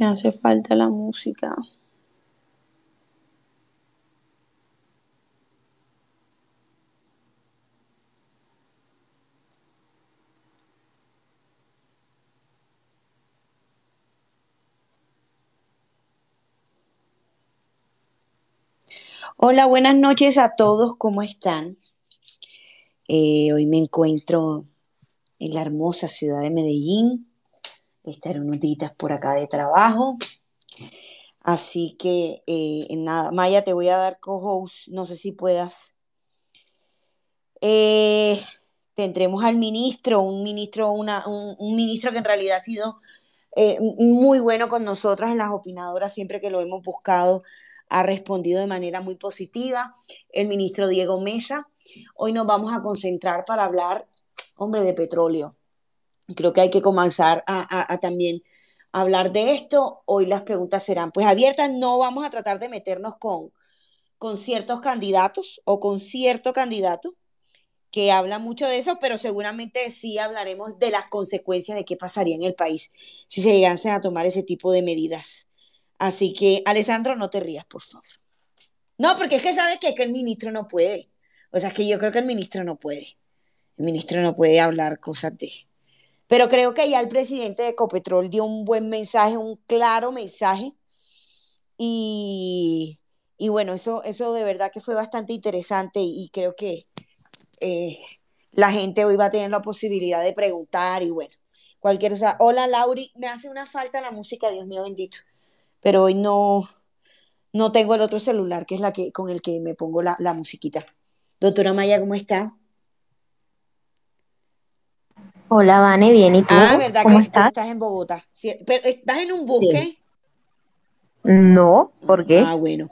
Me hace falta la música. Hola, buenas noches a todos, ¿cómo están? Eh, hoy me encuentro en la hermosa ciudad de Medellín. Estaré unos por acá de trabajo. Así que, eh, nada, Maya, te voy a dar co-host, no sé si puedas. Eh, tendremos al ministro, un ministro, una, un, un, ministro que en realidad ha sido eh, muy bueno con nosotros en las opinadoras, siempre que lo hemos buscado, ha respondido de manera muy positiva. El ministro Diego Mesa. Hoy nos vamos a concentrar para hablar, hombre, de petróleo. Creo que hay que comenzar a, también hablar de esto. Hoy las preguntas serán pues abiertas. No vamos a tratar de meternos con, con ciertos candidatos o con cierto candidato que habla mucho de eso, pero seguramente sí hablaremos de las consecuencias de qué pasaría en el país si se llegasen a tomar ese tipo de medidas. Así que, Alessandro, no te rías, por favor. No, porque es que sabes que, que el ministro no puede. O sea, es que yo creo que el ministro no puede. El ministro no puede hablar cosas de... Pero creo que ya el presidente de Ecopetrol dio un buen mensaje, un claro mensaje. Y, y bueno, eso, eso de verdad que fue bastante interesante y creo que eh, la gente hoy va a tener la posibilidad de preguntar y bueno, cualquier cosa. Hola Lauri, me hace una falta la música, Dios mío bendito, pero hoy no, no tengo el otro celular, que es la que, con el que me pongo la, la musiquita. Doctora Maya, ¿cómo está? Hola, Vane, bien, ¿y tú? Ah, ¿verdad ¿Cómo que estás? tú estás en Bogotá? Sí, pero ¿estás en un bosque? Sí. No, ¿por Ah, qué? bueno.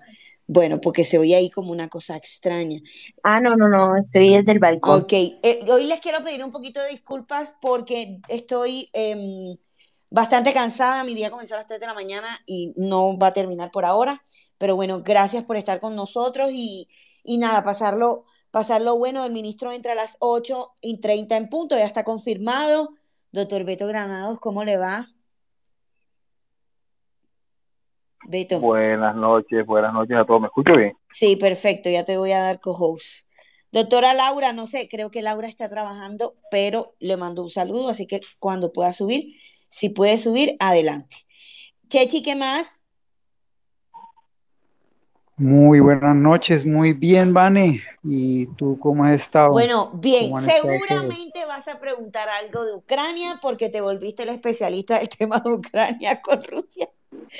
Bueno, porque se oye ahí como una cosa extraña. Ah, no, no, no, estoy desde el balcón. Ok, eh, hoy les quiero pedir un poquito de disculpas porque estoy eh, bastante cansada. Mi día comenzó a las 3 de la mañana y no va a terminar por ahora. Pero bueno, gracias por estar con nosotros y, y nada, pasarlo, pasarlo bueno. El ministro entra a las 8 y 30 en punto, ya está confirmado. Doctor Beto Granados, ¿cómo le va? Beto. Buenas noches, buenas noches a todos. ¿Me escucho bien? Sí, perfecto, ya te voy a dar co-host. Doctora Laura, no sé, creo que Laura está trabajando, pero le mando un saludo, así que cuando pueda subir, si puede subir, adelante. Chechi, ¿qué más? Muy buenas noches, muy bien, Vane. ¿Y tú cómo has estado? Bueno, bien, seguramente vas a preguntar algo de Ucrania porque te volviste el especialista del tema de Ucrania con Rusia.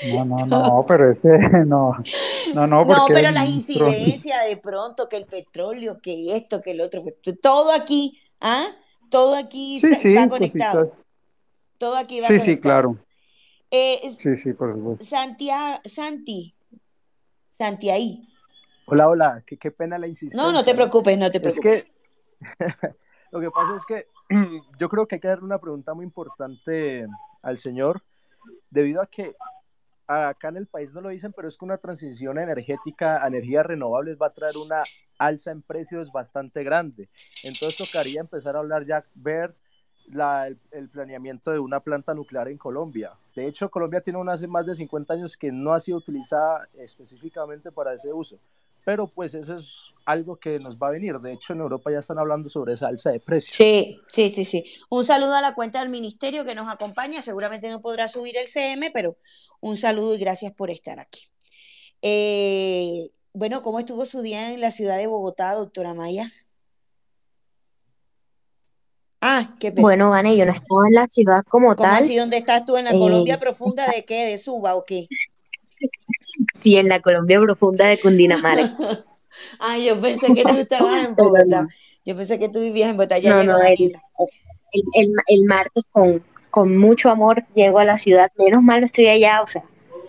No, no, no, pero ese no, no, no, No, porque pero el las incidencias de pronto, que el petróleo, que esto, que el otro, todo aquí, ¿ah? Todo aquí sí, se- sí, conectado. cositas. Todo aquí va Sí, sí, conectado. claro. Eh, Sí, sí, por supuesto. Santia- Santi, Santi ahí. Hola, hola, qué, qué pena la No, insistencia, no te ¿no? preocupes, no te Es preocupes. que lo que pasa es que yo creo que hay que darle una pregunta muy importante al señor, debido a que acá en el país no lo dicen, pero es que una transición energética a energías renovables va a traer una alza en precios bastante grande. Entonces tocaría empezar a hablar ya, ver la- el, planeamiento de una planta nuclear en Colombia. De hecho, Colombia tiene una hace más de 50 años que no ha sido utilizada específicamente para ese uso. Pero pues eso es algo que nos va a venir. De hecho, en Europa ya están hablando sobre esa alza de precios. Sí, sí, sí, sí. Un saludo a la cuenta del ministerio que nos acompaña. Seguramente no podrá subir el CM, pero un saludo y gracias por estar aquí. Eh, bueno, ¿cómo estuvo su día en la ciudad de Bogotá, doctora Maya? Ah, qué pena. Bueno, Vane, yo no estaba en la ciudad como ¿Cómo tal, así? ¿Dónde estás tú? ¿En la eh, Colombia profunda de qué? ¿De Suba o qué? sí, en la Colombia profunda de Cundinamarca, Ay, yo pensé que tú estabas en Bogotá. Yo pensé que tú vivías en Bogotá. Ya no, no, el, Daniela. el, el, el martes con, con mucho amor llego a la ciudad, menos mal no estoy allá, o sea,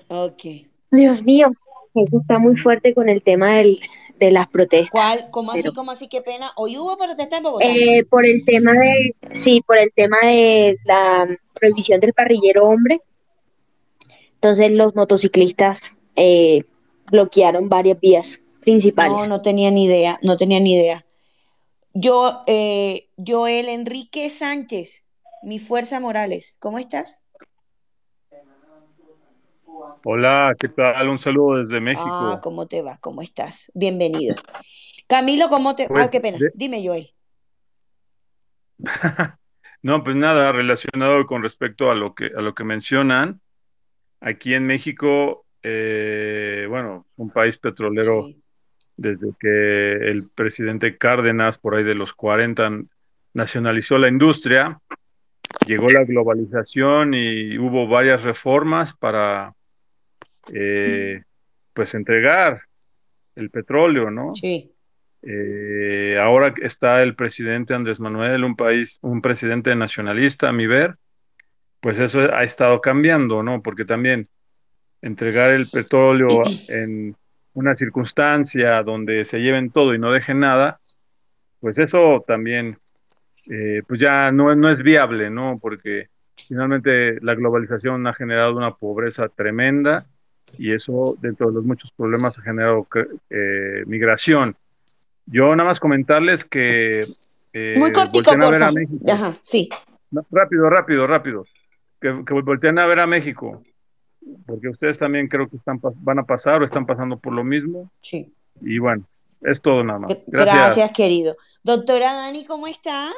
Ok. Dios mío, eso está muy fuerte con el tema del, de las protestas, ¿Cuál? ¿Cómo así? pero ¿Cómo así? Qué pena. ¿Hoy hubo protesta en Bogotá? eh, por el tema de, sí, por el tema de la prohibición del parrillero hombre, entonces los motociclistas eh, bloquearon varias vías No, principales. no tenía ni idea, no tenía ni idea. Yo, eh, Joel Enrique Sánchez, mi fuerza Morales, ¿cómo estás? Hola, ¿qué tal? Un saludo desde México. Ah, ¿cómo te va? ¿Cómo estás? Bienvenido. Camilo, ¿cómo te...? Pues, ah, qué pena. de- Dime, Joel. No, pues nada, relacionado con respecto a lo que, a lo que mencionan, aquí en México, eh, bueno, un país petrolero Sí. desde que el presidente Cárdenas, por ahí de los 40, nacionalizó la industria, llegó la globalización y hubo varias reformas para, eh, pues, entregar el petróleo, ¿no? Sí. Eh, ahora está el presidente Andrés Manuel, un país, un presidente nacionalista, a mi ver, pues eso ha estado cambiando, ¿no? Porque también entregar el petróleo en una circunstancia donde se lleven todo y no dejen nada, pues eso también, eh, pues ya no, no es viable, ¿no? Porque finalmente la globalización ha generado una pobreza tremenda y eso, dentro de los muchos problemas, ha generado eh, migración. Yo nada más comentarles que eh, Muy cortico. México. Ajá, sí. No, rápido, rápido, rápido. Que, que volteen a ver a México, porque ustedes también creo que están, van a pasar o están pasando por lo mismo. Sí. Y bueno, es todo nada más. Gr- Gracias. Gracias, querido. Doctora Dani, ¿cómo está?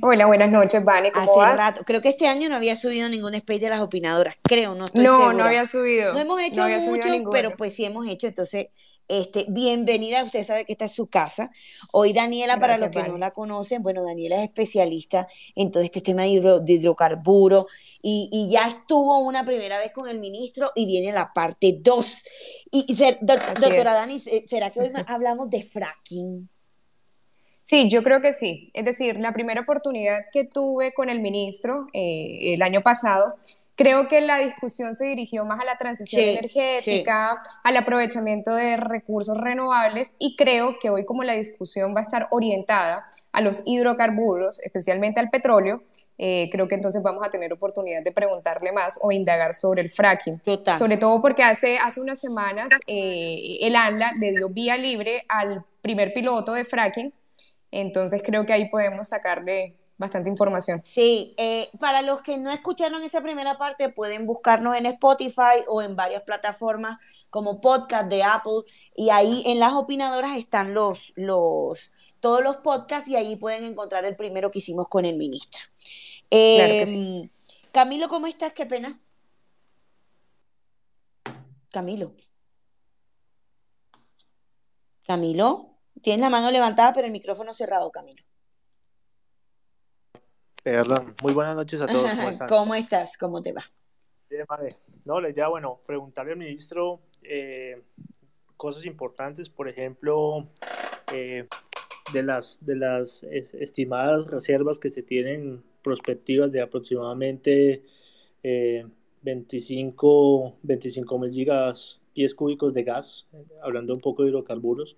Hola, buenas noches, Vane, ¿cómo Hace vas? rato. Creo que este año no había subido ningún space de las opinadoras. Creo, no estoy no, segura. no había subido. No hemos hecho no había subido mucho, ninguno. pero pues sí hemos hecho. Entonces, este, bienvenida. Usted sabe que esta es su casa. Hoy Daniela, para los que no la conocen, bueno, Daniela es especialista en todo este tema de, hidro- de hidrocarburos y, y ya estuvo una primera vez con el ministro y viene la parte 2. Y, y ser- doc- Así doctora. Dani, ¿será que hoy hablamos de fracking? Sí, yo creo que sí. Es decir, la primera oportunidad que tuve con el ministro eh, el año pasado, creo que la discusión se dirigió más a la transición Sí, energética, al aprovechamiento de recursos renovables y creo que hoy como la discusión va a estar orientada a los hidrocarburos, especialmente al petróleo, eh, creo que entonces vamos a tener oportunidad de preguntarle más o indagar sobre el fracking. Total. Sobre todo porque hace, hace unas semanas eh, el ANLA le dio vía libre al primer piloto de fracking, entonces creo que ahí podemos sacarle bastante información. Sí, eh, para los que no escucharon esa primera parte, pueden buscarnos en Spotify o en varias plataformas como podcast de Apple y ahí en las opinadoras están los, los, todos los podcasts y ahí pueden encontrar el primero que hicimos con el ministro. Claro que Eh, sí. Camilo, ¿cómo estás? Qué pena. Camilo. Camilo, tienes la mano levantada pero el micrófono cerrado, Camilo. Perdón. Muy buenas noches a todos. ¿Cómo están? ¿Cómo estás? ¿Cómo te va? Bien, vale. No, la idea, bueno, preguntarle al ministro eh, cosas importantes, por ejemplo, eh, de las, de las es- estimadas reservas que se tienen prospectivas de aproximadamente eh, 25 mil gigas pies cúbicos de gas, hablando un poco de hidrocarburos.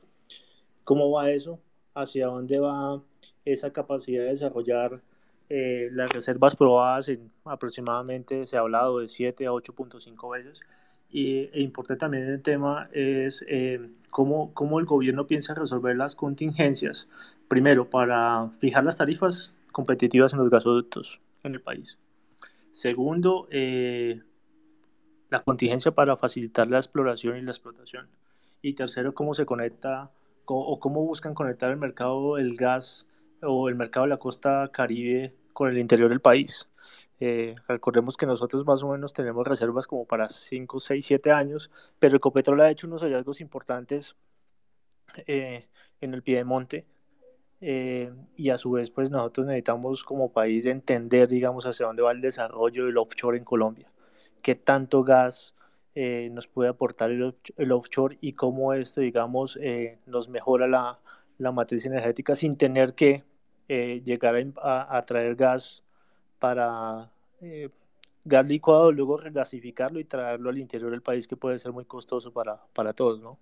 ¿Cómo va eso? ¿Hacia dónde va esa capacidad de desarrollar eh, las reservas probadas en aproximadamente, se ha hablado de 7 a 8.5 veces? Y, e importante también el tema es eh, cómo, cómo el gobierno piensa resolver las contingencias, primero para fijar las tarifas competitivas en los gasoductos en el país. Segundo, eh, la contingencia para facilitar la exploración y la explotación. Y tercero, cómo se conecta co- o cómo buscan conectar el mercado del gas o el mercado de la costa caribe con el interior del país. Eh, recordemos que nosotros más o menos tenemos reservas como para 5, 6, 7 años, pero Ecopetrol ha hecho unos hallazgos importantes eh, en el Piedemonte eh, y a su vez pues nosotros necesitamos como país entender digamos hacia dónde va el desarrollo del offshore en Colombia, qué tanto gas eh, nos puede aportar el, el offshore y cómo esto digamos eh, nos mejora la, la matriz energética sin tener que eh, llegar a- a traer gas para eh, gas licuado, luego regasificarlo y traerlo al interior del país que puede ser muy costoso para, para todos, ¿no?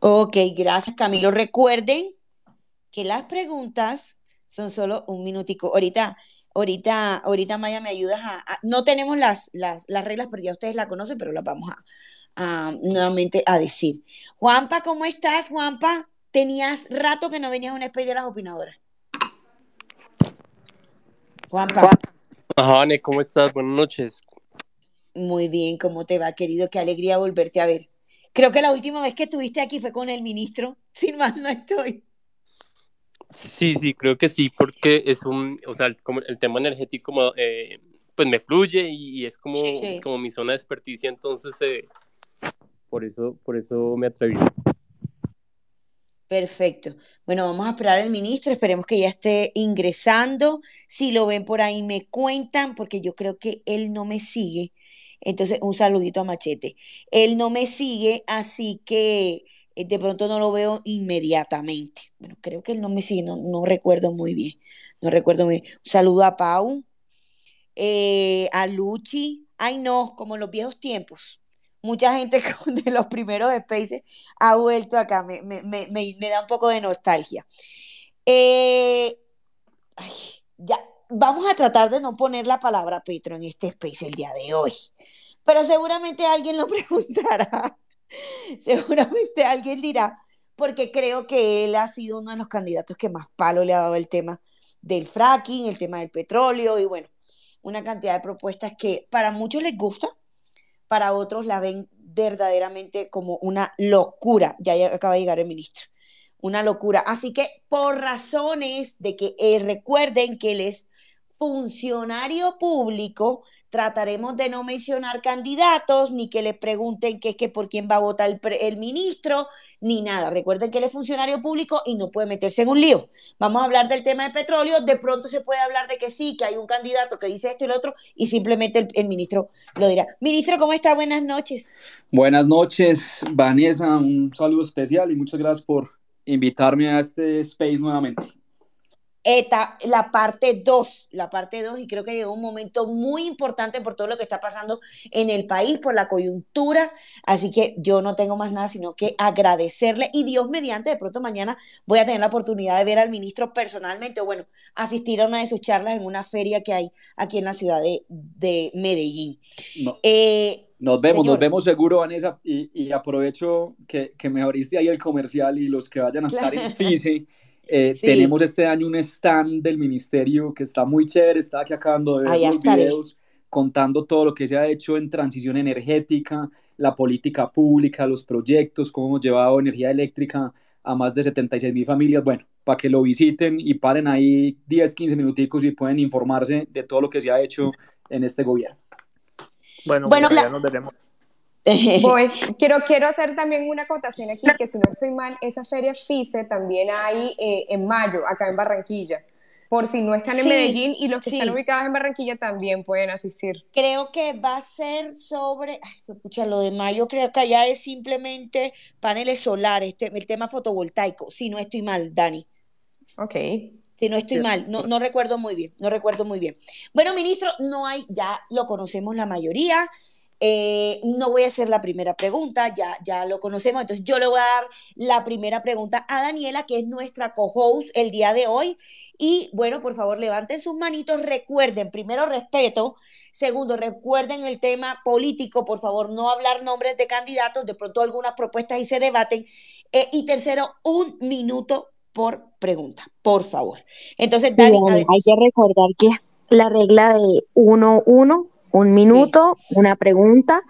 Ok, gracias Camilo. Recuerden que las preguntas son solo un minutico. Ahorita, ahorita, ahorita Maya me ayudas a, a- no tenemos las, las, las reglas, pero ya ustedes la conocen, pero las vamos a, a nuevamente a decir. Juanpa, ¿cómo estás, Juanpa? Tenías rato que no venías a un space de las opinadoras. Juanpa, Ajá, Vane, ¿cómo estás? Buenas noches. Muy bien, ¿cómo te va, querido? Qué alegría volverte a ver. Creo que la última vez que estuviste aquí fue con el ministro, sin más no estoy. Sí, sí, creo que sí, porque es un, o sea, como el tema energético, eh, pues me fluye y, es como, como mi zona de experticia, entonces eh, por eso, por eso me atreví. Perfecto. Bueno, vamos a esperar al ministro, esperemos que ya esté ingresando. Si lo ven por ahí, me cuentan, porque yo creo que él no me sigue. Entonces, un saludito a Machete. Él no me sigue, así que de pronto no lo veo inmediatamente. Bueno, creo que él no me sigue, no, no recuerdo muy bien. No recuerdo muy bien. Un saludo a Pau, eh, a Luchi. Ay, no, como en los viejos tiempos. Mucha gente de los primeros spaces ha vuelto acá. Me, da un poco de nostalgia. Eh, ya, vamos a tratar de no poner la palabra Petro en este space el día de hoy. Pero seguramente alguien lo preguntará. Seguramente alguien dirá, porque creo que él ha sido uno de los candidatos que más palo le ha dado el tema del fracking, el tema del petróleo y bueno, una cantidad de propuestas que para muchos les gusta, para otros la ven verdaderamente como una locura. Ya acaba de llegar el ministro. Una locura. Así que por razones de que eh, recuerden que él es funcionario público, trataremos de no mencionar candidatos, ni que le pregunten qué es que por quién va a votar el, ministro, ni nada. Recuerden que él es funcionario público y no puede meterse en un lío. Vamos a hablar del tema de petróleo, de pronto se puede hablar de que sí, que hay un candidato que dice esto y lo otro, y simplemente el, el ministro lo dirá. Ministro, ¿cómo está? Buenas noches. Buenas noches, Vanessa, un saludo especial y muchas gracias por invitarme a este space nuevamente la parte 2, la parte 2, y creo que llegó un momento muy importante por todo lo que está pasando en el país, por la coyuntura, así que yo no tengo más nada sino que agradecerle y Dios mediante, de pronto mañana voy a tener la oportunidad de ver al ministro personalmente, o bueno, asistir a una de sus charlas en una feria que hay aquí en la ciudad de, Medellín. Eh, nos vemos, nos vemos seguro, Vanessa, y, aprovecho que, que, me abriste ahí el comercial y los que vayan a estar en FISE. Eh, tenemos este año un stand del ministerio que está muy chévere, está aquí acabando de ver los videos contando todo lo que se ha hecho en transición energética, la política pública, los proyectos, cómo hemos llevado energía eléctrica a más de 76 mil familias. Bueno, para que lo visiten y paren ahí 10, 15 minuticos y pueden informarse de todo lo que se ha hecho en este gobierno. Bueno, bueno ya nos veremos. Voy. Quiero, quiero hacer también una acotación aquí, que si no estoy mal, esa feria FICE también hay eh, en mayo, acá en Barranquilla. Por si no están en Medellín y los que están ubicados en Barranquilla también pueden asistir. Creo que va a ser sobre, escucha, lo de mayo creo que allá es simplemente paneles solares, el tema fotovoltaico, si no estoy mal, Dani. Ok. Si no estoy mal, no, no recuerdo muy bien, no recuerdo muy bien. Bueno, ministro, no hay, ya lo conocemos la mayoría, eh, no voy a hacer la primera pregunta, ya, ya lo conocemos, entonces yo le voy a dar la primera pregunta a Daniela, que es nuestra co-host el día de hoy. Y bueno, por favor, levanten sus manitos, recuerden, primero respeto, segundo, recuerden el tema político, por favor, no hablar nombres de candidatos, de pronto algunas propuestas y se debaten. Eh, y tercero, un minuto por pregunta, por favor. Entonces, Dani, hay que recordar que la regla de 1-1 un minuto, una pregunta,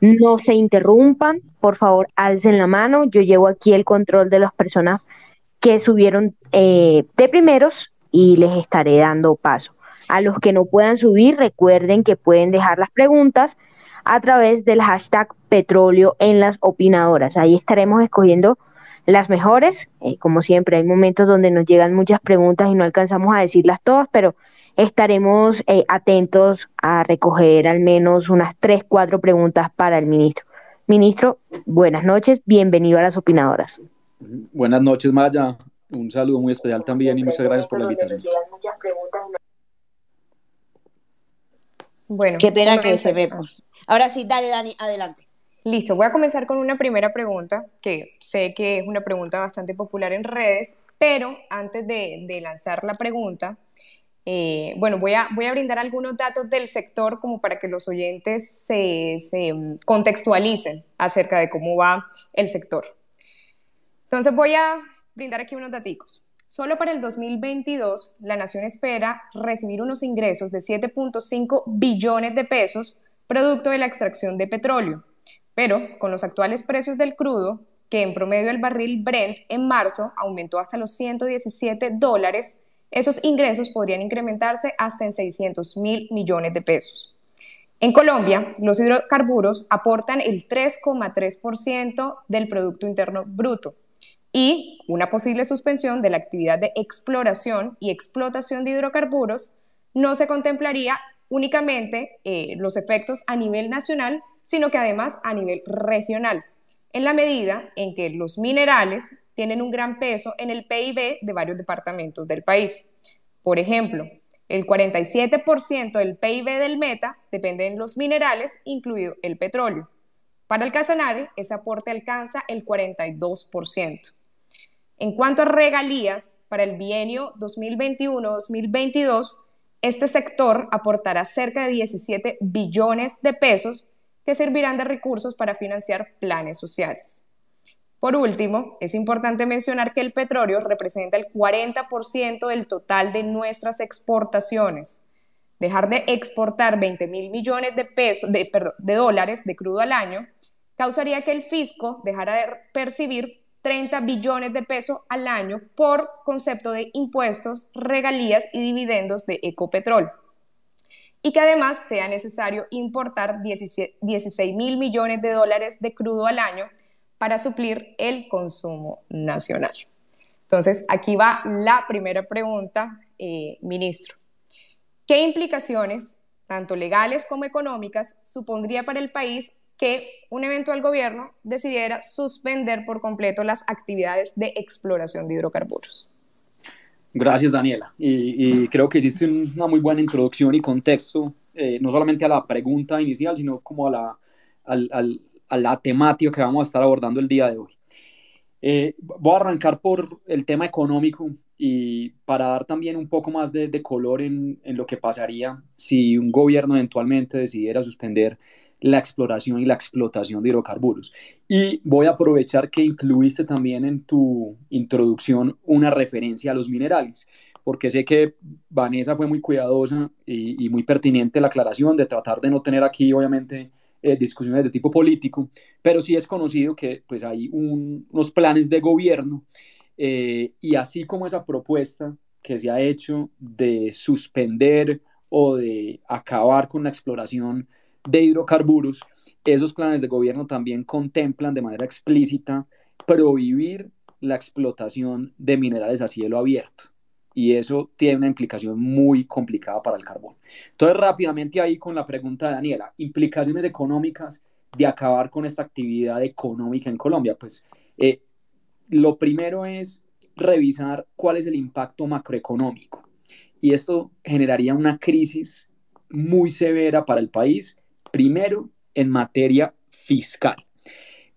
no se interrumpan, por favor, alcen la mano, yo llevo aquí el control de las personas que subieron eh, de primeros y les estaré dando paso. A los que no puedan subir, recuerden que pueden dejar las preguntas a través del hashtag petróleo en las opinadoras. Ahí estaremos escogiendo las mejores. Eh, como siempre, hay momentos donde nos llegan muchas preguntas y no alcanzamos a decirlas todas, pero estaremos eh, atentos a recoger al menos unas tres, cuatro preguntas para el ministro. Ministro, buenas noches, bienvenido a las opinadoras. Buenas noches, Maya. Un saludo muy especial también y muchas gracias por la invitación. Bueno, qué pena que se ve. Ahora sí, dale, Dani, adelante. Listo, voy a comenzar con una primera pregunta, que sé que es una pregunta bastante popular en redes, pero antes de, de lanzar la pregunta, eh, bueno, voy a, voy a brindar algunos datos del sector como para que los oyentes se, mm, contextualicen acerca de cómo va el sector. Entonces voy a brindar aquí unos datos. Solo para el 2022, la nación espera recibir unos ingresos de 7.5 billones de pesos producto de la extracción de petróleo. Pero con los actuales precios del crudo, que en promedio el barril Brent en marzo aumentó hasta los 117 dólares, esos ingresos podrían incrementarse hasta en 600 mil millones de pesos. En Colombia, los hidrocarburos aportan el 3,3% del Producto Interno Bruto y una posible suspensión de la actividad de exploración y explotación de hidrocarburos no se contemplaría únicamente eh, los efectos a nivel nacional, sino que además a nivel regional, en la medida en que los minerales tienen un gran peso en el PIB de varios departamentos del país. Por ejemplo, el 47% del PIB del Meta depende de los minerales, incluido el petróleo. Para el Casanare, ese aporte alcanza el 42%. En cuanto a regalías, para el bienio 2021-2022, este sector aportará cerca de 17 billones de pesos que servirán de recursos para financiar planes sociales. Por último, es importante mencionar que el petróleo representa el 40% del total de nuestras exportaciones. Dejar de exportar 20 mil millones de, pesos, de, de dólares de crudo al año causaría que el fisco dejara de percibir 30 billones de pesos al año por concepto de impuestos, regalías y dividendos de Ecopetrol. Y que además sea necesario importar 16 mil millones de dólares de crudo al año para suplir el consumo nacional. Entonces, aquí va la primera pregunta, eh, ministro. ¿Qué implicaciones, tanto legales como económicas, supondría para el país que un eventual gobierno decidiera suspender por completo las actividades de exploración de hidrocarburos? Gracias, Daniela. Y, creo que hiciste una muy buena introducción y contexto, eh, no solamente a la pregunta inicial, sino como a la, al, a la temática que vamos a estar abordando el día de hoy. Eh, voy a arrancar por el tema económico y para dar también un poco más de, color en, en, lo que pasaría si un gobierno eventualmente decidiera suspender la exploración y la explotación de hidrocarburos. Y voy a aprovechar que incluiste también en tu introducción una referencia a los minerales, porque sé que Vanessa fue muy cuidadosa y, y muy pertinente la aclaración de tratar de no tener aquí, obviamente, eh, discusiones de tipo político, pero sí es conocido que pues hay unos planes de gobierno eh, y así como esa propuesta que se ha hecho de suspender o de acabar con la exploración de hidrocarburos, esos planes de gobierno también contemplan de manera explícita prohibir la explotación de minerales a cielo abierto y eso tiene una implicación muy complicada para el carbón. Entonces, rápidamente ahí con la pregunta de Daniela, implicaciones económicas de acabar con esta actividad económica en Colombia. Pues eh, lo primero es revisar cuál es el impacto macroeconómico y esto generaría una crisis muy severa para el país, primero en materia fiscal.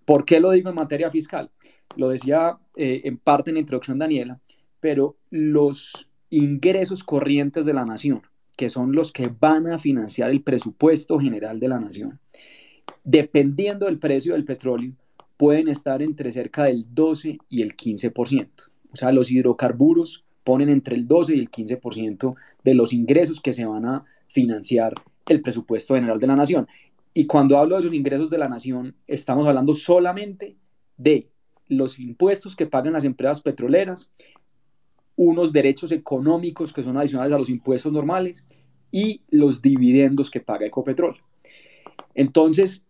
¿Por qué lo digo en materia fiscal? Lo decía eh, en parte en la introducción Daniela, pero los ingresos corrientes de la nación, que son los que van a financiar el presupuesto general de la nación, dependiendo del precio del petróleo, pueden estar entre cerca del 12 y el 15%. O sea, los hidrocarburos ponen entre el 12 y el 15% de los ingresos que se van a financiar el presupuesto general de la nación. Y cuando hablo de esos ingresos de la nación, estamos hablando solamente de los impuestos que pagan las empresas petroleras, unos derechos económicos que son adicionales a los impuestos normales y los dividendos que paga Ecopetrol. Entonces,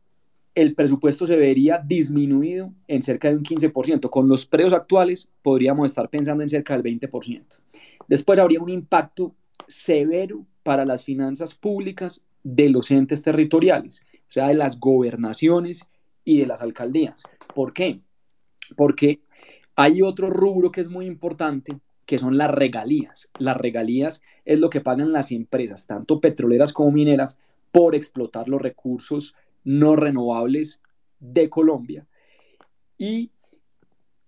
el presupuesto se vería disminuido en cerca de un 15%. Con los precios actuales podríamos estar pensando en cerca del 20%. Después habría un impacto severo para las finanzas públicas de los entes territoriales, o sea, de las gobernaciones y de las alcaldías. ¿Por qué? Porque hay otro rubro que es muy importante que son las regalías. Las regalías es lo que pagan las empresas, tanto petroleras como mineras, por explotar los recursos no renovables de Colombia. Y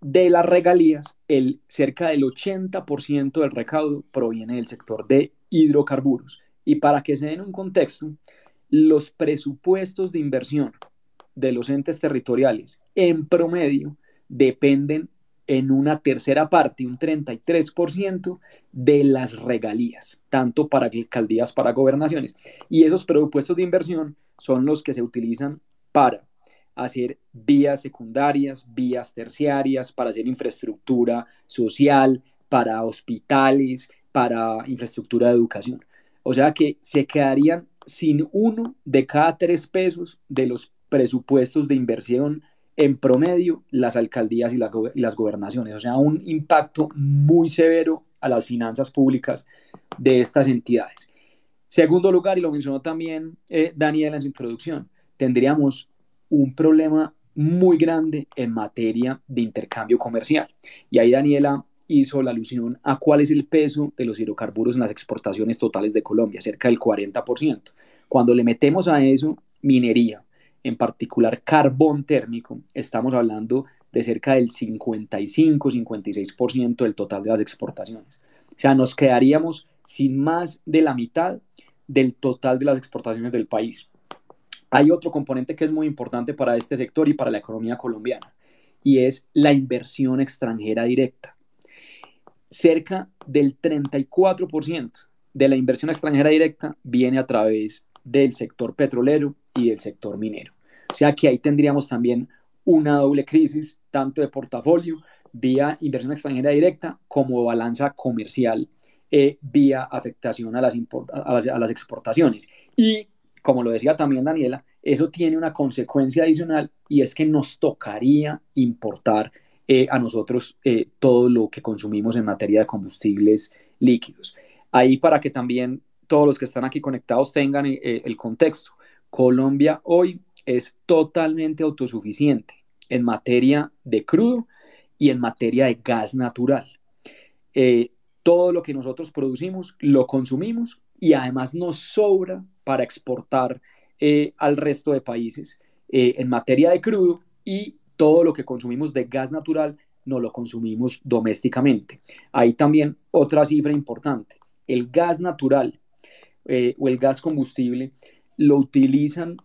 de las regalías, el cerca del 80% del recaudo proviene del sector de hidrocarburos. Y para que se den un contexto, los presupuestos de inversión de los entes territoriales en promedio dependen en una tercera parte, un 33% de las regalías, tanto para alcaldías, para gobernaciones. Y esos presupuestos de inversión son los que se utilizan para hacer vías secundarias, vías terciarias, para hacer infraestructura social, para hospitales, para infraestructura de educación. O sea que se quedarían sin uno de cada tres pesos de los presupuestos de inversión en promedio las alcaldías y, las gobernaciones. O sea, un impacto muy severo a las finanzas públicas de estas entidades. Segundo lugar, y lo mencionó también eh, Daniela en su introducción, tendríamos un problema muy grande en materia de intercambio comercial. Y ahí Daniela hizo la alusión a cuál es el peso de los hidrocarburos en las exportaciones totales de Colombia, cerca del 40%. Cuando le metemos a eso minería, en particular carbón térmico, estamos hablando de cerca del 55-56% del total de las exportaciones. O sea, nos quedaríamos sin más de la mitad del total de las exportaciones del país. Hay otro componente que es muy importante para este sector y para la economía colombiana, y es la inversión extranjera directa. Cerca del 34% de la inversión extranjera directa viene a través del sector petrolero y del sector minero. O sea que ahí tendríamos también una doble crisis, tanto de portafolio vía inversión extranjera directa como balanza comercial eh, vía afectación a las, a las exportaciones. Y como lo decía también Daniela, eso tiene una consecuencia adicional y es que nos tocaría importar eh, a nosotros eh, todo lo que consumimos en materia de combustibles líquidos. Ahí para que también todos los que están aquí conectados tengan el contexto. Colombia hoy es totalmente autosuficiente en materia de crudo y en materia de gas natural. Eh, todo lo que nosotros producimos lo consumimos y además nos sobra para exportar eh, al resto de países eh, en materia de crudo y todo lo que consumimos de gas natural no lo consumimos domésticamente. Hay también otra cifra importante. El gas natural o el gas combustible lo utilizan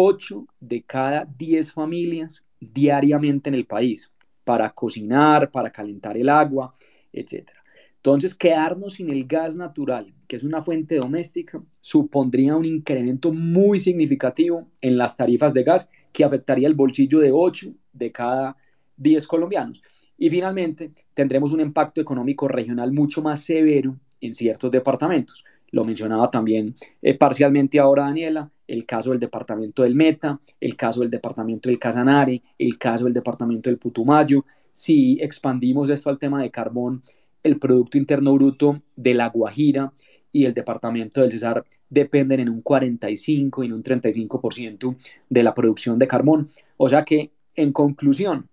8 de cada 10 familias diariamente en el país para cocinar, para calentar el agua, etc. Entonces, quedarnos sin el gas natural, que es una fuente doméstica, supondría un incremento muy significativo en las tarifas de gas que afectaría el bolsillo de 8 de cada 10 colombianos. Y finalmente, tendremos un impacto económico regional mucho más severo en ciertos departamentos. Lo mencionaba también eh, parcialmente ahora Daniela, el caso del departamento del Meta, el caso del departamento del Casanare, el caso del departamento del Putumayo. Si expandimos esto al tema de carbón, el Producto Interno Bruto de La Guajira y el departamento del Cesar dependen en un 45 y en un 35% de la producción de carbón. O sea que, en conclusión,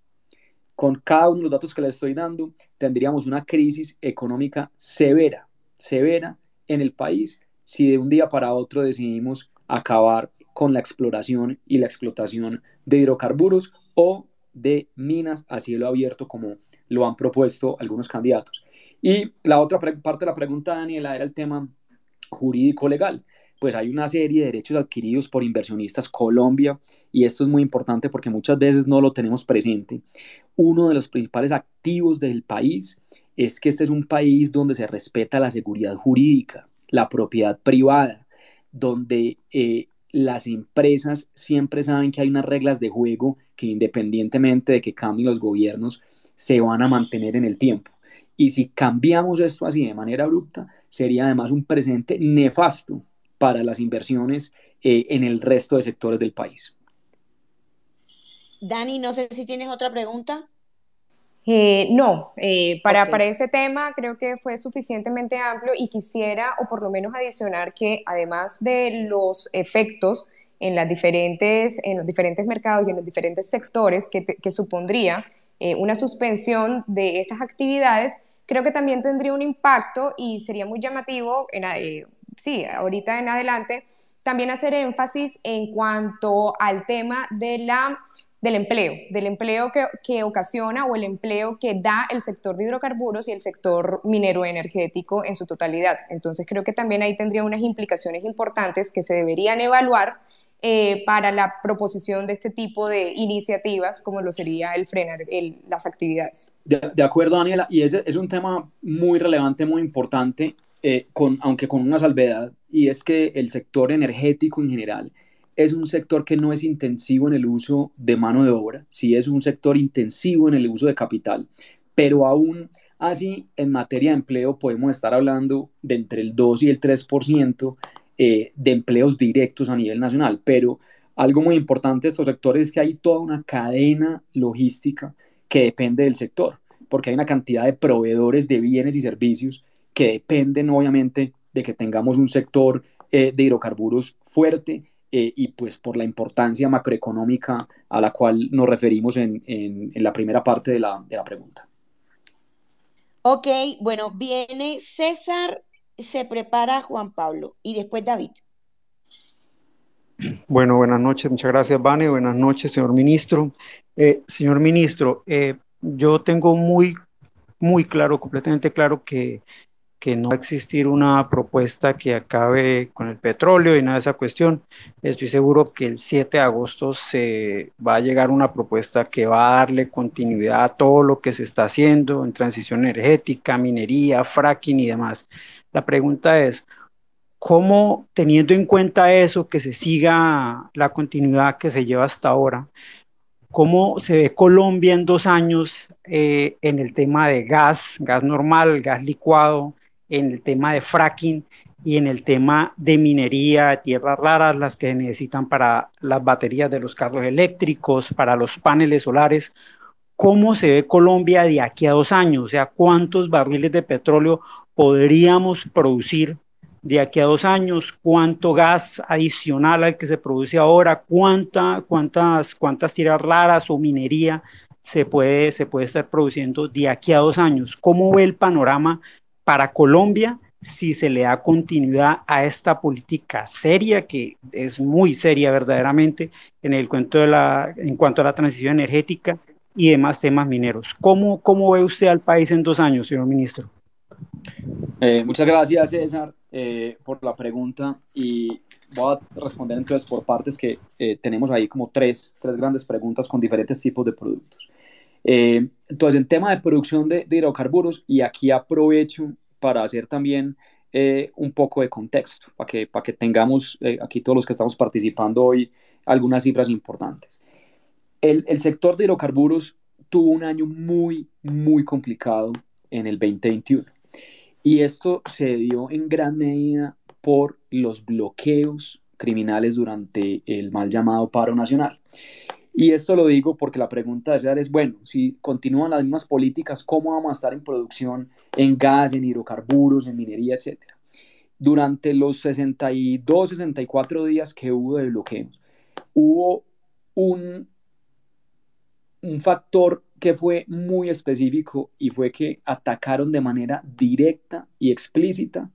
con cada uno de los datos que les estoy dando, tendríamos una crisis económica severa, severa en el país si de un día para otro decidimos acabar con la exploración y la explotación de hidrocarburos o de minas a cielo abierto como lo han propuesto algunos candidatos. Y la otra parte de la pregunta, Daniela, era el tema jurídico legal. Pues hay una serie de derechos adquiridos por inversionistas Colombia y esto es muy importante porque muchas veces no lo tenemos presente. Uno de los principales activos del país es que este es un país donde se respeta la seguridad jurídica, la propiedad privada, donde eh, las empresas siempre saben que hay unas reglas de juego que independientemente de que cambien los gobiernos, se van a mantener en el tiempo. Y si cambiamos esto así de manera abrupta, sería además un presente nefasto para las inversiones eh, en el resto de sectores del país. Dani, no sé si tienes otra pregunta. Eh, no, eh, para, para ese tema creo que fue suficientemente amplio y quisiera, o por lo menos adicionar, que además de los efectos en, las diferentes, en los diferentes mercados y en los diferentes sectores que, que supondría eh, una suspensión de estas actividades, creo que también tendría un impacto y sería muy llamativo, en, sí, ahorita en adelante, también hacer énfasis en cuanto al tema de la del empleo, del empleo que, ocasiona o el empleo que da el sector de hidrocarburos y el sector minero energético en su totalidad. Entonces creo que también ahí tendría unas implicaciones importantes que se deberían evaluar eh, para la proposición de este tipo de iniciativas, como lo sería el frenar las actividades. De, acuerdo, Daniela, y ese es un tema muy relevante, muy importante, eh, con, aunque con una salvedad, y es que el sector energético en general es un sector que no es intensivo en el uso de mano de obra, sí es un sector intensivo en el uso de capital, pero aún así en materia de empleo podemos estar hablando de entre el 2 y el 3% eh, de empleos directos a nivel nacional, pero algo muy importante de estos sectores es que hay toda una cadena logística que depende del sector, porque hay una cantidad de proveedores de bienes y servicios que dependen obviamente de que tengamos un sector eh, de hidrocarburos fuerte eh, y pues por la importancia macroeconómica a la cual nos referimos en, la primera parte de la, de la pregunta. Ok, bueno, viene César, se prepara Juan Pablo y después David. Bueno, buenas noches, muchas gracias, Vane. Buenas noches, señor ministro. Eh, señor ministro, yo tengo muy, muy claro, completamente claro que que no va a existir una propuesta que acabe con el petróleo y nada de esa cuestión. Estoy seguro que el 7 de agosto se va a llegar una propuesta que va a darle continuidad a todo lo que se está haciendo en transición energética, minería, fracking y demás. La pregunta es, ¿cómo teniendo en cuenta eso, que se siga la continuidad que se lleva hasta ahora, cómo se ve Colombia en dos años eh, en el tema de gas, gas normal, gas licuado, en el tema de fracking y en el tema de minería de tierras raras, las que necesitan para las baterías de los carros eléctricos, para los paneles solares. ¿Cómo se ve Colombia de aquí a dos años? O sea, ¿cuántos barriles de petróleo podríamos producir de aquí a dos años? ¿Cuánto gas adicional al que se produce ahora? ¿Cuánta, cuántas, ¿Cuántas tierras raras o minería se puede, se puede estar produciendo de aquí a dos años? ¿Cómo ve el panorama para Colombia si se le da continuidad a esta política seria, que es muy seria verdaderamente en, el cuento de la, en cuanto a la transición energética y demás temas mineros. ¿Cómo, cómo ve usted al país en dos años, señor ministro? Eh, muchas gracias, César, eh, por la pregunta y voy a responder entonces por partes que eh, tenemos ahí como tres, tres grandes preguntas con diferentes tipos de productos. Eh, entonces, en tema de producción de, hidrocarburos, y aquí aprovecho para hacer también eh, un poco de contexto, para que, para que tengamos eh, aquí todos los que estamos participando hoy algunas cifras importantes. El, el, sector de hidrocarburos tuvo un año muy, muy complicado en el 2021. Y esto se dio en gran medida por los bloqueos criminales durante el mal llamado paro nacional. Y esto lo digo porque la pregunta de César es, bueno, si continúan las mismas políticas, ¿cómo vamos a estar en producción en gas, en hidrocarburos, en minería, etcétera? Durante los 62, 64 días que hubo de bloqueos, hubo un, un factor que fue muy específico y fue que atacaron de manera directa y explícita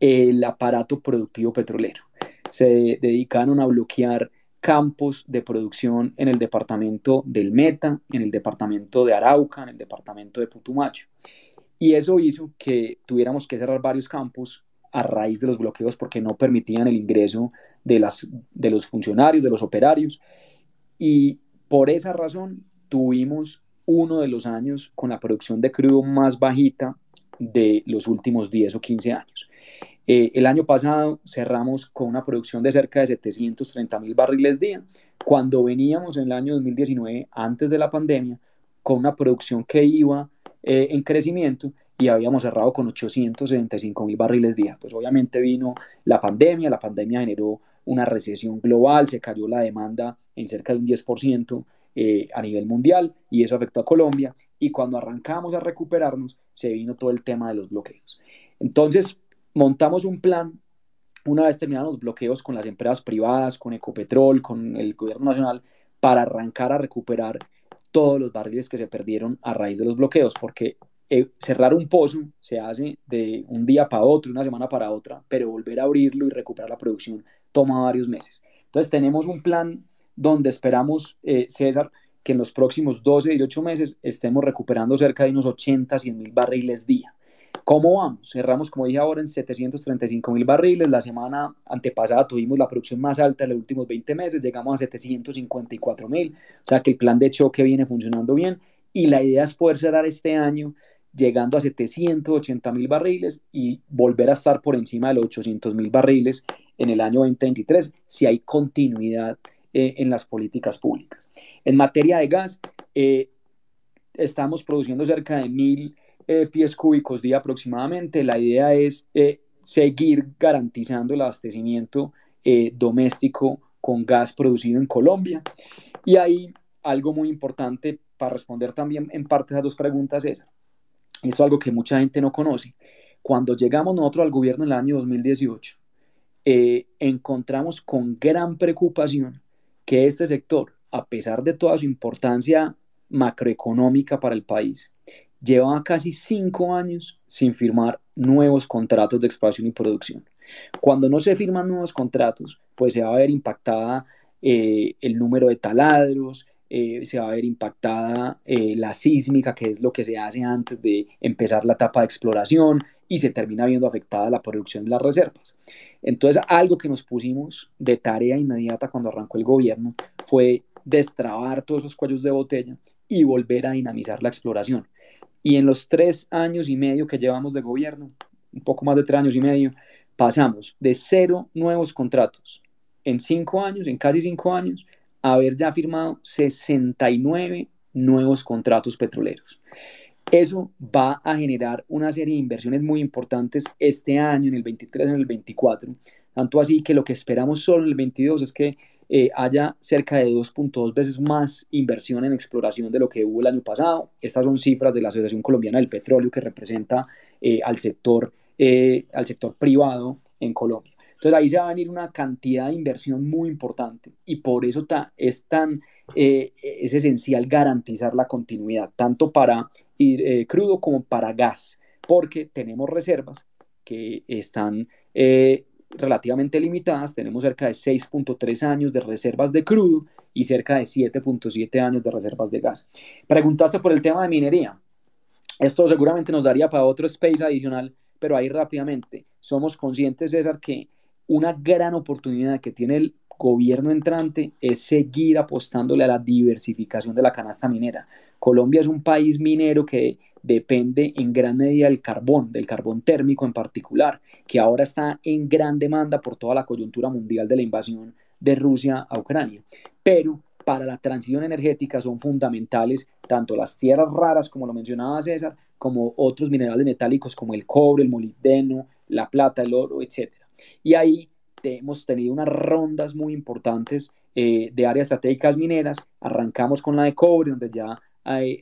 el aparato productivo petrolero. Se dedicaron a bloquear campos de producción en el departamento del Meta, en el departamento de Arauca, en el departamento de Putumayo. Y eso hizo que tuviéramos que cerrar varios campos a raíz de los bloqueos porque no permitían el ingreso de, las, de los funcionarios, de los operarios. Y por esa razón tuvimos uno de los años con la producción de crudo más bajita de los últimos 10 o 15 años. Eh, el año pasado cerramos con una producción de cerca de 730 mil barriles día, cuando veníamos en el año 2019, antes de la pandemia, con una producción que iba eh, en crecimiento y habíamos cerrado con 875 mil barriles día. Pues obviamente vino la pandemia, la pandemia generó una recesión global, se cayó la demanda en cerca de un 10% eh, a nivel mundial y eso afectó a Colombia y cuando arrancamos a recuperarnos se vino todo el tema de los bloqueos. Entonces, montamos un plan una vez terminados los bloqueos con las empresas privadas, con Ecopetrol, con el gobierno nacional, para arrancar a recuperar todos los barriles que se perdieron a raíz de los bloqueos, porque eh, cerrar un pozo se hace de un día para otro, una semana para otra, pero volver a abrirlo y recuperar la producción toma varios meses. Entonces tenemos un plan donde esperamos, eh, César, que en los próximos 12 y 18 meses estemos recuperando cerca de unos 80, 100 mil barriles día. ¿Cómo vamos? Cerramos, como dije ahora, en 735 mil barriles. La semana antepasada tuvimos la producción más alta de los últimos 20 meses, llegamos a 754 mil. O sea que el plan de choque viene funcionando bien y la idea es poder cerrar este año llegando a 780 mil barriles y volver a estar por encima de los 800 mil barriles en el año 2023 si hay continuidad eh, en las políticas públicas. En materia de gas, eh, estamos produciendo cerca de mil eh, pies cúbicos día aproximadamente. La idea es seguir garantizando el abastecimiento doméstico con gas producido en Colombia. Y ahí algo muy importante para responder también en parte a esas dos preguntas es, esto es algo que mucha gente no conoce. Cuando llegamos nosotros al gobierno en el año 2018, encontramos con gran preocupación que este sector, a pesar de toda su importancia macroeconómica para el país, lleva casi cinco años sin firmar nuevos contratos de exploración y producción. Cuando no se firman nuevos contratos, pues se va a ver impactada eh, el número de taladros, eh, se va a ver impactada eh, la sísmica, que es lo que se hace antes de empezar la etapa de exploración, y se termina viendo afectada la producción de las reservas. Entonces, algo que nos pusimos de tarea inmediata cuando arrancó el gobierno fue destrabar todos esos cuellos de botella y volver a dinamizar la exploración. Y en los tres años y medio que llevamos de gobierno, un poco más de tres años y medio, pasamos de cero nuevos contratos en cinco años, en casi cinco años, a haber ya firmado 69 nuevos contratos petroleros. Eso va a generar una serie de inversiones muy importantes este año, en el 23, en el 24. Tanto así que lo que esperamos solo en el 22 es que eh, haya cerca de 2.2 veces más inversión en exploración de lo que hubo el año pasado. Estas son cifras de la Asociación Colombiana del Petróleo que representa eh, al, sector, eh, al sector privado en Colombia. Entonces ahí se va a venir una cantidad de inversión muy importante y por eso es tan es esencial garantizar la continuidad, tanto para ir, crudo como para gas, porque tenemos reservas que están relativamente limitadas, tenemos cerca de 6.3 años de reservas de crudo y cerca de 7.7 años de reservas de gas. Preguntaste por el tema de minería. Esto seguramente nos daría para otro space adicional, pero ahí rápidamente. Somos conscientes, César, que una gran oportunidad que tiene el gobierno entrante es seguir apostándole a la diversificación de la canasta minera. Colombia es un país minero que depende en gran medida del carbón, del carbón térmico en particular, que ahora está en gran demanda por toda la coyuntura mundial de la invasión de Rusia a Ucrania. Pero para la transición energética son fundamentales tanto las tierras raras, como lo mencionaba César, como otros minerales metálicos como el cobre, el molibdeno, la plata, el oro, etc. Y ahí hemos tenido unas rondas muy importantes eh, de áreas estratégicas mineras. Arrancamos con la de cobre, donde ya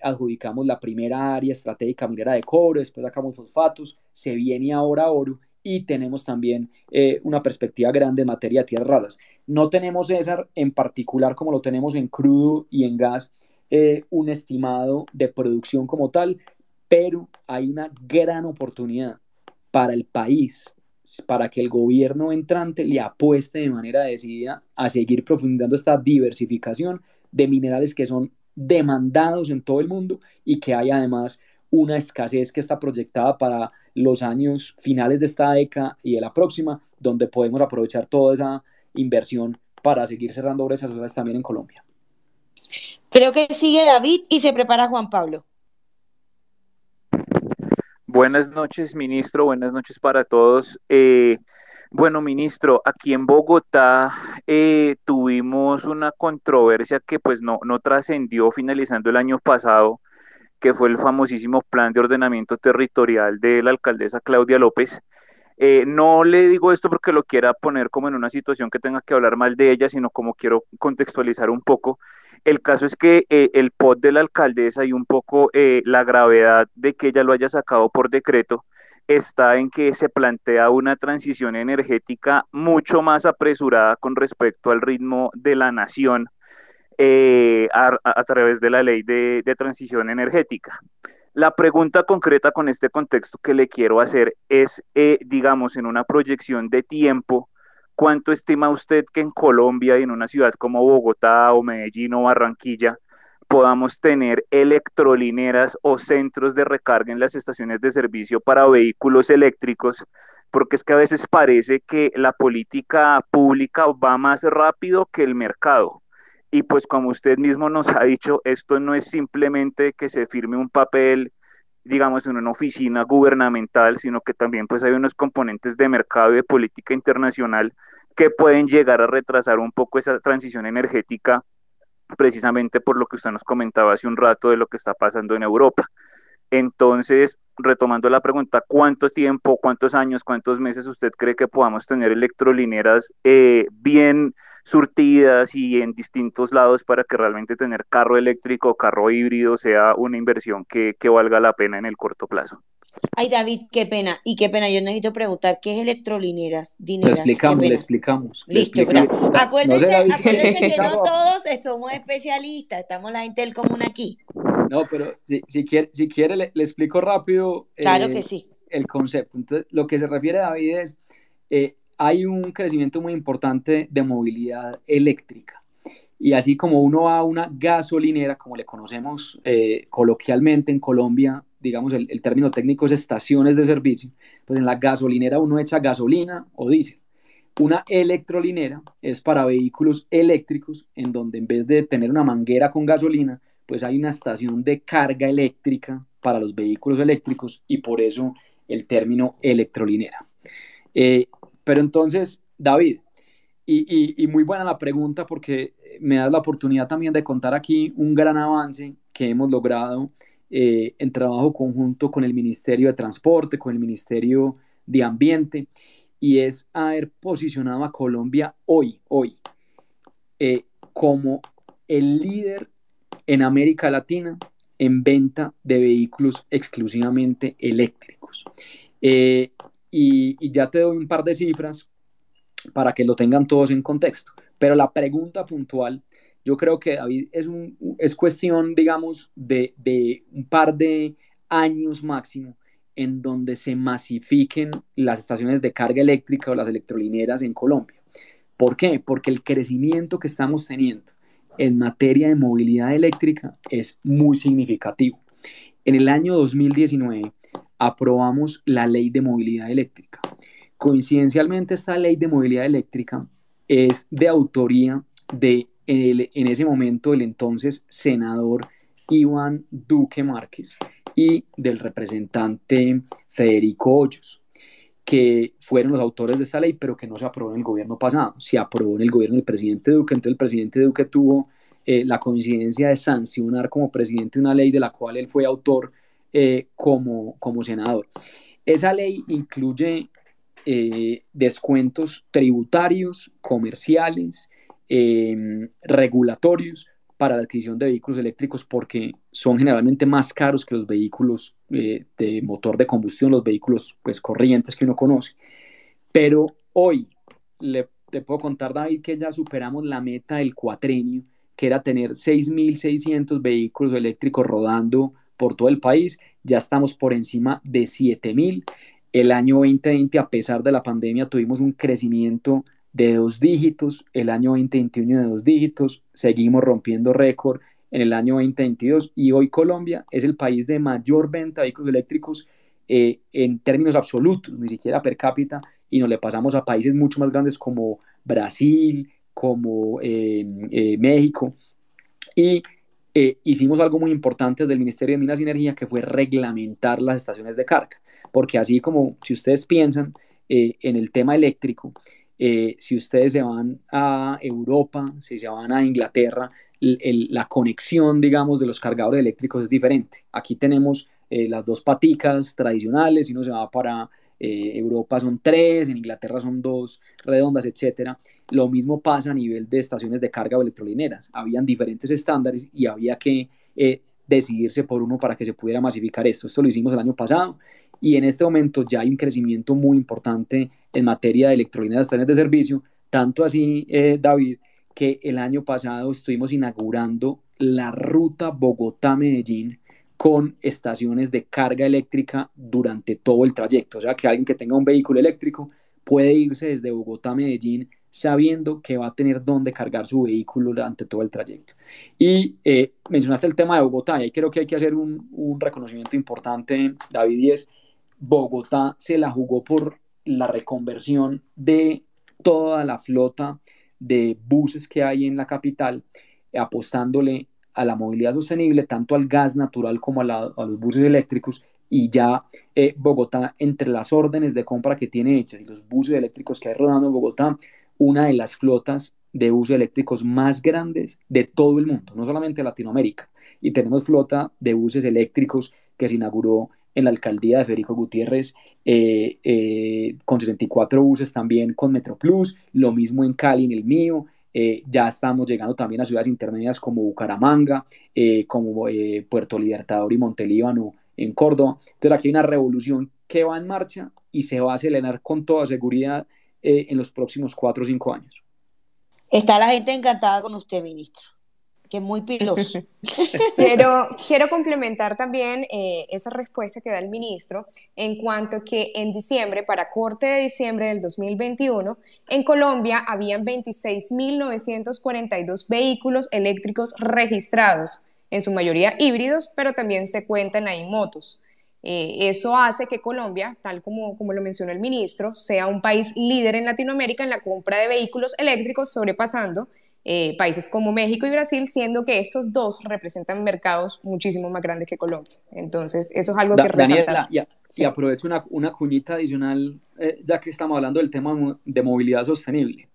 adjudicamos la primera área estratégica minera de cobre, después sacamos fosfatos, se viene ahora oro y tenemos también eh, una perspectiva grande en materia de tierras raras. No tenemos, César, en particular como lo tenemos en crudo y en gas, eh, un estimado de producción como tal, pero hay una gran oportunidad para el país, para que el gobierno entrante le apueste de manera decidida a seguir profundizando esta diversificación de minerales que son demandados en todo el mundo y que hay además una escasez que está proyectada para los años finales de esta década y de la próxima, donde podemos aprovechar toda esa inversión para seguir cerrando brechas también en Colombia. Creo que sigue David y se prepara Juan Pablo. Buenas noches, ministro. Buenas noches para todos. Eh, bueno, ministro, aquí en Bogotá eh, tuvimos una controversia que pues no, no trascendió finalizando el año pasado, que fue el famosísimo plan de ordenamiento territorial de la alcaldesa Claudia López. Eh, no le digo esto porque lo quiera poner como en una situación que tenga que hablar mal de ella, sino como quiero contextualizar un poco. El caso es que eh, el POT de la alcaldesa y un poco la gravedad de que ella lo haya sacado por decreto, está en que se plantea una transición energética mucho más apresurada con respecto al ritmo de la nación eh, a, través de la ley de, transición energética. La pregunta concreta con este contexto que le quiero hacer es, eh, digamos, en una proyección de tiempo, ¿cuánto estima usted que en Colombia y en una ciudad como Bogotá o Medellín o Barranquilla podamos tener electrolineras o centros de recarga en las estaciones de servicio para vehículos eléctricos, porque es que a veces parece que la política pública va más rápido que el mercado. Y pues como usted mismo nos ha dicho, esto no es simplemente que se firme un papel, digamos, en una oficina gubernamental, sino que también pues hay unos componentes de mercado y de política internacional que pueden llegar a retrasar un poco esa transición energética precisamente por lo que usted nos comentaba hace un rato de lo que está pasando en Europa. Entonces, retomando la pregunta, ¿cuánto tiempo, cuántos años, cuántos meses usted cree que podamos tener electrolineras eh, bien surtidas y en distintos lados para que realmente tener carro eléctrico o carro híbrido sea una inversión que, que valga la pena en el corto plazo? Ay, David, qué pena. Y qué pena, yo necesito preguntar, ¿qué es electrolineras? Dineras? Le explicamos, le explicamos. Listo, gracias. Acuérdense, acuérdense que no todos somos especialistas, estamos la Intel común aquí. No, pero si, si quiere, si quiere le, explico rápido claro que eh, sí. el concepto. Entonces, lo que se refiere, David, es, eh, hay un crecimiento muy importante de movilidad eléctrica. Y así como uno va a una gasolinera, como le conocemos eh, coloquialmente en Colombia, digamos, el, el, término técnico es estaciones de servicio, pues en la gasolinera uno echa gasolina o diésel. Una electrolinera es para vehículos eléctricos, en donde en vez de tener una manguera con gasolina, pues hay una estación de carga eléctrica para los vehículos eléctricos y por eso el término electrolinera. Eh, pero entonces, David, y, muy buena la pregunta porque me das la oportunidad también de contar aquí un gran avance que hemos logrado eh, en trabajo conjunto con el Ministerio de Transporte, con el Ministerio de Ambiente, y es haber posicionado a Colombia hoy, hoy, eh, como el líder en América Latina en venta de vehículos exclusivamente eléctricos. Eh, y, y, ya te doy un par de cifras para que lo tengan todos en contexto. Pero la pregunta puntual, yo creo que David es, un, es cuestión, digamos, de, de un par de años máximo en donde se masifiquen las estaciones de carga eléctrica o las electrolineras en Colombia. ¿Por qué? Porque el crecimiento que estamos teniendo en materia de movilidad eléctrica es muy significativo. En el año 2019 aprobamos la ley de movilidad eléctrica. Coincidencialmente esta ley de movilidad eléctrica es de autoría de en ese momento el entonces senador Iván Duque Márquez y del representante Federico Hoyos que fueron los autores de esta ley, pero que no se aprobó en el gobierno pasado. Se aprobó en el gobierno del presidente Duque, entonces el presidente Duque tuvo eh, la coincidencia de sancionar como presidente una ley de la cual él fue autor eh, como, como senador. Esa ley incluye eh, descuentos tributarios, comerciales, regulatorios para la adquisición de vehículos eléctricos porque son generalmente más caros que los vehículos eh, de motor de combustión, los vehículos pues, corrientes que uno conoce. Pero hoy le, te puedo contar, David, que ya superamos la meta del cuatrenio, que era tener 6.600 vehículos eléctricos rodando por todo el país. Ya estamos por encima de 7.000. El año 2020, a pesar de la pandemia, tuvimos un crecimiento de dos dígitos, el año 2021 de dos dígitos, seguimos rompiendo récord en el año 2022 y hoy Colombia es el país de mayor venta de vehículos eléctricos eh, en términos absolutos, ni siquiera per cápita, y nos le pasamos a países mucho más grandes como Brasil, como eh, eh, México. Y hicimos algo muy importante desde el Ministerio de Minas y Energía, que fue reglamentar las estaciones de carga, porque así como si ustedes piensan en el tema eléctrico, eh, si ustedes se van a Europa, si se van a Inglaterra, la conexión, digamos, de los cargadores eléctricos es diferente. Aquí tenemos eh, las dos paticas tradicionales, si uno se va para eh, Europa son tres, en Inglaterra son dos redondas, etcétera. Lo mismo pasa a nivel de estaciones de carga o electrolineras. Habían diferentes estándares y había que decidirse por uno para que se pudiera masificar esto. Esto lo hicimos el año pasado y en este momento ya hay un crecimiento muy importante en materia de electrolineras estaciones de servicio, tanto así, eh, David, que el año pasado estuvimos inaugurando la ruta Bogotá-Medellín con estaciones de carga eléctrica durante todo el trayecto. O sea, que alguien que tenga un vehículo eléctrico puede irse desde Bogotá a Medellín sabiendo que va a tener dónde cargar su vehículo durante todo el trayecto. Y eh, mencionaste el tema de Bogotá, y ahí creo que hay que hacer un, un reconocimiento importante, David, y es Bogotá se la jugó por la reconversión de toda la flota de buses que hay en la capital, apostándole a la movilidad sostenible, tanto al gas natural como a, los buses eléctricos, y ya eh, Bogotá, entre las órdenes de compra que tiene hechas y los buses eléctricos que hay rodando en Bogotá, una de las flotas de buses eléctricos más grandes de todo el mundo, no solamente Latinoamérica. Y tenemos flota de buses eléctricos que se inauguró en la alcaldía de Federico Gutiérrez eh, eh, con 64 buses también con MetroPlus, lo mismo en Cali, en el mío. Eh, ya estamos llegando también a ciudades intermedias como Bucaramanga, como Puerto Libertador y Montelíbano en Córdoba. Entonces aquí hay una revolución que va en marcha y se va a acelerar con toda seguridad en los próximos cuatro o cinco años. Está la gente encantada con usted, ministro que muy piloso. Pero quiero complementar también eh, esa respuesta que da el ministro en cuanto que en diciembre, para corte de diciembre del 2021, en Colombia habían 26.942 vehículos eléctricos registrados, en su mayoría híbridos, pero también se cuentan ahí motos. Eh, eso hace que Colombia, tal como, como lo mencionó el ministro, sea un país líder en Latinoamérica en la compra de vehículos eléctricos, sobrepasando eh, países como México y Brasil, siendo que estos dos representan mercados muchísimo más grandes que Colombia. Entonces, eso es algo que Daniela, y, aprovecho una, una, cuñita adicional, eh, ya que estamos hablando del tema de movilidad sostenible.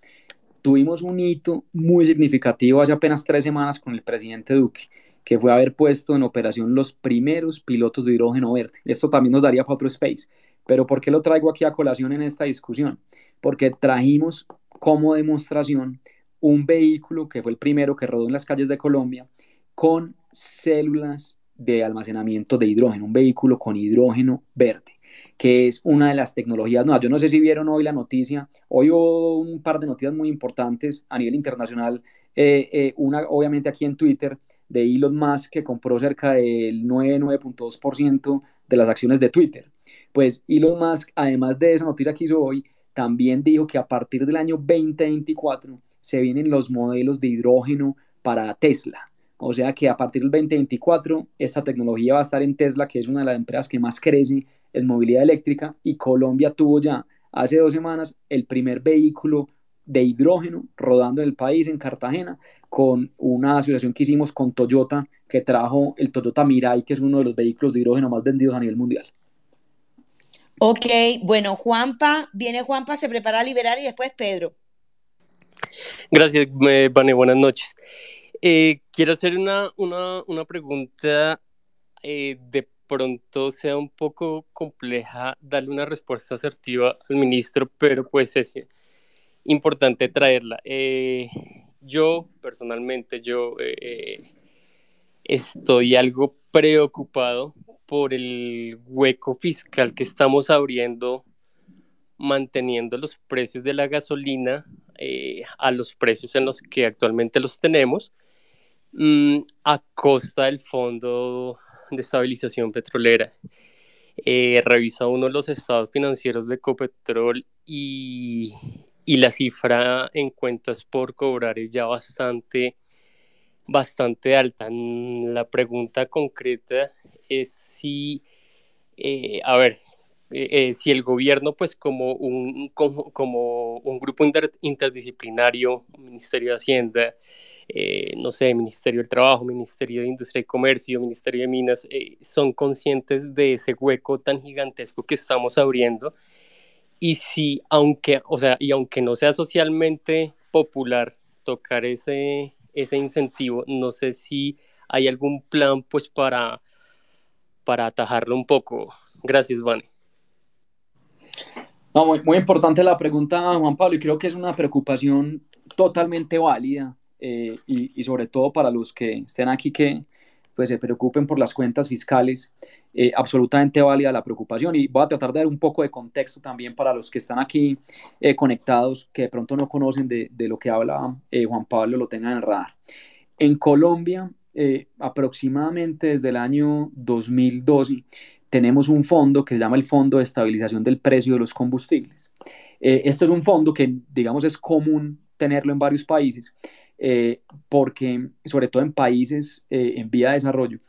Tuvimos un hito muy significativo hace apenas tres semanas con el presidente Duque, que fue haber puesto en operación los primeros pilotos de hidrógeno verde. Esto también nos daría para otro space. Pero ¿por qué lo traigo aquí a colación en esta discusión? Porque trajimos como demostración un vehículo que fue el primero que rodó en las calles de Colombia con células de almacenamiento de hidrógeno, un vehículo con hidrógeno verde, que es una de las tecnologías nuevas. Yo no sé si vieron hoy la noticia, hoy hubo un par de noticias muy importantes a nivel internacional, eh, eh, una obviamente aquí en Twitter de Elon Musk que compró cerca del 9,9.2% de las acciones de Twitter. Pues Elon Musk, además de esa noticia que hizo hoy, también dijo que a partir del año 2024 se vienen los modelos de hidrógeno para Tesla. O sea que a partir del 2024 esta tecnología va a estar en Tesla, que es una de las empresas que más crece en movilidad eléctrica, y Colombia tuvo ya hace dos semanas el primer vehículo de hidrógeno rodando en el país, en Cartagena, con una asociación que hicimos con Toyota, que trajo el Toyota Mirai, que es uno de los vehículos de hidrógeno más vendidos a nivel mundial. Ok, bueno, Juanpa, viene Juanpa, se prepara a liberar y después Pedro. Gracias, Vane, buenas noches. Eh, quiero hacer una, una, una pregunta, eh, de pronto sea un poco compleja darle una respuesta asertiva al ministro, pero pues es importante traerla. Eh, yo, personalmente, yo estoy algo preocupado por el hueco fiscal que estamos abriendo manteniendo los precios de la gasolina eh, a los precios en los que actualmente los tenemos, mm, a costa del Fondo de Estabilización Petrolera. Eh, revisa uno los estados financieros de Copetrol y, y, la cifra en cuentas por cobrar es ya bastante, bastante alta. La pregunta concreta es si, eh, a ver, eh, eh, si el gobierno, pues como un, como, un grupo interdisciplinario, Ministerio de Hacienda, eh, no sé, Ministerio del Trabajo, Ministerio de Industria y Comercio, Ministerio de Minas, son conscientes de ese hueco tan gigantesco que estamos abriendo. Y si, aunque, o sea, y aunque no sea socialmente popular tocar ese, ese incentivo, no sé si hay algún plan, pues, para, para atajarlo un poco. Gracias, Vane. No, muy, muy, importante la pregunta, Juan Pablo, y creo que es una preocupación totalmente válida eh, y, sobre todo para los que estén aquí que pues, se preocupen por las cuentas fiscales, eh, absolutamente válida la preocupación y voy a tratar de dar un poco de contexto también para los que están aquí eh, conectados, que de pronto no conocen de, de lo que habla Juan Pablo, lo tengan en el radar. En Colombia, aproximadamente desde el año 2012, tenemos un fondo que se llama el Fondo de Estabilización del Precio de los Combustibles. Eh, esto es un fondo que, digamos, es común tenerlo en varios países, eh, porque, sobre todo en países en vía de desarrollo,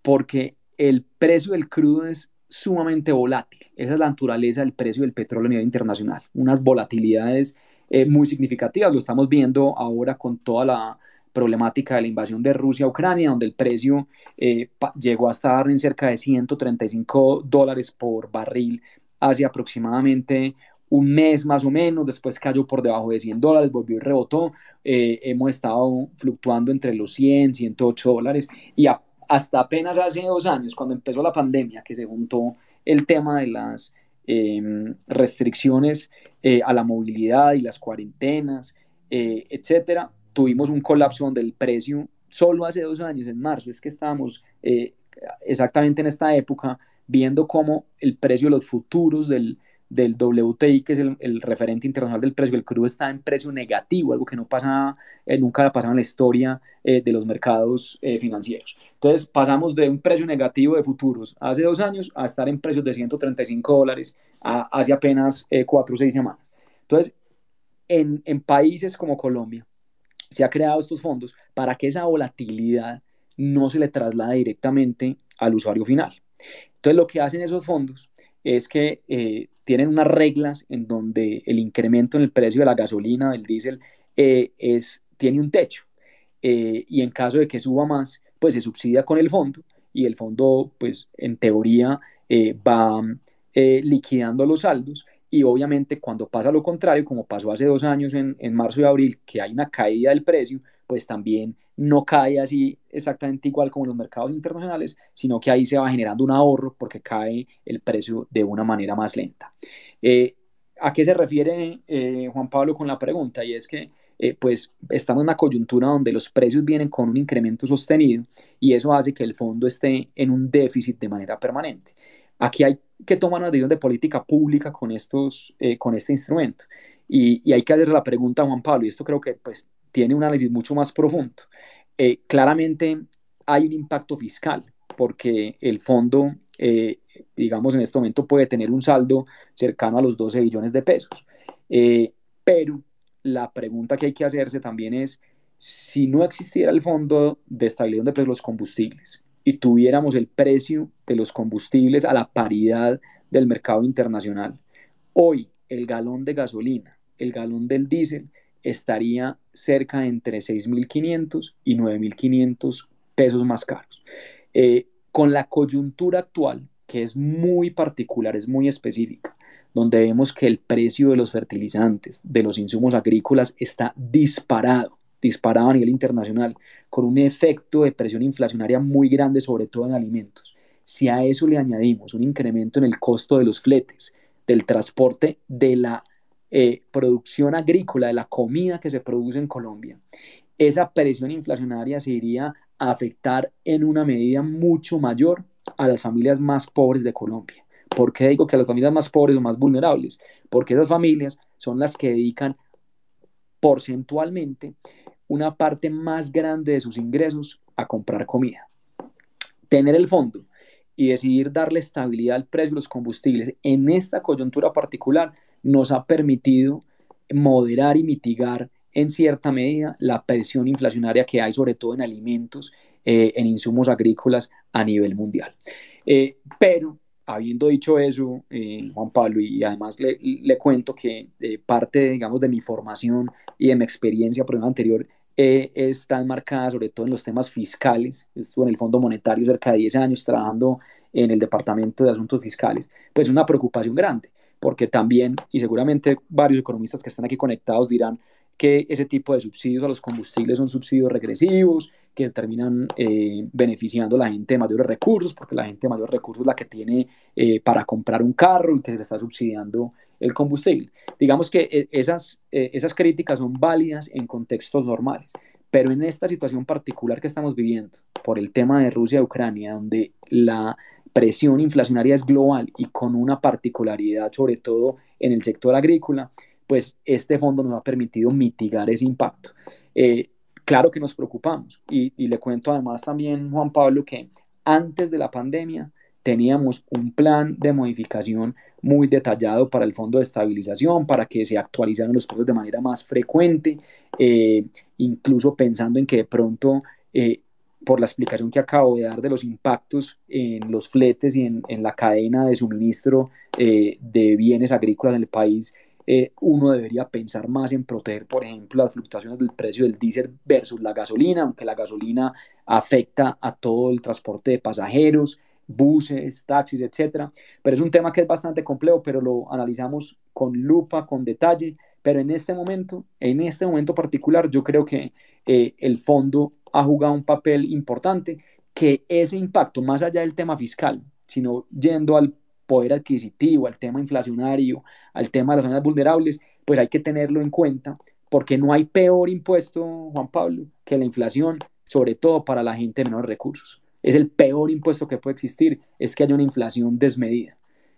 porque el precio del crudo es sumamente volátil. Esa es la naturaleza del precio del petróleo a nivel internacional. Unas volatilidades muy significativas. Lo estamos viendo ahora con toda la problemática de la invasión de Rusia a Ucrania, donde el precio eh, llegó a estar en cerca de 135 dólares por barril hace aproximadamente un mes más o menos, después cayó por debajo de 100 dólares, volvió y rebotó, eh, hemos estado fluctuando entre los 100, 108 dólares y hasta apenas hace dos años, cuando empezó la pandemia, que se juntó el tema de las em, restricciones eh, a la movilidad y las cuarentenas, etcétera, tuvimos un colapso donde el precio, solo hace dos años, en marzo, es que estábamos eh, exactamente en esta época viendo cómo el precio de los futuros del, del WTI, que es el, referente internacional del precio del crudo, está en precio negativo, algo que no pasa, eh, nunca ha pasado en la historia eh, de los mercados financieros. Entonces pasamos de un precio negativo de futuros hace dos años a estar en precios de 135 dólares hace apenas cuatro o seis semanas. Entonces, en, en países como Colombia, se ha creado estos fondos para que esa volatilidad no se le traslade directamente al usuario final. Entonces lo que hacen esos fondos es que eh, tienen unas reglas en donde el incremento en el precio de la gasolina, del diésel, eh, es, tiene un techo. Eh, y en caso de que suba más, pues se subsidia con el fondo y el fondo, pues en teoría, va liquidando los saldos y obviamente cuando pasa lo contrario, como pasó hace dos años en, marzo y abril, que hay una caída del precio, pues también no cae así exactamente igual como en los mercados internacionales, sino que ahí se va generando un ahorro porque cae el precio de una manera más lenta. Eh, ¿A qué se refiere eh, Juan Pablo con la pregunta? Y es que eh, pues estamos en una coyuntura donde los precios vienen con un incremento sostenido y eso hace que el fondo esté en un déficit de manera permanente. Aquí hay que tomar una decisión de política pública con, estos, eh, con este instrumento. Y, hay que hacer la pregunta a Juan Pablo, y esto creo que pues, tiene un análisis mucho más profundo. Eh, claramente hay un impacto fiscal, porque el fondo, eh, digamos, en este momento puede tener un saldo cercano a los 12 billones de pesos. pero la pregunta que hay que hacerse también es, si no existiera el fondo de estabilidad de precios de los combustibles, y tuviéramos el precio de los combustibles a la paridad del mercado internacional. Hoy el galón de gasolina, el galón del diésel estaría cerca de entre 6.500 y 9.500 pesos más caros. Eh, con la coyuntura actual, que es muy particular, es muy específica, donde vemos que el precio de los fertilizantes, de los insumos agrícolas está disparado disparado a nivel internacional, con un efecto de presión inflacionaria muy grande, sobre todo en alimentos. Si a eso le añadimos un incremento en el costo de los fletes, del transporte, de la eh, producción agrícola, de la comida que se produce en Colombia, esa presión inflacionaria se iría a afectar en una medida mucho mayor a las familias más pobres de Colombia. ¿Por qué digo que a las familias más pobres o más vulnerables? Porque esas familias son las que dedican porcentualmente una parte más grande de sus ingresos a comprar comida. Tener el fondo y decidir darle estabilidad al precio de los combustibles en esta coyuntura particular nos ha permitido moderar y mitigar en cierta medida la presión inflacionaria que hay sobre todo en alimentos, eh, en insumos agrícolas a nivel mundial. Eh, pero habiendo dicho eso, eh, Juan Pablo, y además le, cuento que parte, digamos, de mi formación y de mi experiencia por anterior eh, está enmarcada sobre todo en los temas fiscales. Estuve en el Fondo Monetario cerca de 10 años trabajando en el Departamento de Asuntos Fiscales. Pues una preocupación grande, porque también, y seguramente varios economistas que están aquí conectados dirán que ese tipo de subsidios a los combustibles son subsidios regresivos, que terminan eh, beneficiando a la gente de mayores recursos, porque la gente de mayores recursos es la que tiene eh, para comprar un carro y que se le está subsidiando el combustible. Digamos que eh, esas, eh, esas críticas son válidas en contextos normales, pero en esta situación particular que estamos viviendo, por el tema de Rusia y Ucrania, donde la presión inflacionaria es global y con una particularidad sobre todo en el sector agrícola, pues este fondo nos ha permitido mitigar ese impacto. Eh, claro que nos preocupamos y, le cuento además también, Juan Pablo, que antes de la pandemia teníamos un plan de modificación muy detallado para el fondo de estabilización, para que se actualizaran los precios de manera más frecuente, eh, incluso pensando en que de pronto, eh, por la explicación que acabo de dar de los impactos en los fletes y en, la cadena de suministro de bienes agrícolas en el país, uno debería pensar más en proteger, por ejemplo, las fluctuaciones del precio del diésel versus la gasolina, aunque la gasolina afecta a todo el transporte de pasajeros, buses, taxis, etcétera. Pero es un tema que es bastante complejo, pero lo analizamos con lupa, con detalle. Pero en este momento, en este momento particular, yo creo que eh, el fondo ha jugado un papel importante, que ese impacto, más allá del tema fiscal, sino yendo al poder adquisitivo, al tema inflacionario, al tema de las zonas vulnerables, pues hay que tenerlo en cuenta, porque no hay peor impuesto, Juan Pablo, que la inflación, sobre todo para la gente de menores recursos es el peor impuesto que puede existir, es que haya una inflación desmedida.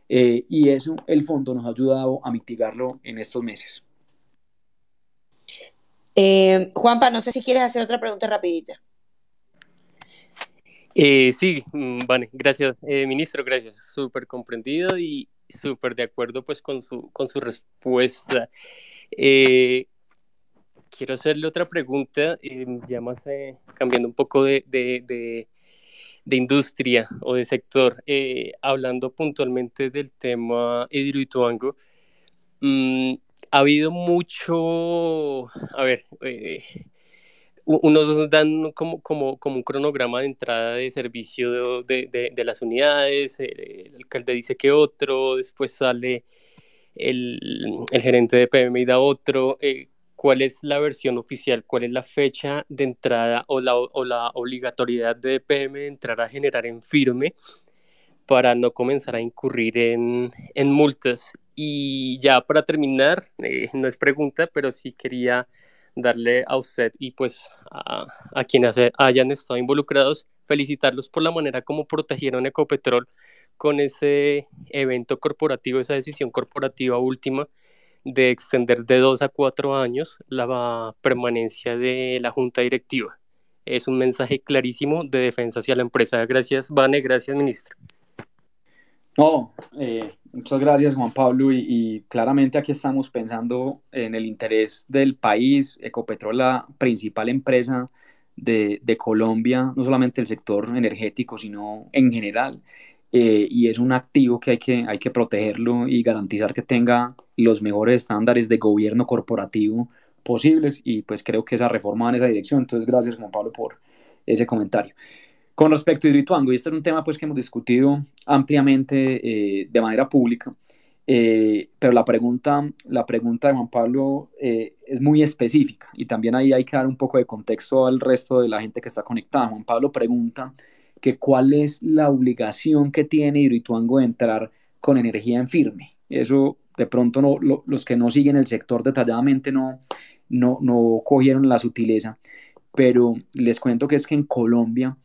Eh, y eso el fondo nos ha ayudado a mitigarlo en estos meses. Eh, Juanpa, no sé si quieres hacer otra pregunta rapidita. Eh, sí, mm, vale, gracias, ministro, gracias. Súper comprendido y súper de acuerdo pues con su, con su respuesta. quiero hacerle otra pregunta, ya más cambiando un poco de, de industria o de sector, eh, hablando puntualmente del tema Hidroituango, mm, ha habido mucho, a ver, eh, unos dan como, como, como, un cronograma de entrada de servicio de, de, de las unidades, el, alcalde dice que otro, después sale el, el gerente de PM y da otro. Eh, cuál es la versión oficial, cuál es la fecha de entrada o la, o la obligatoriedad de EPM de entrar a generar en firme para no comenzar a incurrir en, en multas. Y ya para terminar, eh, no es pregunta, pero sí quería darle a usted y pues a, a quienes hayan estado involucrados, felicitarlos por la manera como protegieron Ecopetrol con ese evento corporativo, esa decisión corporativa última de extender de dos a cuatro años la permanencia de la junta directiva. Es un mensaje clarísimo de defensa hacia la empresa. Gracias, Vane, gracias, ministro. No, eh, muchas gracias, Juan Pablo. Y, claramente aquí estamos pensando en el interés del país. Ecopetrol, la principal empresa de, Colombia, no solamente el sector energético, sino en general. Eh, y es un activo que hay, que hay que protegerlo y garantizar que tenga los mejores estándares de gobierno corporativo posibles y pues creo que esa reforma va en esa dirección. Entonces, gracias Juan Pablo por ese comentario. Con respecto a Hidroituango, y este es un tema pues que hemos discutido ampliamente eh, de manera pública, eh, pero la pregunta, la pregunta de Juan Pablo es muy específica y también ahí hay que dar un poco de contexto al resto de la gente que está conectada. Juan Pablo pregunta que cuál es la obligación que tiene Hidroituango de entrar con energía en firme. Eso de pronto no, los que no siguen el sector detalladamente no, no, no cogieron la sutileza, pero les cuento que es que en Colombia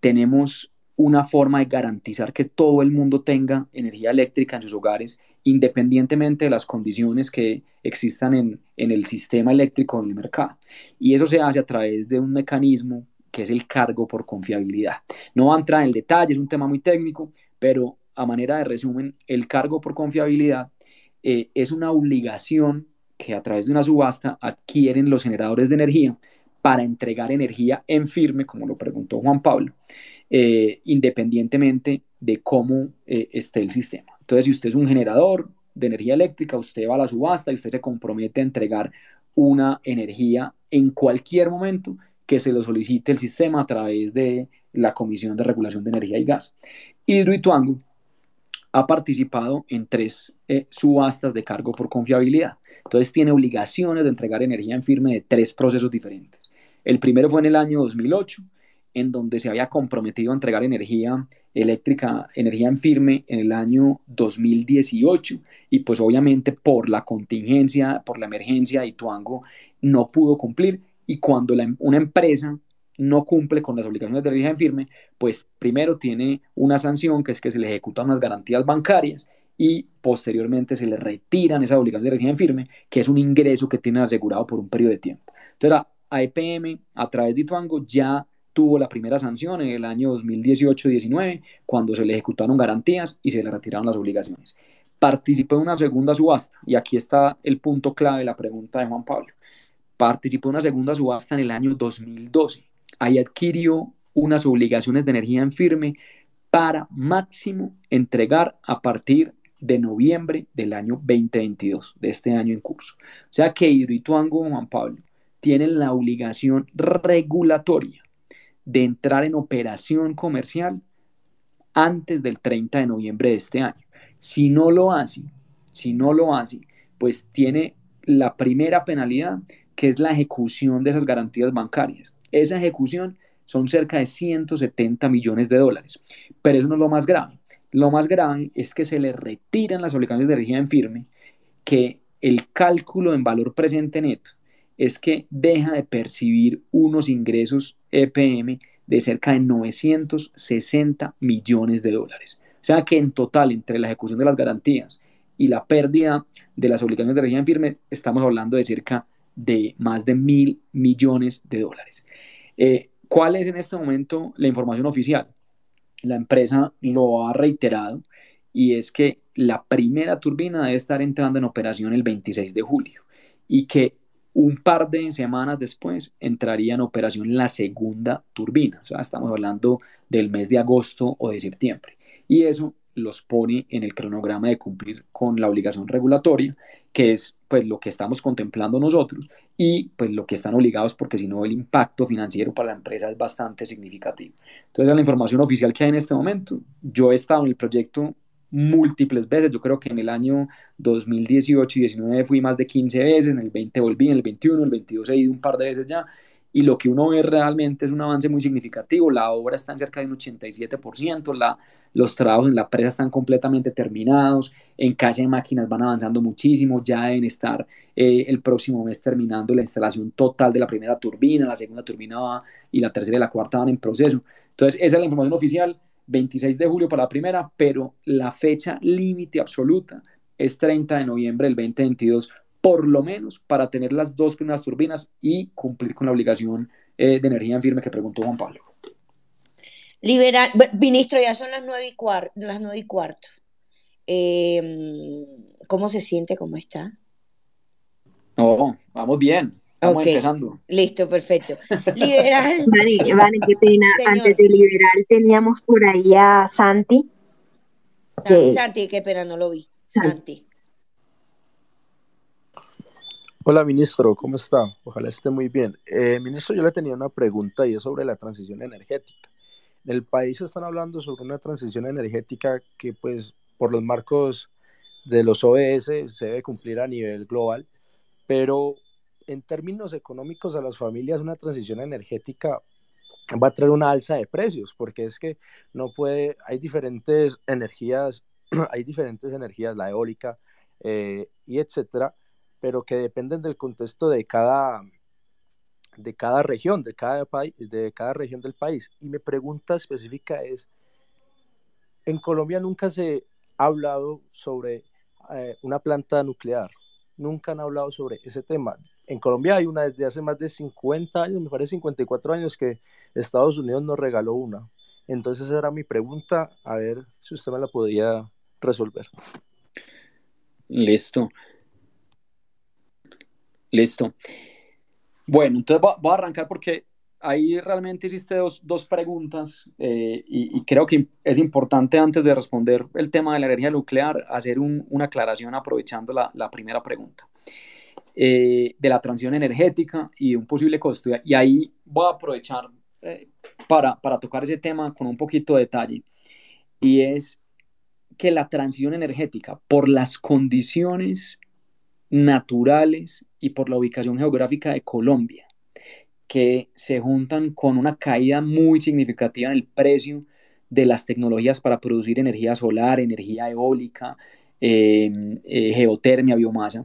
tenemos una forma de garantizar que todo el mundo tenga energía eléctrica en sus hogares, independientemente de las condiciones que existan en, en el sistema eléctrico en el mercado. Y eso se hace a través de un mecanismo que es el cargo por confiabilidad. No va a entrar en el detalle, es un tema muy técnico, pero a manera de resumen, el cargo por confiabilidad eh, es una obligación que a través de una subasta adquieren los generadores de energía para entregar energía en firme, como lo preguntó Juan Pablo, eh, independientemente de cómo eh, esté el sistema. Entonces, si usted es un generador de energía eléctrica, usted va a la subasta y usted se compromete a entregar una energía en cualquier momento que se lo solicite el sistema a través de la Comisión de Regulación de Energía y Gas. Hidroituango ha participado en tres eh, subastas de cargo por confiabilidad. Entonces tiene obligaciones de entregar energía en firme de tres procesos diferentes. El primero fue en el año 2008, en donde se había comprometido a entregar energía eléctrica, energía en firme en el año 2018 y pues obviamente por la contingencia, por la emergencia, Ituango no pudo cumplir y cuando una empresa no cumple con las obligaciones de energía en firme, pues primero tiene una sanción que es que se le ejecutan unas garantías bancarias y posteriormente se le retiran esas obligaciones de energía en firme, que es un ingreso que tiene asegurado por un periodo de tiempo. Entonces, a EPM, a través de Ituango, ya tuvo la primera sanción en el año 2018-19, cuando se le ejecutaron garantías y se le retiraron las obligaciones. Participó en una segunda subasta, y aquí está el punto clave de la pregunta de Juan Pablo. Participó en una segunda subasta en el año 2012. Ahí adquirió unas obligaciones de energía en firme para máximo entregar a partir de noviembre del año 2022, de este año en curso. O sea que Hidroituango, Juan Pablo, tienen la obligación regulatoria de entrar en operación comercial antes del 30 de noviembre de este año. Si no lo hace, si no lo hace, pues tiene la primera penalidad, que es la ejecución de esas garantías bancarias. Esa ejecución son cerca de 170 millones de dólares. Pero eso no es lo más grave. Lo más grave es que se le retiran las obligaciones de energía en firme, que el cálculo en valor presente neto es que deja de percibir unos ingresos EPM de cerca de 960 millones de dólares. O sea que en total, entre la ejecución de las garantías y la pérdida de las obligaciones de energía en firme, estamos hablando de cerca de más de mil millones de dólares. Eh, ¿Cuál es en este momento la información oficial? La empresa lo ha reiterado y es que la primera turbina debe estar entrando en operación el 26 de julio y que un par de semanas después entraría en operación la segunda turbina, o sea, estamos hablando del mes de agosto o de septiembre. Y eso los pone en el cronograma de cumplir con la obligación regulatoria, que es pues lo que estamos contemplando nosotros y pues lo que están obligados porque si no el impacto financiero para la empresa es bastante significativo. Entonces, la información oficial que hay en este momento, yo he estado en el proyecto múltiples veces. Yo creo que en el año 2018 y 19 fui más de 15 veces, en el 20 volví, en el 21, el 22 he ido un par de veces ya. Y lo que uno ve realmente es un avance muy significativo. La obra está en cerca de un 87%, la, los trabajos en la presa están completamente terminados, en calle de máquinas van avanzando muchísimo, ya deben estar eh, el próximo mes terminando la instalación total de la primera turbina, la segunda turbina va, y la tercera y la cuarta van en proceso. Entonces, esa es la información oficial 26 de julio para la primera, pero la fecha límite absoluta es 30 de noviembre del 2022, por lo menos para tener las dos primeras turbinas y cumplir con la obligación eh, de energía en firme que preguntó Juan Pablo. Liberal, ministro, ya son las nueve y, cuarto, las nueve y cuarto. Em, ¿Cómo se siente? ¿Cómo está? No, vamos bien. Estamos empezando. Listo, perfecto. Liberal. Vale, qué pena. Antes de liberal teníamos por ahí a Santi. Santi, qué pena, no lo vi. Santi. Hola, ministro, ¿cómo está? Ojalá esté muy bien. Eh, ministro, yo le tenía una pregunta y es sobre la transición energética. En el país están hablando sobre una transición energética que, pues, por los marcos de los OES se debe cumplir a nivel global, pero en términos económicos a las familias una transición energética va a traer una alza de precios, porque es que no puede, hay diferentes energías, hay diferentes energías, la eólica eh, y etcétera, pero que dependen del contexto de cada, de cada región, de cada, país, de cada región del país. Y mi pregunta específica es, en Colombia nunca se ha hablado sobre eh, una planta nuclear, nunca han hablado sobre ese tema en Colombia hay una desde hace más de 50 años, me parece 54 años, que Estados Unidos nos regaló una. Entonces era mi pregunta, a ver si usted me la podía resolver. Listo. Listo. Bueno, entonces voy a arrancar porque ahí realmente hiciste dos, dos preguntas eh, y, creo que es importante antes de responder el tema de la energía nuclear hacer una aclaración aprovechando la, la primera pregunta. Eh, de la transición energética y un posible costo. Y ahí voy a aprovechar eh, para, para tocar ese tema con un poquito de detalle. Y es que la transición energética, por las condiciones naturales y por la ubicación geográfica de Colombia, que se juntan con una caída muy significativa en el precio de las tecnologías para producir energía solar, energía eólica, eh, geotermia, biomasa,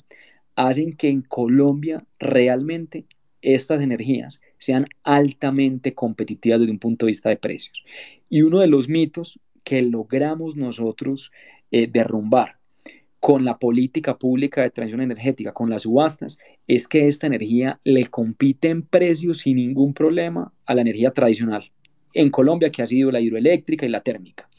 hacen que en Colombia realmente estas energías sean altamente competitivas desde un punto de vista de precios. Y uno de los mitos que logramos nosotros eh, derrumbar con la política pública de transición energética, con las subastas, es que esta energía le compite en precios sin ningún problema a la energía tradicional en Colombia, que ha sido la hidroeléctrica y la térmica.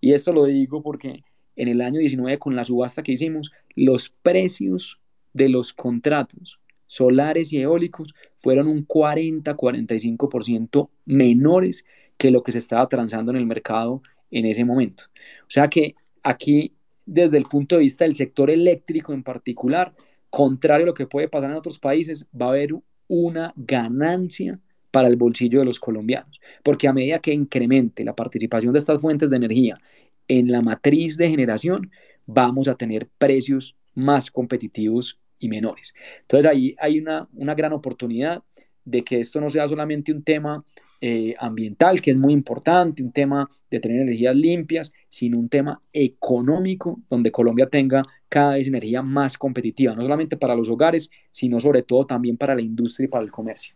Y esto lo digo porque en el año 19, con la subasta que hicimos, los precios de los contratos solares y eólicos fueron un 40-45% menores que lo que se estaba transando en el mercado en ese momento. O sea que aquí, desde el punto de vista del sector eléctrico en particular, contrario a lo que puede pasar en otros países, va a haber una ganancia para el bolsillo de los colombianos, porque a medida que incremente la participación de estas fuentes de energía en la matriz de generación, vamos a tener precios más competitivos y menores. Entonces ahí hay una, una gran oportunidad de que esto no sea solamente un tema eh, ambiental, que es muy importante, un tema de tener energías limpias, sino un tema económico, donde Colombia tenga cada vez energía más competitiva, no solamente para los hogares, sino sobre todo también para la industria y para el comercio.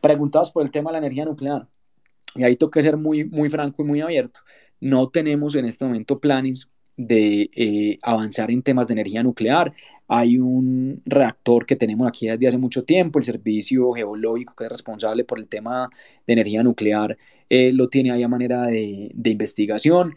Preguntados por el tema de la energía nuclear, y ahí que ser muy, muy franco y muy abierto, no tenemos en este momento planes de eh, avanzar en temas de energía nuclear. Hay un reactor que tenemos aquí desde hace mucho tiempo, el Servicio Geológico, que es responsable por el tema de energía nuclear, eh, lo tiene ahí a manera de, investigación.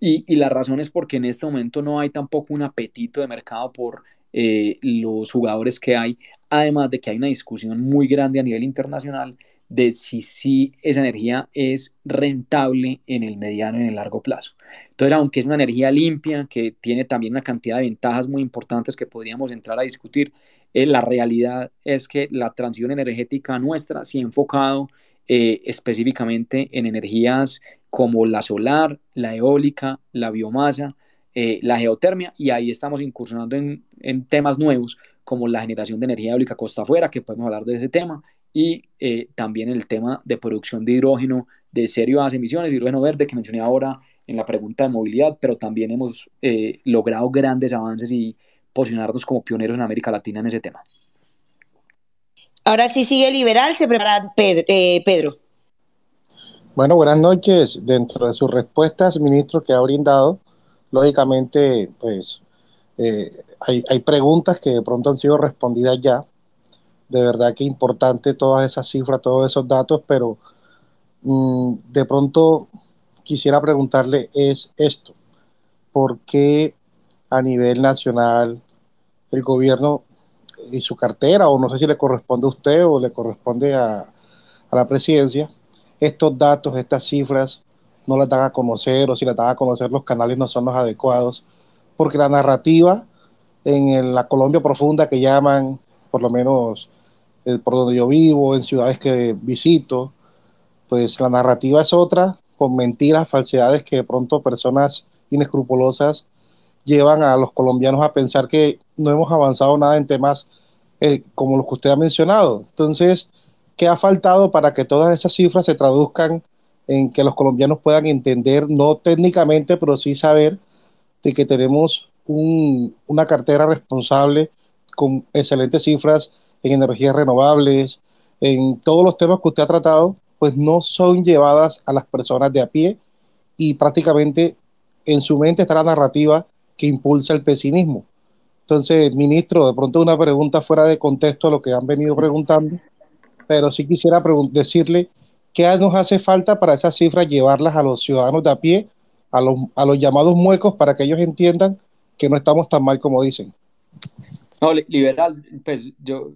Y, y, la razón es porque en este momento no hay tampoco un apetito de mercado por eh, los jugadores que hay, además de que hay una discusión muy grande a nivel internacional de si, si esa energía es rentable en el mediano y en el largo plazo. Entonces, aunque es una energía limpia, que tiene también una cantidad de ventajas muy importantes que podríamos entrar a discutir, eh, la realidad es que la transición energética nuestra se ha enfocado eh, específicamente en energías como la solar, la eólica, la biomasa, eh, la geotermia, y ahí estamos incursionando en, en temas nuevos como la generación de energía eólica costa afuera, que podemos hablar de ese tema, y eh, también el tema de producción de hidrógeno de serias emisiones, de hidrógeno verde que mencioné ahora en la pregunta de movilidad, pero también hemos eh, logrado grandes avances y posicionarnos como pioneros en América Latina en ese tema. Ahora sí sigue liberal, se prepara eh, Pedro. Bueno, buenas noches. Dentro de sus respuestas, ministro, que ha brindado, lógicamente, pues hay, hay preguntas que de pronto han sido respondidas ya, de verdad que importante todas esas cifras, todos esos datos, pero mm, de pronto quisiera preguntarle es esto, ¿por qué a nivel nacional el gobierno y su cartera, o no sé si le corresponde a usted o le corresponde a, a la presidencia, estos datos, estas cifras, no las dan a conocer o si las dan a conocer los canales no son los adecuados, porque la narrativa en la Colombia profunda que llaman, por lo menos eh, por donde yo vivo, en ciudades que visito, pues la narrativa es otra, con mentiras, falsedades que de pronto personas inescrupulosas llevan a los colombianos a pensar que no hemos avanzado nada en temas eh, como los que usted ha mencionado. Entonces, ¿qué ha faltado para que todas esas cifras se traduzcan en que los colombianos puedan entender, no técnicamente, pero sí saber de que tenemos una cartera responsable con excelentes cifras en energías renovables, en todos los temas que usted ha tratado, pues no son llevadas a las personas de a pie y prácticamente en su mente está la narrativa que impulsa el pesimismo. Entonces, ministro, de pronto una pregunta fuera de contexto a lo que han venido preguntando, pero sí quisiera decirle qué nos hace falta para esas cifras llevarlas a los ciudadanos de a pie, a los, a los llamados muecos, para que ellos entiendan que no estamos tan mal como dicen. No, liberal, pues yo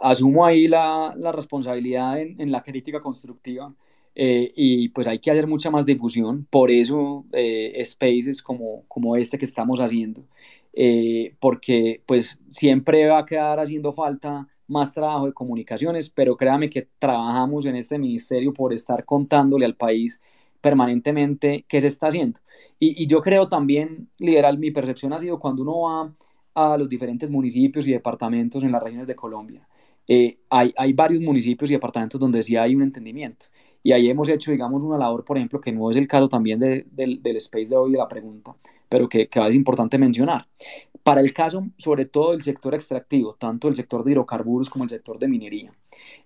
asumo ahí la, la responsabilidad en, en, la crítica constructiva eh, y pues hay que hacer mucha más difusión, por eso eh, spaces como, como este que estamos haciendo, eh, porque pues siempre va a quedar haciendo falta más trabajo de comunicaciones, pero créame que trabajamos en este ministerio por estar contándole al país permanentemente qué se está haciendo. Y, y yo creo también, liberal, mi percepción ha sido cuando uno va a los diferentes municipios y departamentos en las regiones de Colombia. Eh, hay, hay, varios municipios y departamentos donde sí hay un entendimiento. Y ahí hemos hecho, digamos, una labor, por ejemplo, que no es el caso también de, del space de hoy de la pregunta, pero que, que es importante mencionar. Para el caso, sobre todo del sector extractivo, tanto el sector de hidrocarburos como el sector de minería,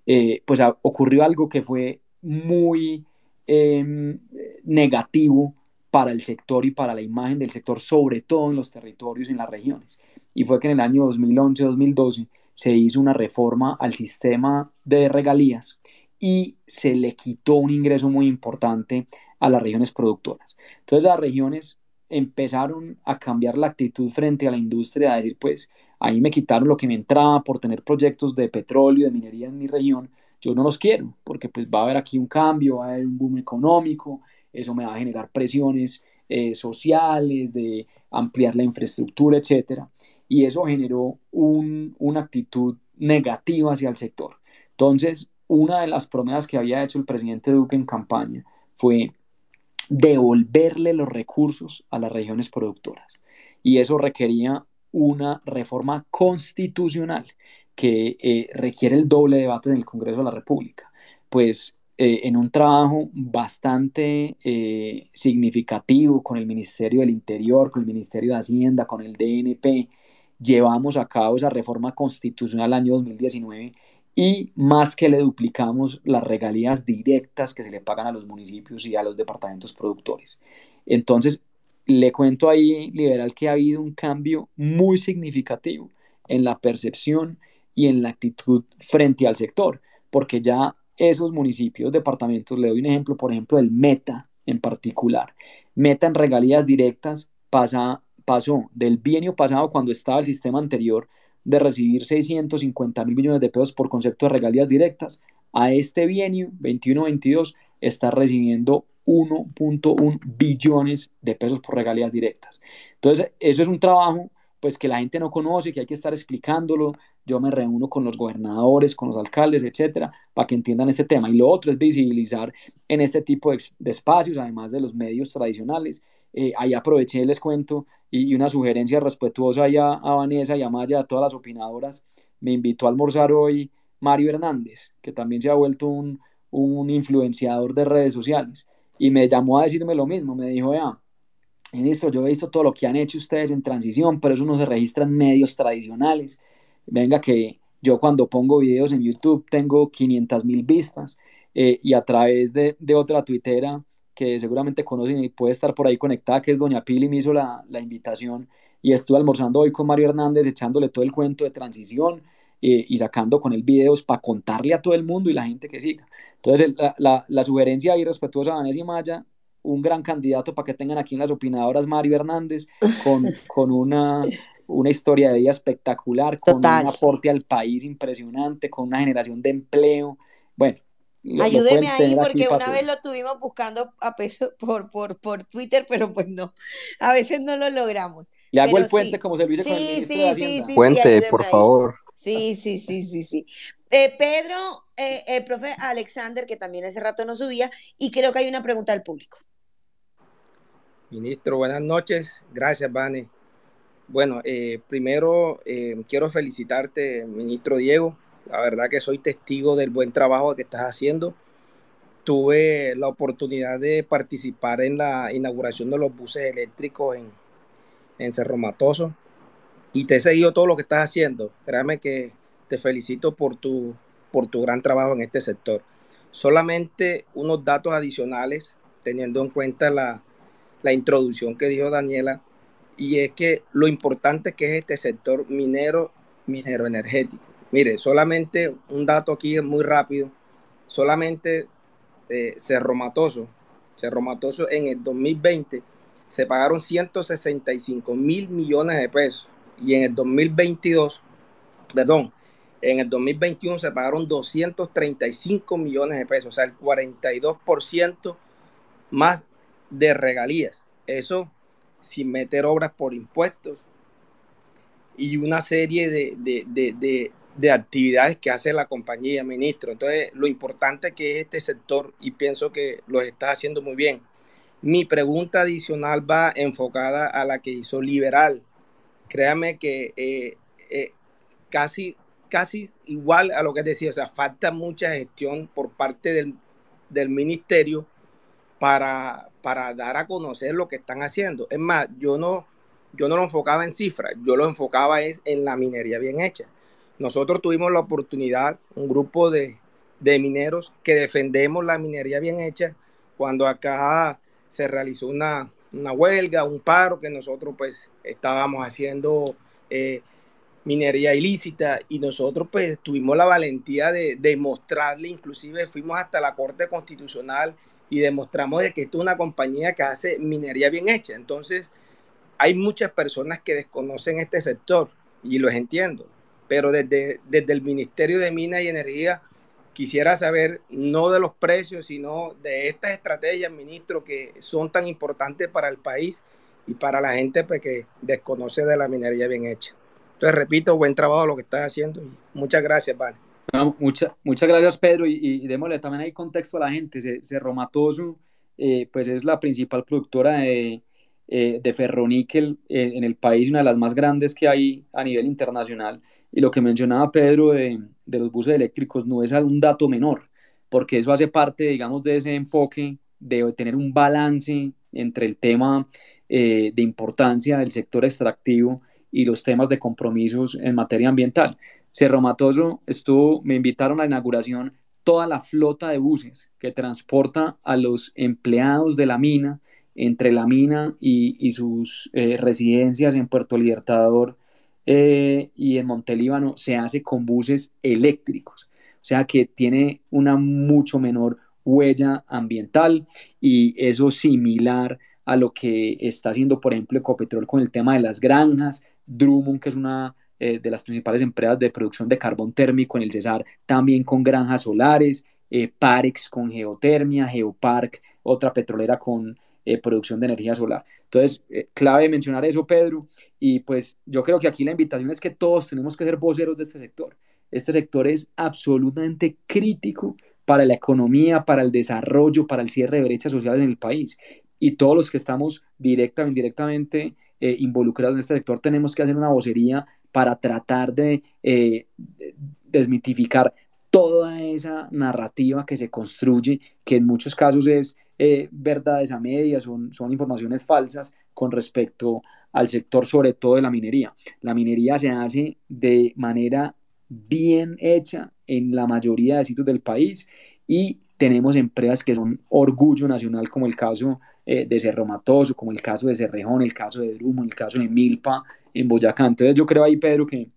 eh, pues ocurrió algo que fue muy em, negativo para el sector y para la imagen del sector, sobre todo en los territorios, en las regiones y fue que en el año 2011-2012 se hizo una reforma al sistema de regalías y se le quitó un ingreso muy importante a las regiones productoras. Entonces las regiones empezaron a cambiar la actitud frente a la industria, a decir, pues ahí me quitaron lo que me entraba por tener proyectos de petróleo, de minería en mi región, yo no los quiero, porque pues va a haber aquí un cambio, va a haber un boom económico, eso me va a generar presiones eh, sociales, de ampliar la infraestructura, etcétera, y eso generó una actitud negativa hacia el sector. Entonces, una de las promesas que había hecho el presidente Duque en campaña fue devolverle los recursos a las regiones productoras. Y eso requería una reforma constitucional que eh, requiere el doble debate en el Congreso de la República. Pues eh, en un trabajo bastante eh, significativo con el Ministerio del Interior, con el Ministerio de Hacienda, con el DNP, llevamos a cabo esa reforma constitucional el año 2019 y más que le duplicamos las regalías directas que se le pagan a los municipios y a los departamentos productores. Entonces, le cuento ahí, liberal, que ha habido un cambio muy significativo en la percepción y en la actitud frente al sector, porque ya esos municipios, departamentos, le doy un ejemplo, por ejemplo, el Meta en particular. Meta en regalías directas pasa, pasó del bienio pasado cuando estaba el sistema anterior de recibir 650 mil millones de pesos por concepto de regalías directas, a este bienio 21-22 está recibiendo 1.1 billones de pesos por regalías directas. Entonces, eso es un trabajo pues que la gente no conoce, que hay que estar explicándolo. Yo me reúno con los gobernadores, con los alcaldes, etcétera, para que entiendan este tema. Y lo otro es visibilizar en este tipo de, espacios, además de los medios tradicionales. Eh, ahí aproveché, les cuento, y, una sugerencia respetuosa a, a Vanessa y a Maya, a todas las opinadoras. Me invitó a almorzar hoy Mario Hernández, que también se ha vuelto un, influenciador de redes sociales. Y me llamó a decirme lo mismo. Me dijo, vea, Ministro, yo he visto todo lo que han hecho ustedes en transición, pero eso no se registra en medios tradicionales. Venga, que yo cuando pongo videos en YouTube tengo 500 mil vistas eh, y a través de, de, otra tuitera que seguramente conocen y puede estar por ahí conectada, que es Doña Pili, me hizo la, la invitación y estuve almorzando hoy con Mario Hernández echándole todo el cuento de transición eh, y sacando con él videos para contarle a todo el mundo y la gente que siga. Entonces, la, la, la sugerencia ahí respetuosa a Vanessa y Maya un gran candidato para que tengan aquí en las opinadoras Mario Hernández, con, con una, una historia de vida espectacular, con un aporte al país impresionante, con una generación de empleo. Bueno. Ayúdeme ahí porque una vez lo tuvimos buscando a peso por, por, por Twitter, pero pues no, a veces no lo logramos. Le hago el puente como servicio con el sí, sí, sí, Puente, por favor. Sí, sí, sí, sí, sí. Eh, Pedro, eh, el profe Alexander, que también hace rato no subía, y creo que hay una pregunta al público. Ministro, buenas noches. Gracias, Vane. Bueno, eh, primero eh, quiero felicitarte, ministro Diego. La verdad que soy testigo del buen trabajo que estás haciendo. Tuve la oportunidad de participar en la inauguración de los buses eléctricos en, Cerro Matoso y te he seguido todo lo que estás haciendo. Créame que te felicito por tu, por tu gran trabajo en este sector. Solamente unos datos adicionales teniendo en cuenta la, la introducción que dijo Daniela, y es que lo importante que es este sector minero, minero energético. Mire, solamente un dato aquí muy rápido, solamente eh, Cerro Matoso, Cerro Matoso en el 2020 se pagaron 165 mil millones de pesos y en el 2022, perdón, en el 2021 se pagaron 235 millones de pesos, o sea, el 42% más de regalías. Eso sin meter obras por impuestos y una serie de, actividades que hace la compañía, ministro. Entonces, lo importante que es este sector y pienso que lo está haciendo muy bien. Mi pregunta adicional va enfocada a la que hizo Liberal. Créame que eh, eh, casi, casi igual a lo que decía, o sea, falta mucha gestión por parte del, del ministerio para, para dar a conocer lo que están haciendo. Es más, yo no, yo no lo enfocaba en cifras, yo lo enfocaba es en la minería bien hecha. Nosotros tuvimos la oportunidad, un grupo de, de mineros que defendemos la minería bien hecha, cuando acá se realizó una, una huelga, un paro que nosotros pues estábamos haciendo eh, minería ilícita y nosotros pues tuvimos la valentía de demostrarle, inclusive fuimos hasta la Corte Constitucional y demostramos de que esto es una compañía que hace minería bien hecha. Entonces, hay muchas personas que desconocen este sector y los entiendo, pero desde, desde el Ministerio de Minas y Energía quisiera saber no de los precios, sino de estas estrategias, ministro, que son tan importantes para el país y para la gente pues, que desconoce de la minería bien hecha. Entonces, repito, buen trabajo lo que estás haciendo y muchas gracias, Vale. muchas gracias, Pedro, y, démosle también ahí contexto a la gente. Cerro Matoso, eh, pues es la principal productora de, eh, de ferroníquel eh, en el país, una de las más grandes que hay a nivel internacional. Y lo que mencionaba Pedro de, de los buses eléctricos no es un dato menor, porque eso hace parte, digamos, de ese enfoque de tener un balance entre el tema de importancia del sector extractivo y los temas de compromisos en materia ambiental. Cerro Matoso estuvo, me invitaron a la inauguración toda la flota de buses que transporta a los empleados de la mina entre la mina y, sus eh, residencias en Puerto Libertador eh, y en Montelíbano se hace con buses eléctricos, o sea que tiene una mucho menor huella ambiental y eso similar a lo que está haciendo, por ejemplo, Ecopetrol con el tema de las granjas, Drummond, que es una eh, de las principales empresas de producción de carbón térmico en el Cesar, también con granjas solares, Parex con geotermia, Geopark, otra petrolera con eh, producción de energía solar. Entonces, clave mencionar eso, Pedro, y pues yo creo que aquí la invitación es que todos tenemos que ser voceros de este sector. Este sector es absolutamente crítico para la economía, para el desarrollo, para el cierre de brechas sociales en el país. Y todos los que estamos directa o indirectamente eh, involucrados en este sector tenemos que hacer una vocería para tratar de eh, desmitificar toda esa narrativa que se construye, que en muchos casos es eh, verdades a medias, son, son informaciones falsas con respecto al sector, sobre todo de la minería. La minería se hace de manera bien hecha en la mayoría de sitios del país y tenemos empresas que son orgullo nacional, como el caso eh, de Cerro Matoso, como el caso de Cerrejón, el caso de Drumo, el caso de Milpa en Boyacá. Entonces yo creo ahí, Pedro, que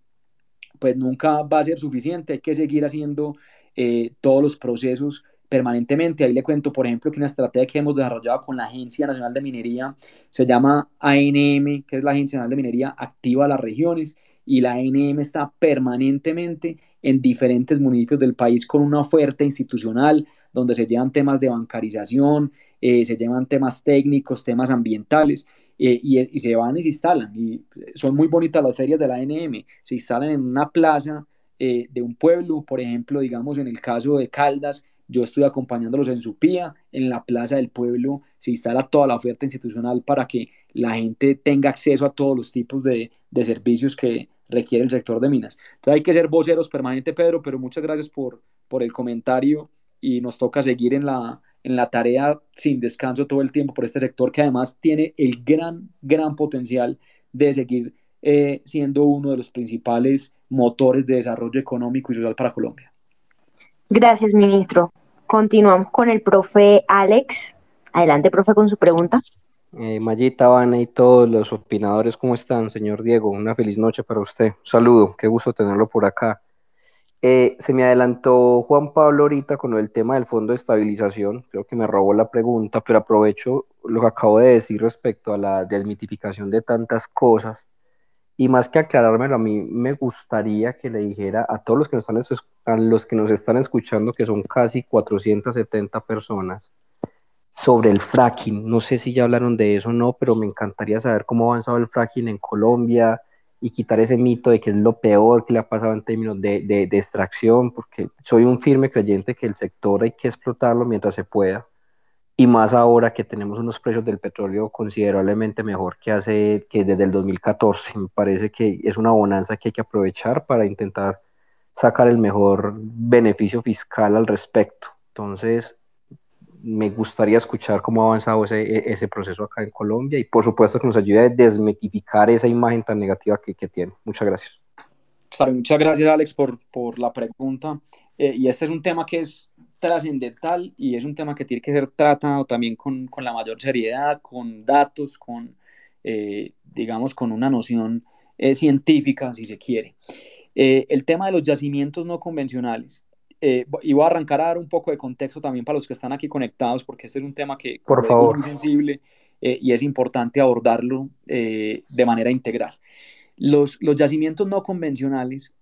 pues nunca va a ser suficiente, hay que seguir haciendo eh, todos los procesos permanentemente. Ahí le cuento, por ejemplo, que una estrategia que hemos desarrollado con la Agencia Nacional de Minería se llama ANM, que es la Agencia Nacional de Minería Activa las Regiones, y la ANM está permanentemente en diferentes municipios del país con una oferta institucional donde se llevan temas de bancarización, eh, se llevan temas técnicos, temas ambientales, eh, y, se van y se instalan. Y son muy bonitas las ferias de la ANM, se instalan en una plaza eh, de un pueblo, por ejemplo, digamos en el caso de Caldas, yo estoy acompañándolos en su pía, en la plaza del pueblo se instala toda la oferta institucional para que la gente tenga acceso a todos los tipos de, de servicios que requiere el sector de minas. Entonces hay que ser voceros permanente, Pedro, pero muchas gracias por, por el comentario y nos toca seguir en la, en la tarea sin descanso todo el tiempo por este sector que además tiene el gran, gran potencial de seguir eh, siendo uno de los principales motores de desarrollo económico y social para Colombia. Gracias, ministro. Continuamos con el profe Alex. Adelante, profe, con su pregunta. Eh, Mayita, Vana y todos los opinadores, ¿cómo están? Señor Diego, una feliz noche para usted. Un saludo, qué gusto tenerlo por acá. Eh, se me adelantó Juan Pablo ahorita con el tema del fondo de estabilización, creo que me robó la pregunta, pero aprovecho lo que acabo de decir respecto a la desmitificación de tantas cosas. Y más que aclarármelo, a mí me gustaría que le dijera a todos los que nos están, los que nos están escuchando, que son casi 470 personas, sobre el fracking. No sé si ya hablaron de eso o no, pero me encantaría saber cómo ha avanzado el fracking en Colombia, y quitar ese mito de que es lo peor que le ha pasado en términos de, de, extracción, porque soy un firme creyente que el sector hay que explotarlo mientras se pueda, y más ahora que tenemos unos precios del petróleo considerablemente mejor que hace que desde el 2014. Me parece que es una bonanza que hay que aprovechar para intentar sacar el mejor beneficio fiscal al respecto. Entonces, me gustaría escuchar cómo ha avanzado ese, e, ese, proceso acá en Colombia y por supuesto que nos ayude a desmitificar esa imagen tan negativa que, tiene. Muchas gracias. Claro, muchas gracias Alex por, la pregunta. Eh, y este es un tema que es trascendental y es un tema que tiene que ser tratado también con, la mayor seriedad, con datos, con, eh, digamos, con una noción eh, científica, si se quiere. El tema de los yacimientos no convencionales. Eh, y voy a arrancar a dar un poco de contexto también para los que están aquí conectados, porque este es un tema que Por favor. es muy sensible y es importante abordarlo de manera integral. Los, los yacimientos no convencionales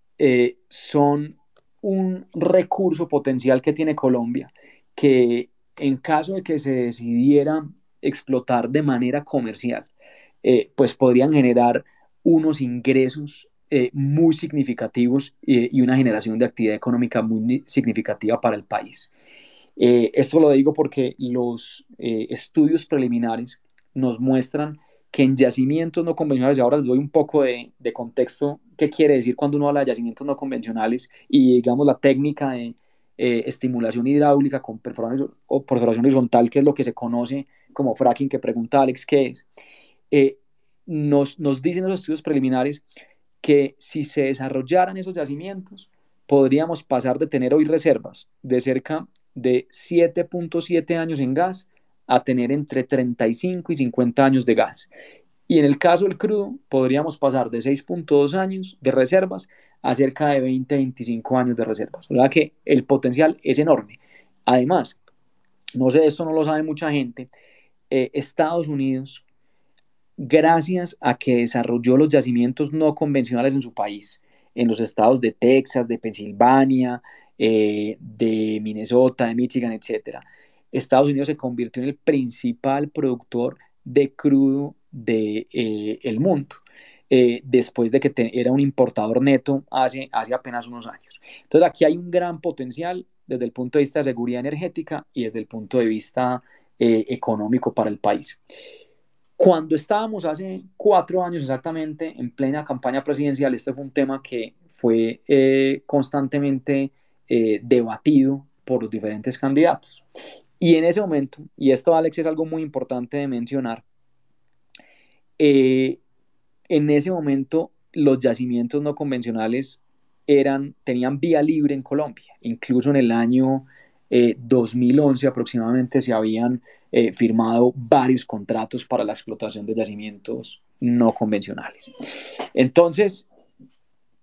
son un recurso potencial que tiene Colombia, que en caso de que se decidiera explotar de manera comercial, pues podrían generar unos ingresos eh, muy significativos eh, y una generación de actividad económica muy significativa para el país. Eh, esto lo digo porque los estudios preliminares nos muestran que en yacimientos no convencionales, y ahora les doy un poco de, de, contexto, qué quiere decir cuando uno habla de yacimientos no convencionales y digamos la técnica de estimulación hidráulica con perforación, o perforación horizontal, que es lo que se conoce como fracking, que pregunta Alex qué es nos, nos dicen los estudios preliminares que si se desarrollaran esos yacimientos, podríamos pasar de tener hoy reservas de cerca de 7.7 años en gas a tener entre 35 y 50 años de gas. Y en el caso del crudo, podríamos pasar de 6.2 años de reservas a cerca de 20-25 años de reservas. O sea que el potencial es enorme. Además, no sé, esto no lo sabe mucha gente, eh, Estados Unidos gracias a que desarrolló los yacimientos no convencionales en su país, en los estados de Texas, de Pensilvania, eh, de Minnesota, de Michigan, etc. Estados Unidos se convirtió en el principal productor de crudo del de, eh, mundo. Eh, después de que era un importador neto hace apenas unos años. Entonces aquí hay un gran potencial desde el punto de vista de seguridad energética y desde el punto de vista económico para el país. Cuando estábamos hace cuatro años exactamente en plena campaña presidencial, este fue un tema que fue eh, constantemente eh, debatido por los diferentes candidatos. Y en ese momento, y esto Alex es algo muy importante de mencionar, eh, en ese momento los yacimientos no convencionales eran, tenían vía libre en Colombia. Incluso en el año 2011 aproximadamente se habían eh, firmado varios contratos para la explotación de yacimientos no convencionales. Entonces,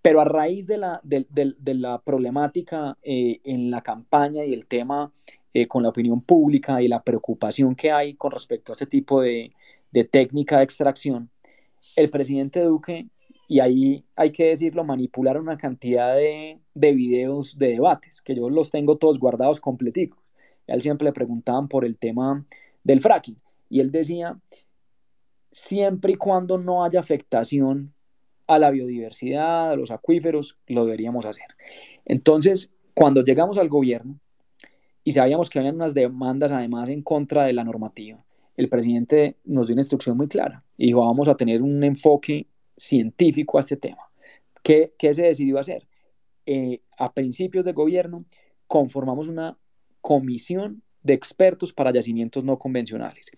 pero a raíz de la, de, la problemática eh, en la campaña y el tema eh, con la opinión pública y la preocupación que hay con respecto a este tipo de, de técnica de extracción, el presidente Duque, y ahí hay que decirlo, manipularon una cantidad de, de videos de debates, que yo los tengo todos guardados completicos a él siempre le preguntaban por el tema del fracking y él decía, siempre y cuando no haya afectación a la biodiversidad, a los acuíferos, lo deberíamos hacer. Entonces, cuando llegamos al gobierno y sabíamos que había unas demandas además en contra de la normativa, el presidente nos dio una instrucción muy clara y dijo, vamos a tener un enfoque científico a este tema. ¿Qué, qué se decidió hacer? Eh, a principios de gobierno conformamos una comisión de expertos para yacimientos no convencionales.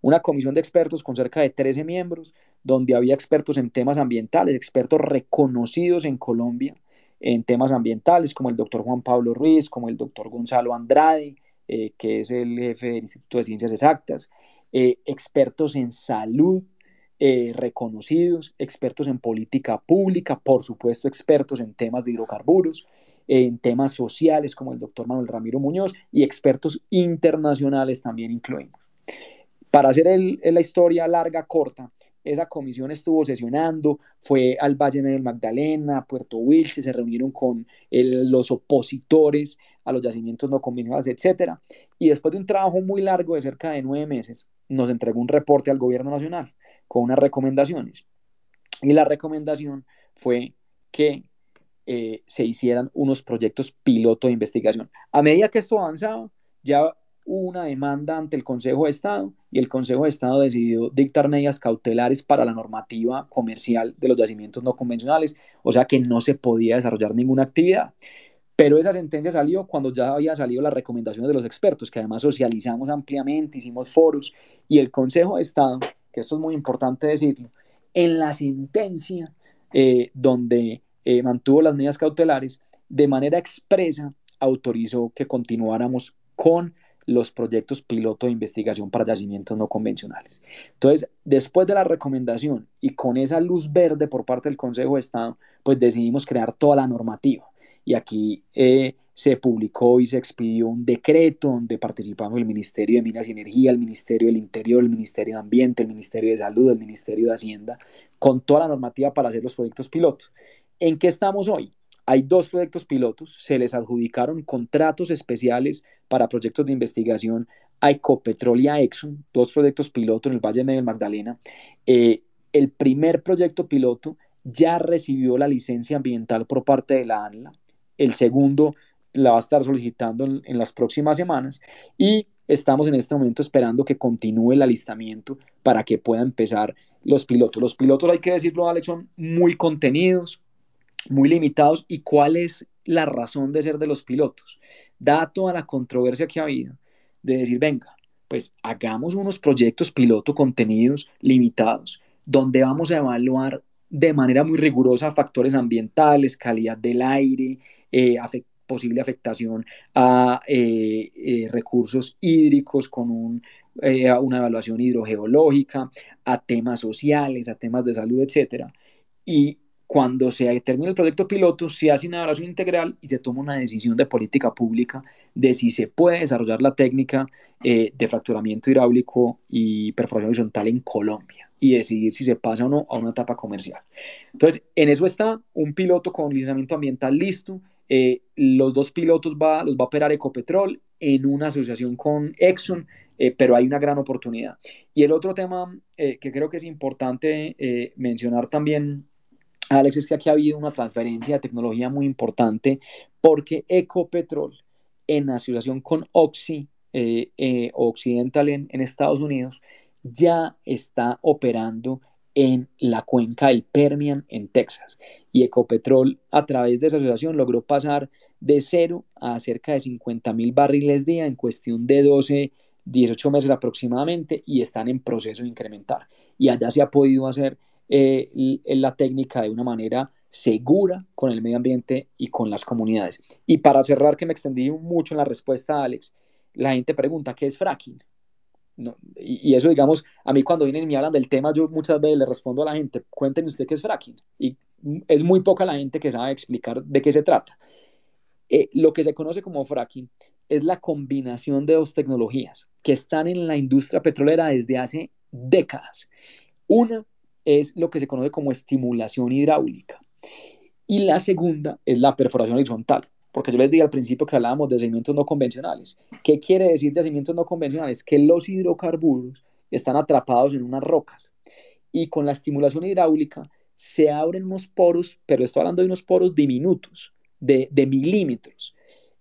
Una comisión de expertos con cerca de 13 miembros, donde había expertos en temas ambientales, expertos reconocidos en Colombia en temas ambientales, como el doctor Juan Pablo Ruiz, como el doctor Gonzalo Andrade, eh, que es el jefe del Instituto de Ciencias Exactas, eh, expertos en salud, eh, reconocidos, expertos en política pública, por supuesto expertos en temas de hidrocarburos, en temas sociales como el doctor Manuel Ramiro Muñoz y expertos internacionales también incluimos. Para hacer la historia larga, corta, esa comisión estuvo sesionando, fue al Valle del Magdalena, Puerto Wilches, se reunieron con los opositores a los yacimientos no convencionales, etc. Y después de un trabajo muy largo de cerca de nueve meses, nos entregó un reporte al gobierno nacional con unas recomendaciones. Y la recomendación fue que eh, se hicieran unos proyectos piloto de investigación. A medida que esto avanzaba, ya hubo una demanda ante el Consejo de Estado y el Consejo de Estado decidió dictar medidas cautelares para la normativa comercial de los yacimientos no convencionales, o sea que no se podía desarrollar ninguna actividad. Pero esa sentencia salió cuando ya había salido la recomendación de los expertos, que además socializamos ampliamente, hicimos foros, y el Consejo de Estado que esto es muy importante decirlo, en la sentencia eh, donde eh, mantuvo las medidas cautelares, de manera expresa autorizó que continuáramos con los proyectos piloto de investigación para yacimientos no convencionales. Entonces, después de la recomendación y con esa luz verde por parte del Consejo de Estado, pues decidimos crear toda la normativa. Y aquí eh, se publicó y se expidió un decreto donde participamos el Ministerio de Minas y Energía, el Ministerio del Interior, el Ministerio de Ambiente, el Ministerio de Salud, el Ministerio de Hacienda, con toda la normativa para hacer los proyectos pilotos. ¿En qué estamos hoy? Hay dos proyectos pilotos, se les adjudicaron contratos especiales para proyectos de investigación a Ecopetrol y a Exxon, dos proyectos pilotos en el Valle de Magdalena. Eh, el primer proyecto piloto ya recibió la licencia ambiental por parte de la ANLA, el segundo la va a estar solicitando en, las próximas semanas y estamos en este momento esperando que continúe el alistamiento para que pueda empezar los pilotos. Los pilotos, hay que decirlo, Alex, son muy contenidos, muy limitados. ¿Y cuál es la razón de ser de los pilotos? Dada toda la controversia que ha habido, de decir, venga, pues hagamos unos proyectos piloto contenidos limitados, donde vamos a evaluar de manera muy rigurosa factores ambientales, calidad del aire, eh, posible afectación a eh, eh, recursos hídricos con un, una evaluación hidrogeológica, a temas sociales, a temas de salud, etc. Y cuando se termina el proyecto piloto, se hace una evaluación integral y se toma una decisión de política pública de si se puede desarrollar la técnica eh, de fracturamiento hidráulico y perforación horizontal en Colombia y decidir si se pasa o no a una etapa comercial. Entonces, en eso está un piloto con licenciamiento ambiental listo. Eh, los dos pilotos va, los va a operar Ecopetrol en una asociación con Exxon, eh, pero hay una gran oportunidad. Y el otro tema que creo que es importante mencionar también Alex, es que aquí ha habido una transferencia de tecnología muy importante porque Ecopetrol, en asociación con Oxy, eh, eh, Occidental en, Estados Unidos, ya está operando en la cuenca del Permian en Texas. Y Ecopetrol, a través de esa asociación, logró pasar de cero a cerca de 50 mil barriles día en cuestión de 12, 18 meses aproximadamente y están en proceso de incrementar. Y allá se ha podido hacer eh, la técnica de una manera segura con el medio ambiente y con las comunidades. Y para cerrar, que me extendí mucho en la respuesta, Alex, la gente pregunta, ¿qué es fracking? No, y, eso, digamos, a mí cuando vienen y me hablan del tema, yo muchas veces le respondo a la gente, cuéntenme usted qué es fracking. Y es muy poca la gente que sabe explicar de qué se trata. Eh, lo que se conoce como fracking es la combinación de dos tecnologías que están en la industria petrolera desde hace décadas. Una es lo que se conoce como estimulación hidráulica. Y la segunda es la perforación horizontal, porque yo les dije al principio que hablábamos de yacimientos no convencionales. ¿Qué quiere decir de yacimientos no convencionales? Que los hidrocarburos están atrapados en unas rocas y con la estimulación hidráulica se abren unos poros, pero estoy hablando de unos poros diminutos, de, milímetros,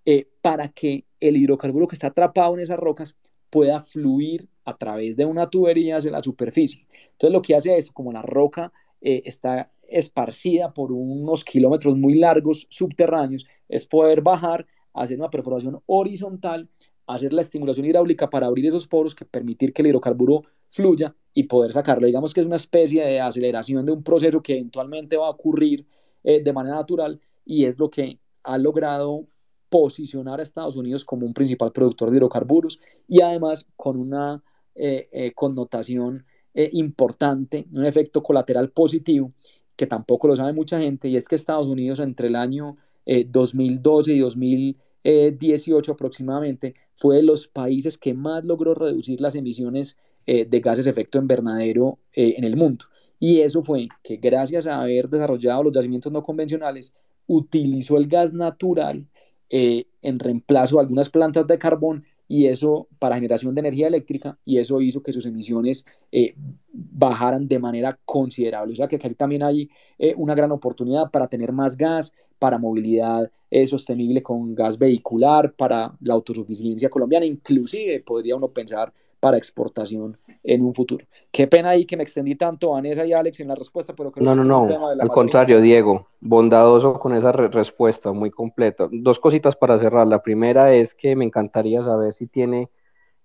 eh, para que el hidrocarburo que está atrapado en esas rocas pueda fluir a través de una tubería hacia la superficie. Entonces lo que hace esto, como la roca eh, está esparcida por unos kilómetros muy largos subterráneos, es poder bajar, hacer una perforación horizontal, hacer la estimulación hidráulica para abrir esos poros que permitir que el hidrocarburo fluya y poder sacarlo. Digamos que es una especie de aceleración de un proceso que eventualmente va a ocurrir eh, de manera natural y es lo que ha logrado posicionar a Estados Unidos como un principal productor de hidrocarburos y además con una eh, connotación eh, importante, un efecto colateral positivo que tampoco lo sabe mucha gente y es que Estados Unidos entre el año 2012 y 2018 aproximadamente fue de los países que más logró reducir las emisiones de gases de efecto invernadero en el mundo. Y eso fue que gracias a haber desarrollado los yacimientos no convencionales, utilizó el gas natural en reemplazo de algunas plantas de carbón y eso para generación de energía eléctrica y eso hizo que sus emisiones eh, bajaran de manera considerable. O sea que aquí también hay eh, una gran oportunidad para tener más gas, para movilidad eh, sostenible con gas vehicular, para la autosuficiencia colombiana, inclusive podría uno pensar para exportación en un futuro. Qué pena ahí que me extendí tanto, Vanessa y Alex, en la respuesta, pero creo no, que no, no, al contrario, Diego, bondadoso con esa respuesta, muy completa. Dos cositas para cerrar. La primera es que me encantaría saber si tiene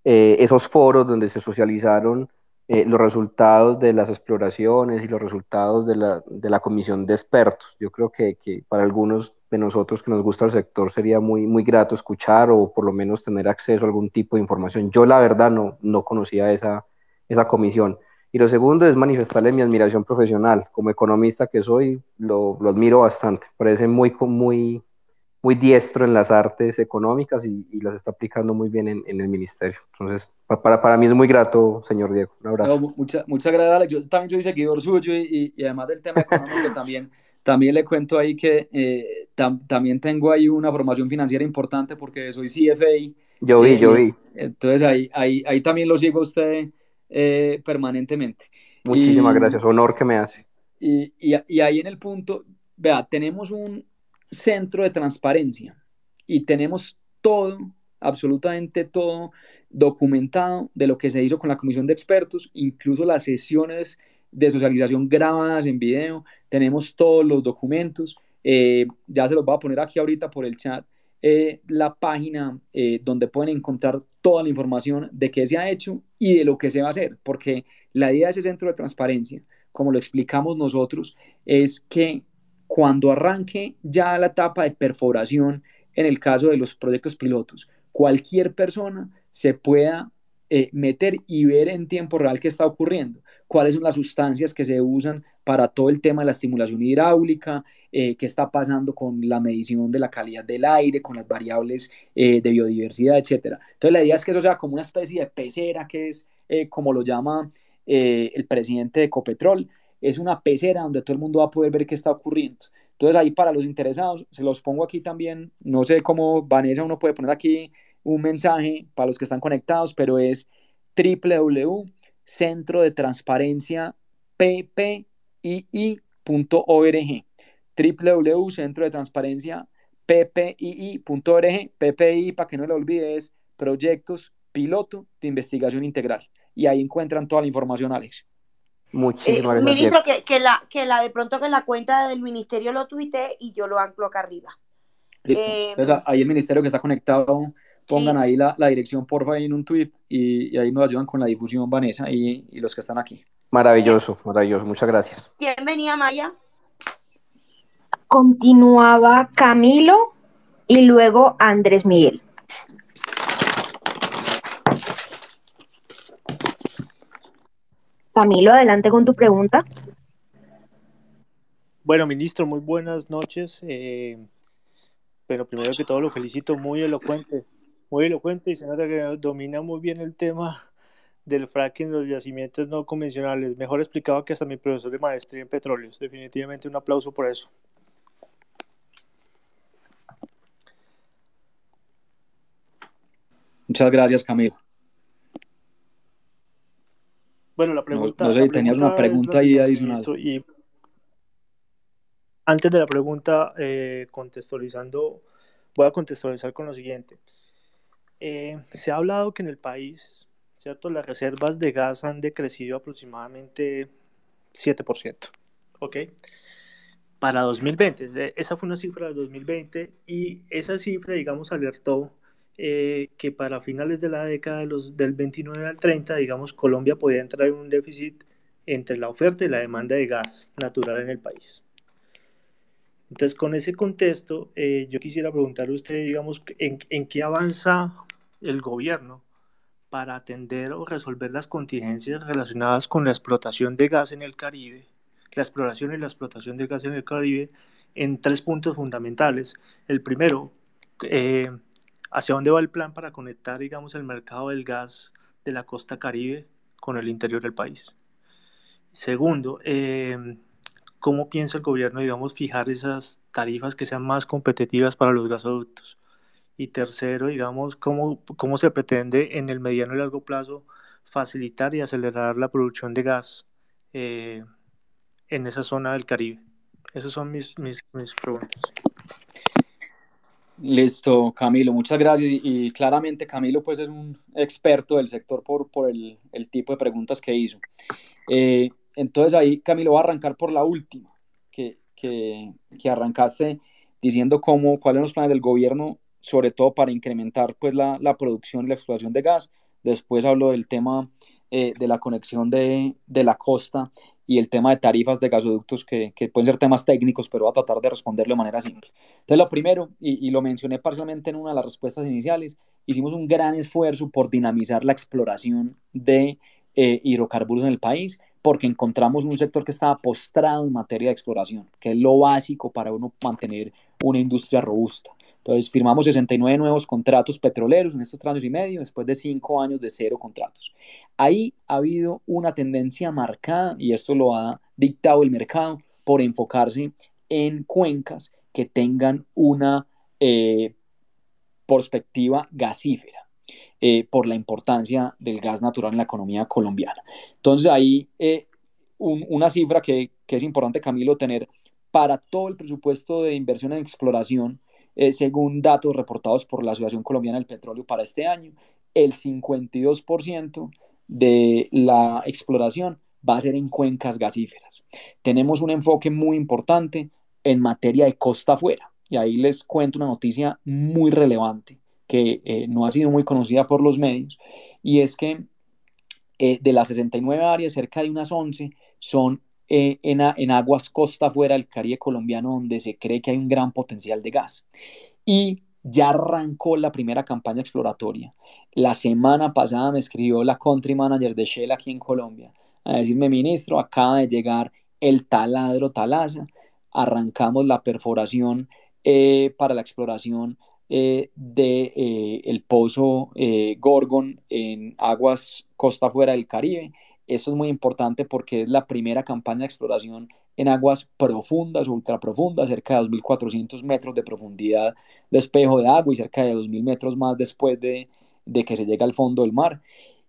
eh, esos foros donde se socializaron eh, los resultados de las exploraciones y los resultados de la, de la comisión de expertos. Yo creo que, que, para algunos de nosotros que nos gusta el sector sería muy, muy grato escuchar o por lo menos tener acceso a algún tipo de información. Yo la verdad no, no conocía esa, esa comisión. Y lo segundo es manifestarle mi admiración profesional. Como economista que soy, lo, lo admiro bastante. Parece muy, muy, muy diestro en las artes económicas y, las está aplicando muy bien en, el ministerio. Entonces, para, para mí es muy grato, señor Diego. Un abrazo. muchas muchas gracias, Yo también soy seguidor suyo y, y, además del tema económico también, también le cuento ahí que eh, también tengo ahí una formación financiera importante porque soy CFA. Yo vi, yo vi. Entonces ahí, ahí, ahí también lo sigo a usted eh, permanentemente. Muchísimas gracias, honor que me hace. Y, y ahí en el punto, vea, tenemos un, centro de transparencia. Y tenemos todo, absolutamente todo documentado de lo que se hizo con la comisión de expertos, incluso las sesiones de socialización grabadas en video, tenemos todos los documentos, eh, ya se los voy a poner aquí ahorita por el chat, eh, la página eh, donde pueden encontrar toda la información de qué se ha hecho y de lo que se va a hacer, porque la idea de ese centro de transparencia, como lo explicamos nosotros, es que cuando arranque ya la etapa de perforación, en el caso de los proyectos pilotos, cualquier persona se pueda eh, meter y ver en tiempo real qué está ocurriendo, cuáles son las sustancias que se usan para todo el tema de la estimulación hidráulica, eh, qué está pasando con la medición de la calidad del aire, con las variables eh, de biodiversidad, etc. Entonces la idea es que eso sea como una especie de pecera, que es como lo llama el presidente de Ecopetrol, es una pecera donde todo el mundo va a poder ver qué está ocurriendo. Entonces ahí para los interesados, se los pongo aquí también, no sé cómo Vanessa uno puede poner aquí un mensaje para los que están conectados, pero es www.centro de transparencia de transparencia PPI, para que no le olvides, proyectos piloto de investigación integral. Y ahí encuentran toda la información, Alex. Muchísimas eh, Ministro, que, que, la, que la de pronto que la cuenta del ministerio lo tuite y yo lo anclo acá arriba. Eh, ahí el ministerio que está conectado, pongan ahí la, la, dirección, porfa, ahí en un tweet y, ahí nos ayudan con la difusión, Vanessa, y, y los que están aquí. Maravilloso, maravilloso, muchas gracias. ¿Quién venía, Maya? Continuaba Camilo y luego Andrés Miguel. Camilo, adelante con tu pregunta. Bueno, ministro, muy buenas noches. Eh, pero primero que todo lo felicito, muy elocuente, muy elocuente y se nota que domina muy bien el tema del fracking en los yacimientos no convencionales. Mejor explicado que hasta mi profesor de maestría en petróleos. Definitivamente un aplauso por eso. Muchas gracias, Camilo. Bueno, la pregunta. No, sé, tenías una pregunta ahí adicional. Y antes de la pregunta, eh, contextualizando, voy a contextualizar con lo siguiente. Eh, se ha hablado que en el país, ¿cierto? Las reservas de gas han decrecido aproximadamente 7%. ¿Ok? Para 2020. Esa fue una cifra de 2020 y esa cifra, digamos, alertó eh, que para finales de la década de los, del 29 al 30, digamos, Colombia podía entrar en un déficit entre la oferta y la demanda de gas natural en el país. Entonces, con ese contexto, eh, yo quisiera preguntarle a usted, digamos, en, en, qué avanza el gobierno para atender o resolver las contingencias relacionadas con la explotación de gas en el Caribe, la exploración y la explotación de gas en el Caribe, en tres puntos fundamentales. El primero, eh, hacia dónde va el plan para conectar, digamos, el mercado del gas de la costa caribe con el interior del país. Segundo, em, ¿cómo piensa el gobierno, digamos, fijar esas tarifas que sean más competitivas para los gasoductos? Y tercero, digamos, ¿cómo, cómo se pretende en el mediano y largo plazo facilitar y acelerar la producción de gas eh, en esa zona del Caribe? Esas son mis, mis, mis preguntas. Listo, Camilo, muchas gracias. Y, claramente Camilo pues es un experto del sector por, por el, el tipo de preguntas que hizo. Eh, entonces ahí, Camilo, va a arrancar por la última, que, que, que, arrancaste diciendo cómo, cuáles son los planes del gobierno, sobre todo para incrementar pues la, la producción y la explotación de gas. Después hablo del tema eh, de la conexión de, de, la costa y el tema de tarifas de gasoductos, que, que, pueden ser temas técnicos, pero voy a tratar de responderlo de manera simple. Entonces, lo primero, y, y lo mencioné parcialmente en una de las respuestas iniciales, hicimos un gran esfuerzo por dinamizar la exploración de eh, hidrocarburos en el país, porque encontramos un sector que estaba postrado en materia de exploración, que es lo básico para uno mantener una industria robusta. Entonces firmamos 69 nuevos contratos petroleros en estos tres años y medio, después de cinco años de cero contratos. Ahí ha habido una tendencia marcada, y esto lo ha dictado el mercado, por enfocarse en cuencas que tengan una eh, perspectiva gasífera. Eh, por la importancia del gas natural en la economía colombiana. Entonces ahí eh, una cifra que, es importante, Camilo, tener para todo el presupuesto de inversión en exploración eh, según datos reportados por la Asociación Colombiana del Petróleo para este año, el 52% de la exploración va a ser en cuencas gasíferas. Tenemos un enfoque muy importante en materia de costa afuera. Y ahí les cuento una noticia muy relevante que eh, no ha sido muy conocida por los medios, y es que eh, de las 69 áreas, cerca de unas 11 son eh, en, aguas costa afuera del Caribe colombiano donde se cree que hay un gran potencial de gas. Y ya arrancó la primera campaña exploratoria. La semana pasada me escribió la country manager de Shell aquí en Colombia a decirme, ministro, acaba de llegar el taladro Talaza, arrancamos la perforación eh, para la exploración eh, de el pozo Gorgon en aguas costa afuera del Caribe esto es muy importante porque es la primera campaña de exploración en aguas profundas, ultraprofundas, cerca de 2.400 metros de profundidad de espejo de agua y cerca de 2.000 metros más después de, que se llega al fondo del mar.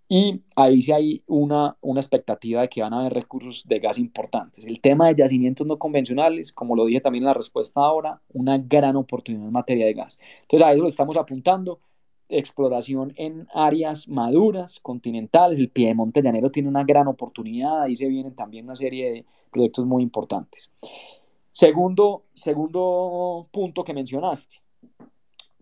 Y ahí sí hay una, una expectativa de que van a haber recursos de gas importantes. El tema de yacimientos no convencionales, como lo dije también en la respuesta ahora, una gran oportunidad en materia de gas. Entonces a eso lo estamos apuntando exploración en áreas maduras, continentales. El Piedemonte Llanero tiene una gran oportunidad, ahí se vienen también una serie de proyectos muy importantes. Segundo, segundo punto que mencionaste,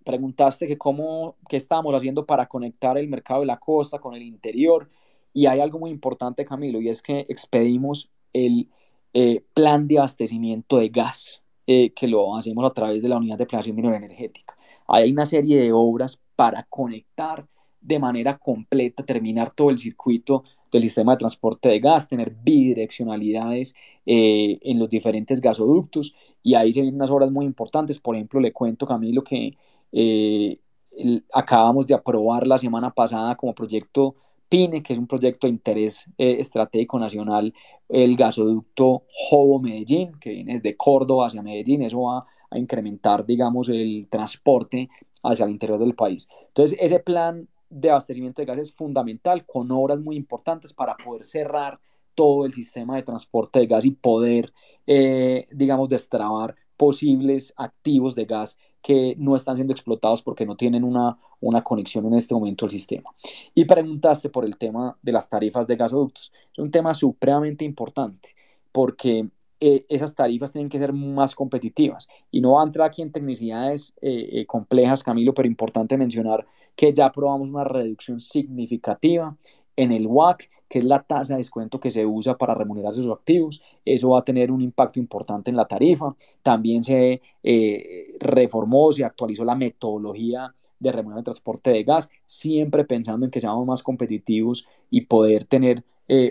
preguntaste que cómo, qué estamos haciendo para conectar el mercado de la costa con el interior. Y hay algo muy importante, Camilo, y es que expedimos el eh, plan de abastecimiento de gas, eh, que lo hacemos a través de la unidad de planeación minera energética. Hay una serie de obras para conectar de manera completa, terminar todo el circuito del sistema de transporte de gas, tener bidireccionalidades eh, en los diferentes gasoductos y ahí se vienen unas obras muy importantes. Por ejemplo, le cuento, Camilo, que eh, acabamos de aprobar la semana pasada como proyecto PINE, que es un proyecto de interés eh, estratégico nacional, el gasoducto Jobo-Medellín, que viene desde Córdoba hacia Medellín. Eso va a incrementar, digamos, el transporte hacia el interior del país. Entonces, ese plan de abastecimiento de gas es fundamental, con obras muy importantes para poder cerrar todo el sistema de transporte de gas y poder, eh, digamos, destrabar posibles activos de gas que no están siendo explotados porque no tienen una, una conexión en este momento al sistema. Y preguntaste por el tema de las tarifas de gasoductos. Es un tema supremamente importante porque eh, esas tarifas tienen que ser más competitivas. Y no va a entrar aquí en tecnicidades eh, eh, complejas, Camilo, pero importante mencionar que ya aprobamos una reducción significativa en el WAC, que es la tasa de descuento que se usa para remunerar sus activos. Eso va a tener un impacto importante en la tarifa. También se reformó, se actualizó la metodología de remuneración de transporte de gas, siempre pensando en que seamos más competitivos y poder tener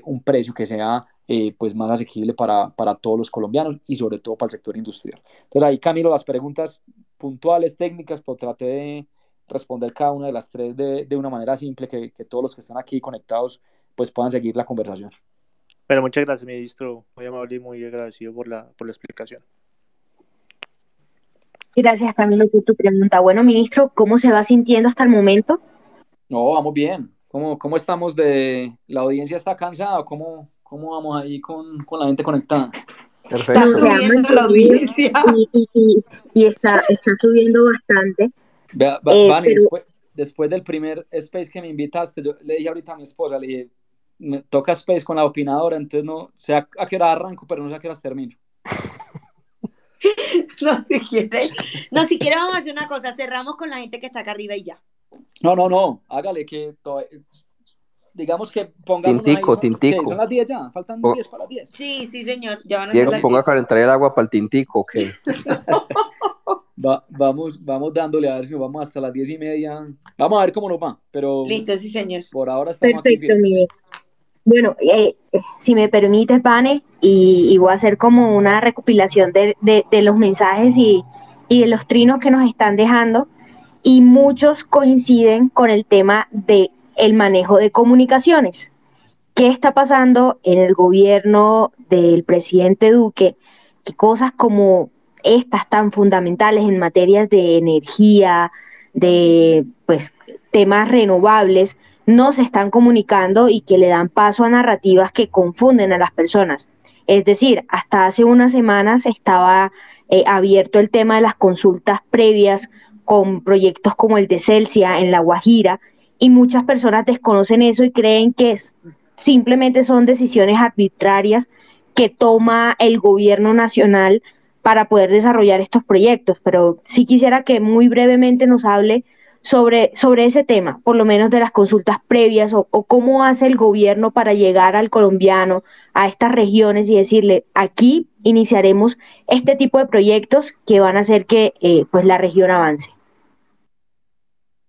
un precio que sea eh, pues más asequible para, para, todos los colombianos y sobre todo para el sector industrial. Entonces ahí Camilo, las preguntas puntuales, técnicas, pues traté de responder cada una de las tres de, de una manera simple que, que, todos los que están aquí conectados pues puedan seguir la conversación. Bueno, muchas gracias, ministro. Muy amable y muy agradecido por la, por la explicación. Gracias, Camilo, por tu pregunta. Bueno, ministro, ¿cómo se va sintiendo hasta el momento? No, vamos bien. ¿Cómo, cómo estamos de... ¿La audiencia está cansada? ¿Cómo, ¿Cómo vamos ahí con, con la gente conectada? Perfecto. Está subiendo la audiencia. Y, está, está, subiendo bastante. Vea, eh, después, del primer space que me invitaste, yo le dije ahorita a mi esposa, le dije, me toca space con la opinadora, entonces no sé a, qué hora arranco, pero no sé a qué hora termino. no, si quiere. No, si quiere vamos a hacer una cosa, cerramos con la gente que está acá arriba y ya. No, no, no, hágale que todo, digamos que pongamos tintico, tintico. son las 10 ya, faltan 10 para las 10. Sí, sí, señor, ya van a Diego, ponga a calentar el agua para el tintico, ok. vamos, vamos dándole a ver si nos vamos hasta las 10 y media. Vamos a ver cómo nos va, pero... Listo, sí, señor. Por ahora estamos Perfecto, aquí Bueno, eh, si me permite, Pane, y, voy a hacer como una recopilación de, de, los mensajes y, y de los trinos que nos están dejando, y muchos coinciden con el tema de el manejo de comunicaciones. ¿Qué está pasando en el gobierno del presidente Duque? Que cosas como estas tan fundamentales en materias de energía, de pues temas renovables, no se están comunicando y que le dan paso a narrativas que confunden a las personas. Es decir, hasta hace unas semanas estaba eh, abierto el tema de las consultas previas con proyectos como el de Celsia en La Guajira, y muchas personas desconocen eso y creen que simplemente son decisiones arbitrarias que toma el gobierno nacional para poder desarrollar estos proyectos. Pero sí quisiera que muy brevemente nos hable sobre, sobre ese tema, por lo menos de las consultas previas o, cómo hace el gobierno para llegar al colombiano, a estas regiones y decirle, aquí iniciaremos este tipo de proyectos que van a hacer que eh, pues la región avance.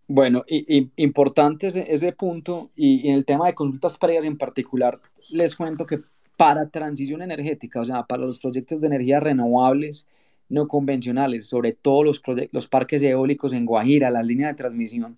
Bueno, y, importante ese, punto y, en el tema de consultas previas en particular, les cuento que para transición energética, o sea, para los proyectos de energía renovables no convencionales, sobre todo los, los parques eólicos en Guajira, las líneas de transmisión,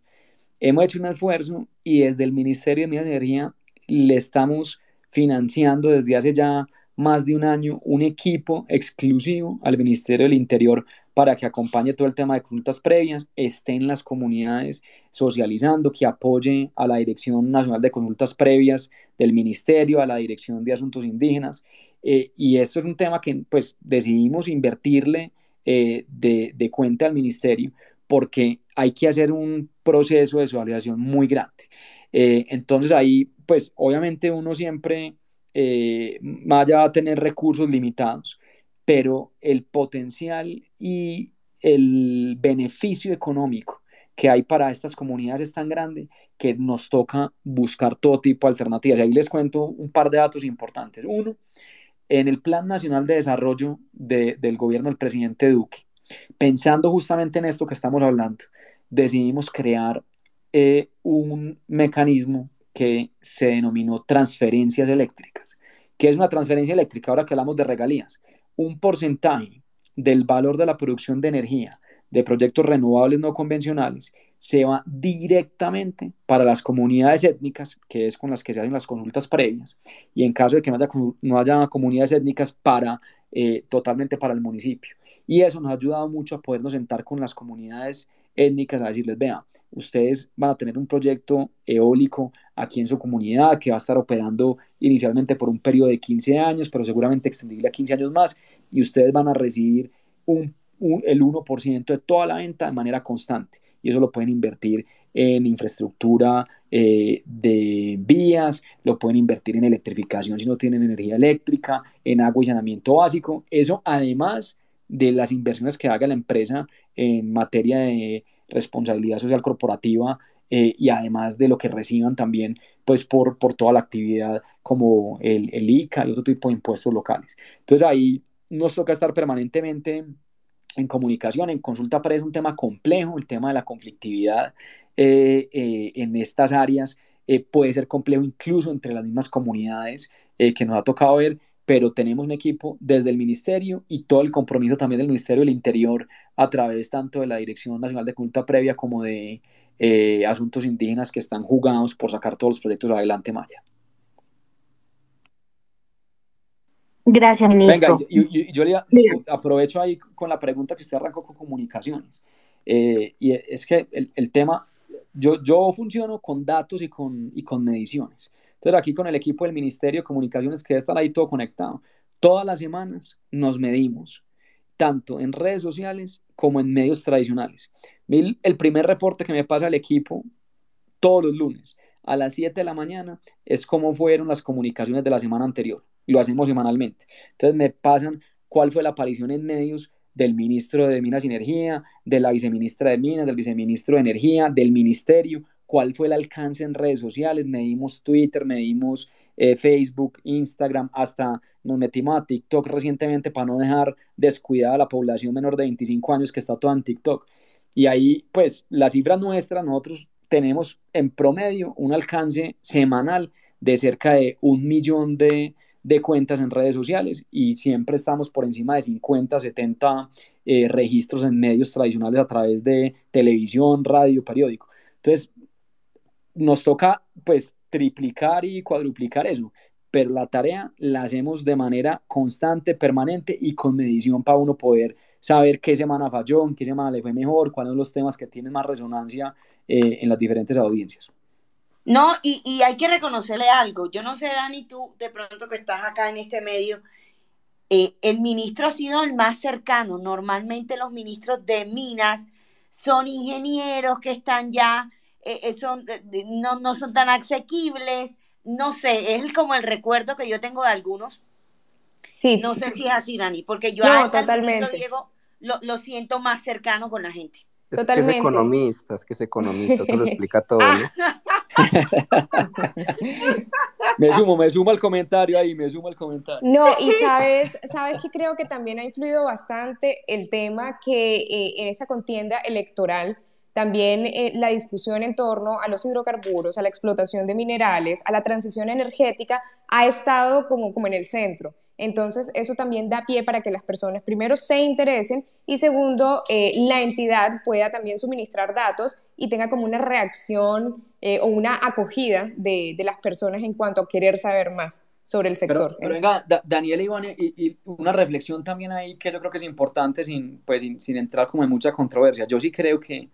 hemos hecho un esfuerzo y desde el Ministerio de Minas y Energía le estamos financiando desde hace ya más de un año un equipo exclusivo al Ministerio del Interior para que acompañe todo el tema de consultas previas, esté en las comunidades socializando, que apoye a la Dirección Nacional de Consultas Previas del Ministerio, a la Dirección de Asuntos Indígenas. Eh, y esto es un tema que pues decidimos invertirle eh, de, de, cuenta al Ministerio porque hay que hacer un proceso de socialización muy grande. Eh, entonces ahí pues obviamente uno siempre vaya a tener recursos limitados pero el potencial y el beneficio económico que hay para estas comunidades es tan grande que nos toca buscar todo tipo de alternativas. Y ahí les cuento un par de datos importantes. Uno, en el Plan Nacional de Desarrollo del gobierno del presidente Duque, pensando justamente en esto que estamos hablando, decidimos crear eh, un mecanismo que se denominó transferencias eléctricas. ¿Qué es una transferencia eléctrica? Ahora que hablamos de regalías un porcentaje del valor de la producción de energía de proyectos renovables no convencionales se va directamente para las comunidades étnicas, que es con las que se hacen las consultas previas, y en caso de que no haya, no haya comunidades étnicas, para eh, totalmente para el municipio. Y eso nos ha ayudado mucho a podernos sentar con las comunidades étnicas a decirles, vea, ustedes van a tener un proyecto eólico aquí en su comunidad que va a estar operando inicialmente por un periodo de 15 años, pero seguramente extendible a 15 años más, y ustedes van a recibir un, el 1% de toda la venta de manera constante. Y eso lo pueden invertir en infraestructura eh, de vías, lo pueden invertir en electrificación si no tienen energía eléctrica, en agua y saneamiento básico. Eso además de las inversiones que haga la empresa en materia de responsabilidad social corporativa eh, y además de lo que reciban también pues por, por toda la actividad como el, el ICA y otro tipo de impuestos locales. Entonces ahí nos toca estar permanentemente en comunicación, en consulta para es un tema complejo, el tema de la conflictividad eh, eh, en estas áreas puede ser complejo incluso entre las mismas comunidades que nos ha tocado ver, pero tenemos un equipo desde el ministerio y todo el compromiso también del Ministerio del Interior a través tanto de la Dirección Nacional de Culta Previa como de eh, Asuntos Indígenas que están jugados por sacar todos los proyectos adelante, Maya. Gracias, ministro. Venga, yo, le aprovecho ahí con la pregunta que usted arrancó con comunicaciones. Eh, y es que el, tema, yo, yo funciono con datos y con, y con mediciones. Entonces aquí con el equipo del Ministerio de Comunicaciones que estar ahí todo conectado. Todas las semanas nos medimos, tanto en redes sociales como en medios tradicionales. El primer reporte que me pasa el equipo todos los lunes a las 7 de la mañana es cómo fueron las comunicaciones de la semana anterior. Lo hacemos semanalmente. Entonces me pasan cuál fue la aparición en medios del ministro de Minas y Energía, de la viceministra de Minas, del viceministro de Energía, del ministerio, cuál fue el alcance en redes sociales, medimos Twitter, medimos eh, Facebook, Instagram, hasta nos metimos a TikTok recientemente para no dejar descuidada a la población menor de 25 años que está toda en TikTok. Y ahí, pues, la cifra nuestra, nosotros tenemos en promedio un alcance semanal de cerca de un millón de, cuentas en redes sociales y siempre estamos por encima de 50, 70 eh, registros en medios tradicionales a través de televisión, radio, periódico. Entonces, nos toca pues triplicar y cuadruplicar eso, pero la tarea la hacemos de manera constante, permanente y con medición para uno poder saber qué semana falló, en qué semana le fue mejor, cuáles son los temas que tienen más resonancia eh, en las diferentes audiencias. No, y, y, hay que reconocerle algo. Yo no sé, Dani, tú de pronto que estás acá en este medio, eh, el ministro ha sido el más cercano. Normalmente los ministros de minas son ingenieros que están ya eh, eh, son, eh, no, no son tan asequibles, no sé, es como el recuerdo que yo tengo de algunos. Sí. No sé si es así, Dani, porque yo no, totalmente. Diego lo, lo, siento más cercano con la gente. Es totalmente. Que es economista, es que es economista, eso lo explica todo, me sumo, me sumo al comentario ahí, me sumo al comentario. No, y sabes, sabes que creo que también ha influido bastante el tema que en esta contienda electoral también eh, la discusión en torno a los hidrocarburos, a la explotación de minerales, a la transición energética, ha estado como, como en el centro. Entonces, eso también da pie para que las personas, primero, se interesen y segundo, eh, la entidad pueda también suministrar datos y tenga como una reacción eh, o una acogida de, de, las personas en cuanto a querer saber más sobre el sector. Pero, venga, Daniel Iván, y, una reflexión también ahí que yo creo que es importante sin, pues, sin, sin entrar como en mucha controversia. Yo sí creo que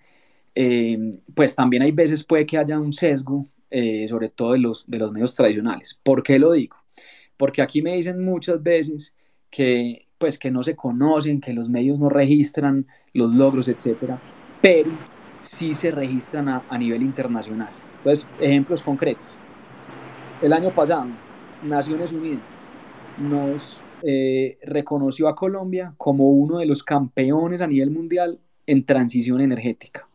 eh, pues también hay veces puede que haya un sesgo, eh, sobre todo de los, de los medios tradicionales. ¿Por qué lo digo? Porque aquí me dicen muchas veces que, pues, que no se conocen, que los medios no registran los logros, etcétera, pero sí se registran a, nivel internacional. Entonces, ejemplos concretos. El año pasado, Naciones Unidas nos eh, reconoció a Colombia como uno de los campeones a nivel mundial en transición energética.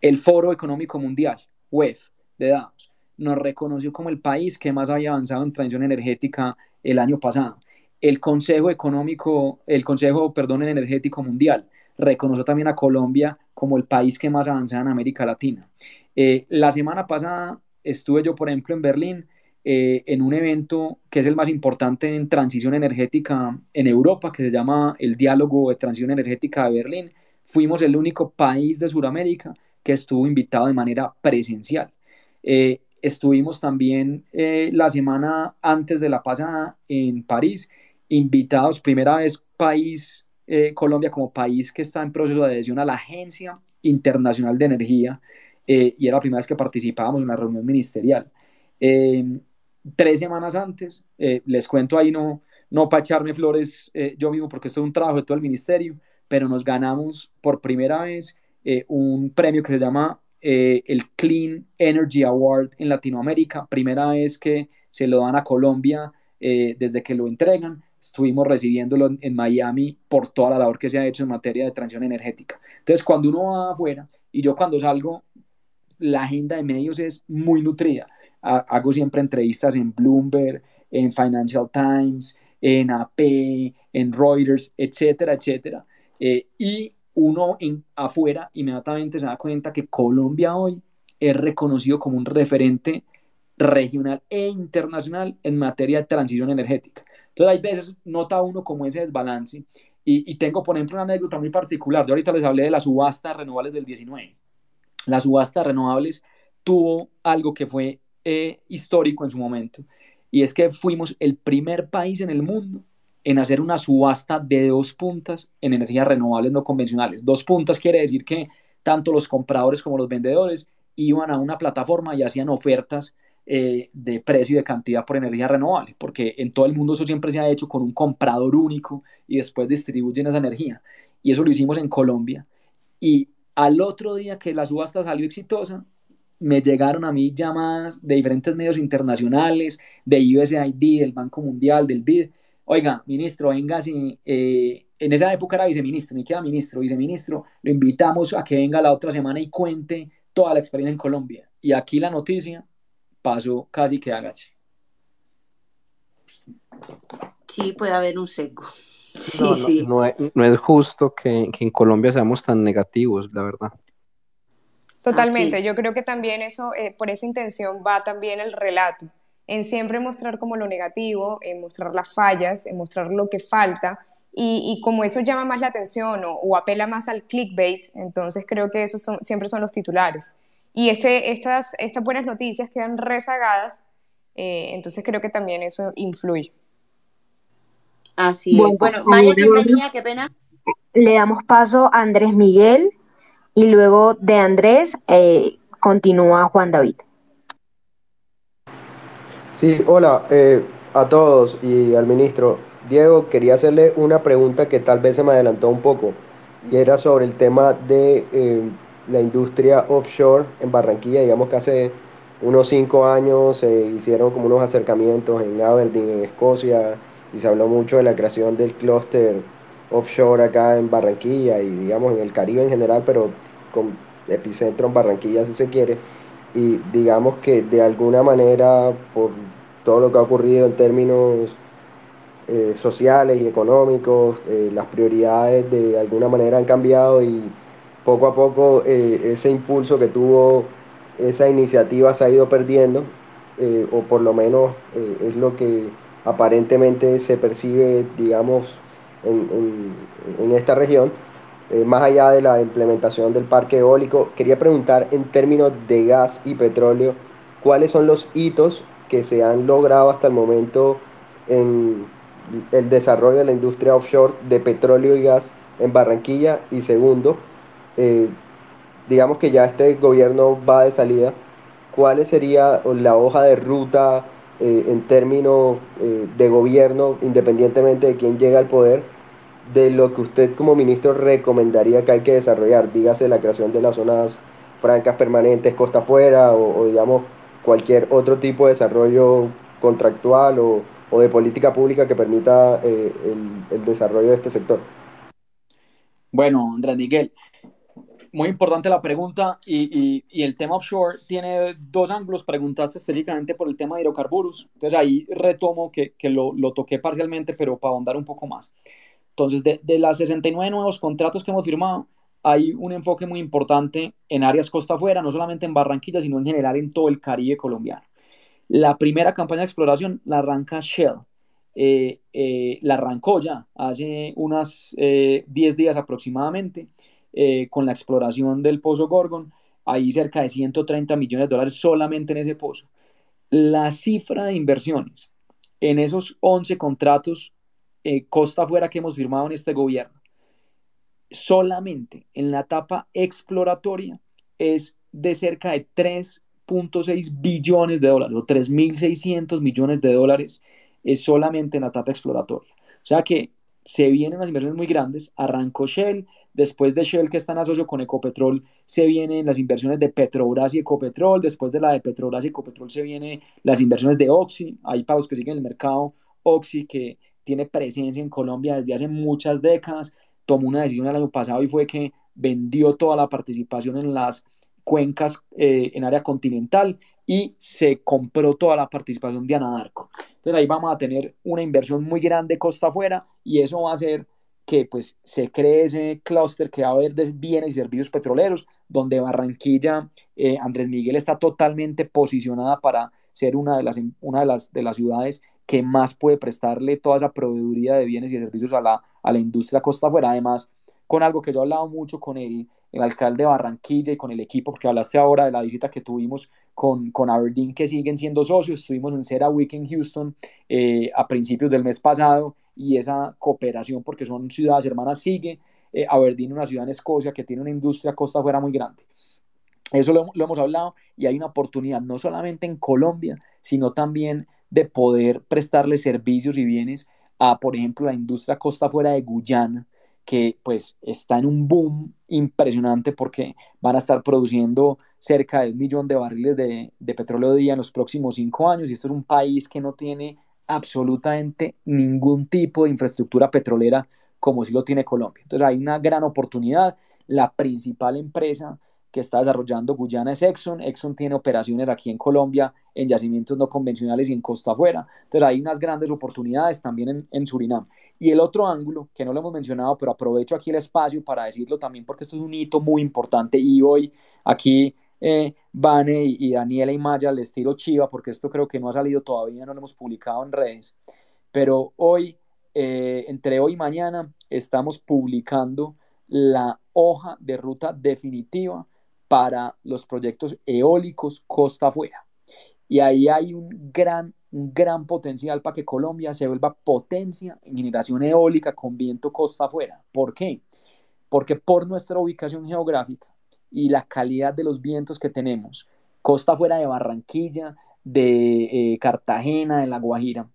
El Foro Económico Mundial, WEF, de Davos, nos reconoció como el país que más había avanzado en transición energética el año pasado. El Consejo Económico, el Consejo, perdón, Energético Mundial reconoció también a Colombia como el país que más avanzaba en América Latina. Eh, la semana pasada estuve yo, por ejemplo, en Berlín, eh, en un evento que es el más importante en transición energética en Europa, que se llama el Diálogo de Transición Energética de Berlín. Fuimos el único país de Sudamérica que estuvo invitado de manera presencial. Eh, estuvimos también eh, la semana antes de la pasada en París, invitados, primera vez país, eh, Colombia como país que está en proceso de adhesión a la Agencia Internacional de Energía, y era la primera vez que participábamos en una reunión ministerial. tres semanas antes, les cuento ahí, no, no para echarme flores yo mismo, porque esto es un trabajo de todo el ministerio, pero nos ganamos por primera vez eh, un premio que se llama eh, el Clean Energy Award en Latinoamérica, primera vez que se lo dan a Colombia eh, desde que lo entregan. Estuvimos recibiéndolo en Miami por toda la labor que se ha hecho en materia de transición energética. Entonces, cuando uno va afuera, y yo cuando salgo, la agenda de medios es muy nutrida. Hago siempre entrevistas en Bloomberg, en Financial Times, en AP, en Reuters, etcétera, etcétera. Y uno en, afuera inmediatamente se da cuenta que Colombia hoy es reconocido como un referente regional e internacional en materia de transición energética. Entonces, hay veces nota uno como ese desbalance. Y, tengo, por ejemplo, una anécdota muy particular. Yo ahorita les hablé de la subasta renovables del 19. La subasta renovables tuvo algo que fue eh, histórico en su momento. Y es que fuimos el primer país en el mundo en hacer una subasta de dos puntas en energías renovables no convencionales. Dos puntas quiere decir que tanto los compradores como los vendedores iban a una plataforma y hacían ofertas eh, de precio y de cantidad por energía renovable, porque en todo el mundo eso siempre se ha hecho con un comprador único y después distribuyen esa energía. Y eso lo hicimos en Colombia. Y al otro día que la subasta salió exitosa, me llegaron a mí llamadas de diferentes medios internacionales, de USAID, del Banco Mundial, del BID, oiga, ministro, venga, si, eh, en esa época era viceministro, me queda ministro, viceministro, lo invitamos a que venga la otra semana y cuente toda la experiencia en Colombia. y aquí la noticia pasó casi que hágase. Sí, puede haber un seco. Sí, no, sí. No, es, justo que, en Colombia seamos tan negativos, la verdad. Totalmente, yo creo que también eso, eh, por esa intención va también el relato, en siempre mostrar como lo negativo, en mostrar las fallas, en mostrar lo que falta, y, como eso llama más la atención o, apela más al clickbait, entonces creo que esos son, siempre son los titulares. Y este, estas, estas buenas noticias quedan rezagadas, eh, entonces creo que también eso influye. Así es. Bueno, Maya, bienvenida, qué pena. Le damos paso a Andrés Miguel y luego de Andrés eh, continúa Juan David. Sí, hola eh, a todos y al ministro. Diego, quería hacerle una pregunta que tal vez se me adelantó un poco y era sobre el tema de eh, la industria offshore en Barranquilla. Digamos que hace unos cinco años se hicieron como unos acercamientos en Aberdeen, en Escocia, y se habló mucho de la creación del clúster offshore acá en Barranquilla y digamos en el Caribe en general, pero con epicentro en Barranquilla si se quiere. Y digamos que de alguna manera, por todo lo que ha ocurrido en términos eh, sociales y económicos, eh, las prioridades de alguna manera han cambiado y poco a poco eh, ese impulso que tuvo esa iniciativa se ha ido perdiendo, o por lo menos es lo que aparentemente se percibe, digamos, en, en, esta región, más allá de la implementación del parque eólico, quería preguntar en términos de gas y petróleo, ¿cuáles son los hitos que se han logrado hasta el momento en el desarrollo de la industria offshore de petróleo y gas en Barranquilla? Y segundo, eh, digamos que ya este gobierno va de salida, ¿cuál sería la hoja de ruta eh, en términos eh, de gobierno, independientemente de quién llega al poder, de lo que usted como ministro recomendaría que hay que desarrollar, dígase la creación de las zonas francas permanentes costa afuera o, digamos cualquier otro tipo de desarrollo contractual o, o de política pública que permita eh, el, el desarrollo de este sector. Bueno, Andrés Miguel, muy importante la pregunta y, y, el tema offshore tiene dos ángulos. Preguntaste específicamente por el tema de hidrocarburos. Entonces ahí retomo que, que lo, lo, toqué parcialmente, pero para ahondar un poco más. Entonces, de, de las 69 nuevos contratos que hemos firmado, hay un enfoque muy importante en áreas costa afuera, no solamente en Barranquilla, sino en general en todo el Caribe colombiano. La primera campaña de exploración la arranca Shell. Eh, eh, la arrancó ya hace unas 10 eh, días aproximadamente con la exploración del pozo Gorgon, hay cerca de 130 millones de dólares solamente en ese pozo. La cifra de inversiones en esos 11 contratos costa afuera que hemos firmado en este gobierno, solamente en la etapa exploratoria es de cerca de 3.6 billones de dólares o 3.600 millones de dólares es solamente en la etapa exploratoria. O sea que se vienen las inversiones muy grandes, arrancó Shell, después de Shell que está en asocio con Ecopetrol, se vienen las inversiones de Petrobras y Ecopetrol, después de la de Petrobras y Ecopetrol se vienen las inversiones de Oxy, hay pagos que siguen el mercado, Oxy que tiene presencia en Colombia desde hace muchas décadas, tomó una decisión el año pasado y fue que vendió toda la participación en las cuencas eh, en área continental y se compró toda la participación de Anadarko. Entonces ahí vamos a tener una inversión muy grande costa afuera y eso va a hacer que pues se cree ese clúster que va a haber de bienes y servicios petroleros, donde Barranquilla, eh, Andrés Miguel está totalmente posicionada para ser una de las, una de las, de las ciudades que más puede prestarle toda esa proveeduría de bienes y servicios a la, a la industria costa afuera. Además, con algo que yo he hablado mucho con el, el alcalde de Barranquilla y con el equipo, porque hablaste ahora de la visita que tuvimos con, con Aberdeen, que siguen siendo socios. Estuvimos en Cera Week en Houston eh, a principios del mes pasado y esa cooperación, porque son ciudades hermanas, sigue. Eh, Aberdeen, una ciudad en Escocia que tiene una industria costa afuera muy grande. Eso lo, lo, hemos hablado y hay una oportunidad no solamente en Colombia, sino también de poder prestarle servicios y bienes a, por ejemplo, la industria costa afuera de Guyana, que pues está en un boom impresionante porque van a estar produciendo cerca de un millón de barriles de, de petróleo día en los próximos cinco años y esto es un país que no tiene absolutamente ningún tipo de infraestructura petrolera como si lo tiene Colombia. Entonces hay una gran oportunidad. La principal empresa que está desarrollando Guyana es Exxon. Exxon tiene operaciones aquí en Colombia en yacimientos no convencionales y en costa afuera. Entonces hay unas grandes oportunidades también en, Surinam. Y el otro ángulo, que no lo hemos mencionado, pero aprovecho aquí el espacio para decirlo también porque esto es un hito muy importante y hoy aquí eh, y, Daniela y Maya les tiro chiva porque esto creo que no ha salido todavía, no lo hemos publicado en redes. Pero hoy, eh, entre hoy y mañana, estamos publicando la hoja de ruta definitiva para los proyectos eólicos costa afuera. Y ahí hay un gran, un gran potencial para que Colombia se vuelva potencia en generación eólica con viento costa afuera. ¿Por qué? Porque por nuestra ubicación geográfica y la calidad de los vientos que tenemos, costa afuera de Barranquilla, de eh, Cartagena, de La Guajira,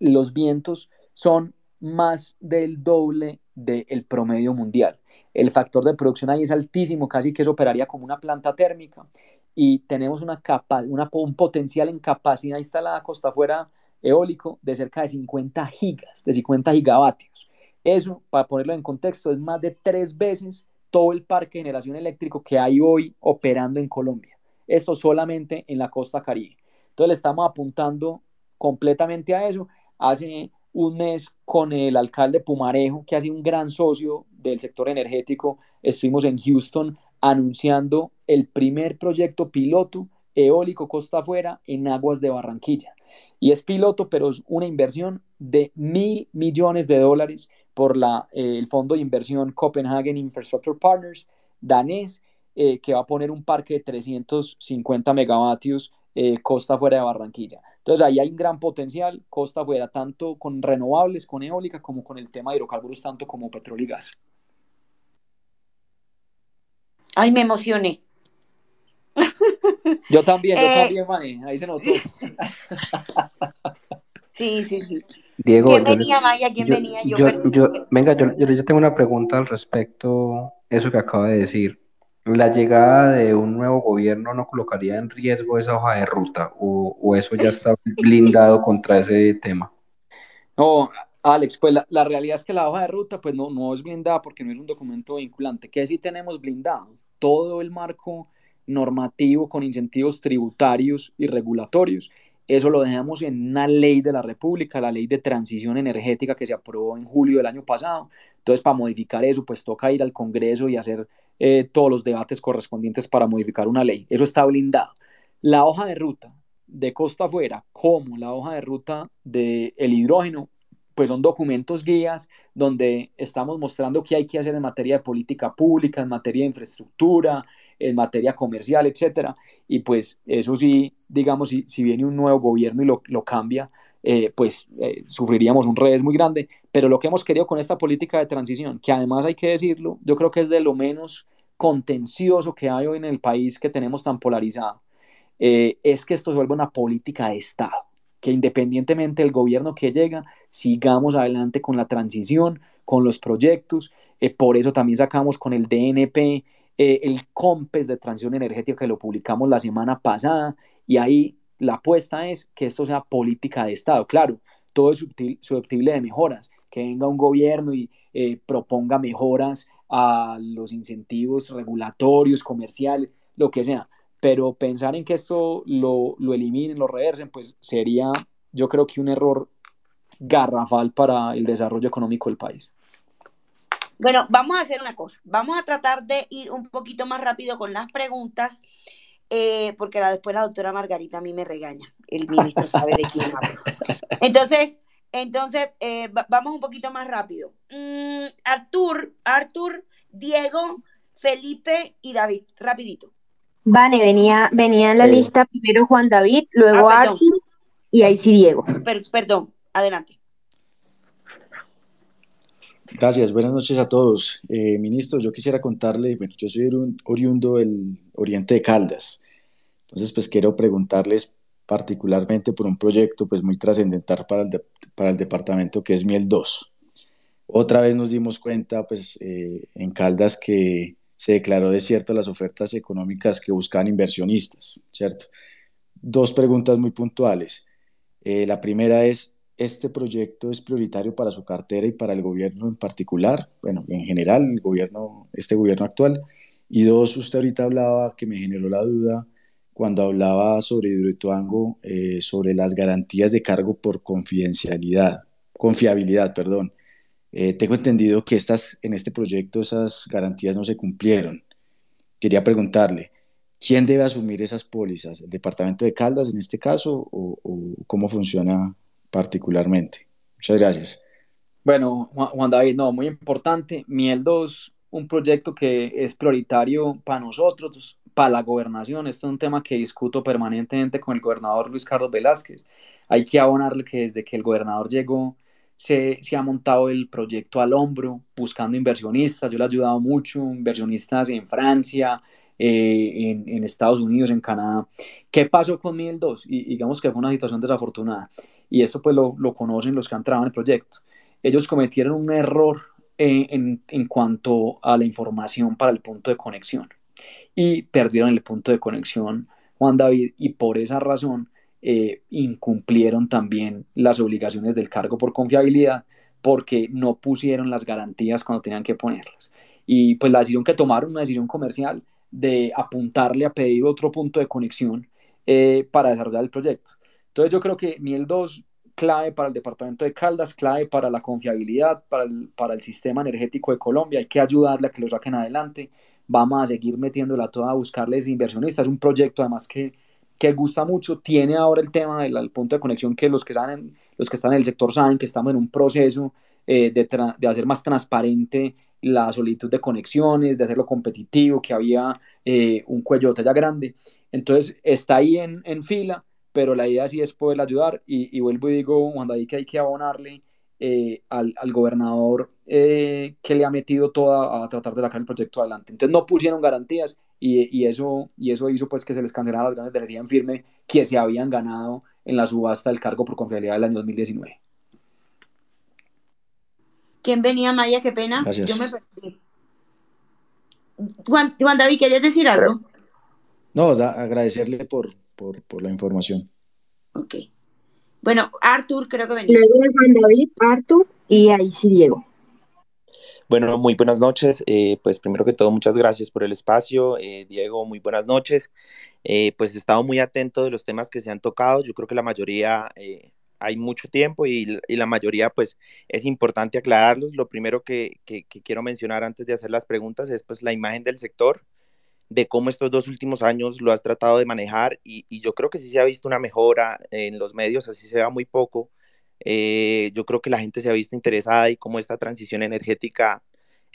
los vientos son más del doble del promedio mundial. El factor de producción ahí es altísimo, casi que eso operaría como una planta térmica y tenemos una capa, un potencial en capacidad instalada costa afuera eólico de cerca de 50 gigas, de 50 gigavatios. Eso, para ponerlo en contexto, es más de tres veces todo el parque de generación eléctrico que hay hoy operando en Colombia. Esto solamente en la costa caribe. Entonces le estamos apuntando completamente a eso. Hace un mes con el alcalde Pumarejo, que ha sido un gran socio del sector energético, estuvimos en Houston anunciando el primer proyecto piloto eólico costa afuera en aguas de Barranquilla. Y es piloto, pero es una inversión de mil millones de dólares por la, eh, el fondo de inversión Copenhagen Infrastructure Partners danés, eh, que va a poner un parque de 350 megavatios eh, costa fuera de Barranquilla. Entonces ahí hay un gran potencial, costa fuera, tanto con renovables, con eólica, como con el tema de hidrocarburos, tanto como petróleo y gas. Ay, me emocioné. Yo también, yo también, Mani, ahí se notó. sí, sí, sí. Diego, ¿Quién venía, Maya? ¿Quién venía? Yo, venga, yo, yo, tengo una pregunta al respecto, eso que acaba de decir. ¿La llegada de un nuevo gobierno no colocaría en riesgo esa hoja de ruta o, o eso ya está blindado contra ese tema? No, Alex, pues la, la, realidad es que la hoja de ruta pues no, no es blindada porque no es un documento vinculante. ¿Qué sí tenemos blindado? Todo el marco normativo con incentivos tributarios y regulatorios eso lo dejamos en una ley de la República, la ley de transición energética que se aprobó en julio del año pasado. Entonces, para modificar eso, pues toca ir al Congreso y hacer eh, todos los debates correspondientes para modificar una ley. Eso está blindado. La hoja de ruta de costa afuera, como la hoja de ruta del el hidrógeno, pues son documentos guías donde estamos mostrando qué hay que hacer en materia de política pública, en materia de infraestructura, en materia comercial, etcétera. Y pues eso sí, digamos, si, si viene un nuevo gobierno y lo, lo cambia, eh, pues eh, sufriríamos un revés muy grande. Pero lo que hemos querido con esta política de transición, que además hay que decirlo, yo creo que es de lo menos contencioso que hay hoy en el país que tenemos tan polarizado, eh, es que esto se vuelva una política de Estado, que independientemente del gobierno que llega, sigamos adelante con la transición, con los proyectos. por eso también sacamos con el DNP el COMPES de transición energética que lo publicamos la semana pasada y ahí la apuesta es que esto sea política de Estado. Claro, todo es susceptible de mejoras, que venga un gobierno y eh, proponga mejoras a los incentivos regulatorios, comerciales, lo que sea, pero pensar en que esto lo, lo eliminen, lo reversen, pues sería yo creo que un error garrafal para el desarrollo económico del país. Bueno, vamos a hacer una cosa. Vamos a tratar de ir un poquito más rápido con las preguntas, eh, porque la, después la doctora Margarita a mí me regaña. El ministro sabe de quién hablo. Entonces, entonces eh, vamos un poquito más rápido. Mm, Artur, Artur, Diego, Felipe y David. Rapidito. Vale, venía, venía en la lista primero Juan David, luego ah, Artur y ahí sí Diego. perdón, adelante. Gracias, buenas noches a todos. Eh, ministro, yo quisiera contarle, bueno, yo soy oriundo del oriente de Caldas, entonces pues quiero preguntarles particularmente por un proyecto pues muy trascendental para el, para el departamento que es Miel 2. Otra vez nos dimos cuenta pues eh, en Caldas que se declaró desierto las ofertas económicas que buscaban inversionistas, ¿cierto? Dos preguntas muy puntuales. Eh, la primera es, este proyecto es prioritario para su cartera y para el gobierno en particular, bueno, en general, el gobierno, este gobierno actual. Y dos, usted ahorita hablaba, que me generó la duda, cuando hablaba sobre Hidroituango, eh, sobre las garantías de cargo por confidencialidad, confiabilidad, perdón. Eh, tengo entendido que estas, en este proyecto esas garantías no se cumplieron. Quería preguntarle, ¿quién debe asumir esas pólizas? ¿El departamento de Caldas en este caso o, cómo funciona particularmente? Muchas gracias. Bueno, Juan David, no, muy importante. Miel 2, un proyecto que es prioritario para nosotros, para la gobernación. Este es un tema que discuto permanentemente con el gobernador Luis Carlos Velázquez. Hay que abonarle que desde que el gobernador llegó, se, se, ha montado el proyecto al hombro, buscando inversionistas. Yo le he ayudado mucho, inversionistas en Francia, eh, en, Estados Unidos, en Canadá. ¿Qué pasó con Miel 2? Y digamos que fue una situación desafortunada. Y esto pues lo, lo conocen los que han trabajado en el proyecto. Ellos cometieron un error en, en cuanto a la información para el punto de conexión y perdieron el punto de conexión Juan David y por esa razón eh, incumplieron también las obligaciones del cargo por confiabilidad porque no pusieron las garantías cuando tenían que ponerlas. Y pues la decisión que tomaron, una decisión comercial de apuntarle a pedir otro punto de conexión eh, para desarrollar el proyecto. Entonces yo creo que Miel 2, clave para el departamento de Caldas, clave para la confiabilidad, para el, para el sistema energético de Colombia, hay que ayudarle a que lo saquen adelante. Vamos a seguir metiéndola toda a buscarles inversionistas. Es un proyecto además que que gusta mucho, tiene ahora el tema del punto de conexión que los que, saben, los que están en el sector saben que estamos en un proceso eh, de, de, hacer más transparente la solicitud de conexiones, de hacerlo competitivo, que había eh, un cuello de talla grande. Entonces está ahí en, en, fila, pero la idea sí es poder ayudar y, y vuelvo y digo, Juan David, que hay que abonarle eh, al, al, gobernador que le ha metido toda a tratar de sacar el proyecto adelante. Entonces no pusieron garantías y, y, eso, y eso hizo pues que se les cancelaran las ganas de energía en firme que se habían ganado en la subasta del cargo por confiabilidad del año 2019. ¿Quién venía, Maya? Qué pena. Yo me perdí. Juan, Juan, David, ¿querías decir algo? No, agradecerle por, por, por, la información. Ok. Bueno, Artur creo que venía. Luego Juan David, Artur y ahí sí Diego. Bueno, muy buenas noches. Eh, pues primero que todo, muchas gracias por el espacio. Eh, Diego, muy buenas noches. Eh, pues he estado muy atento de los temas que se han tocado. Yo creo que la mayoría hay mucho tiempo y, y, la mayoría pues es importante aclararlos. Lo primero que, que, quiero mencionar antes de hacer las preguntas es pues la imagen del sector, de cómo estos dos últimos años lo has tratado de manejar y, y yo creo que sí se ha visto una mejora en los medios, así se vea muy poco eh, yo creo que la gente se ha visto interesada y cómo esta transición energética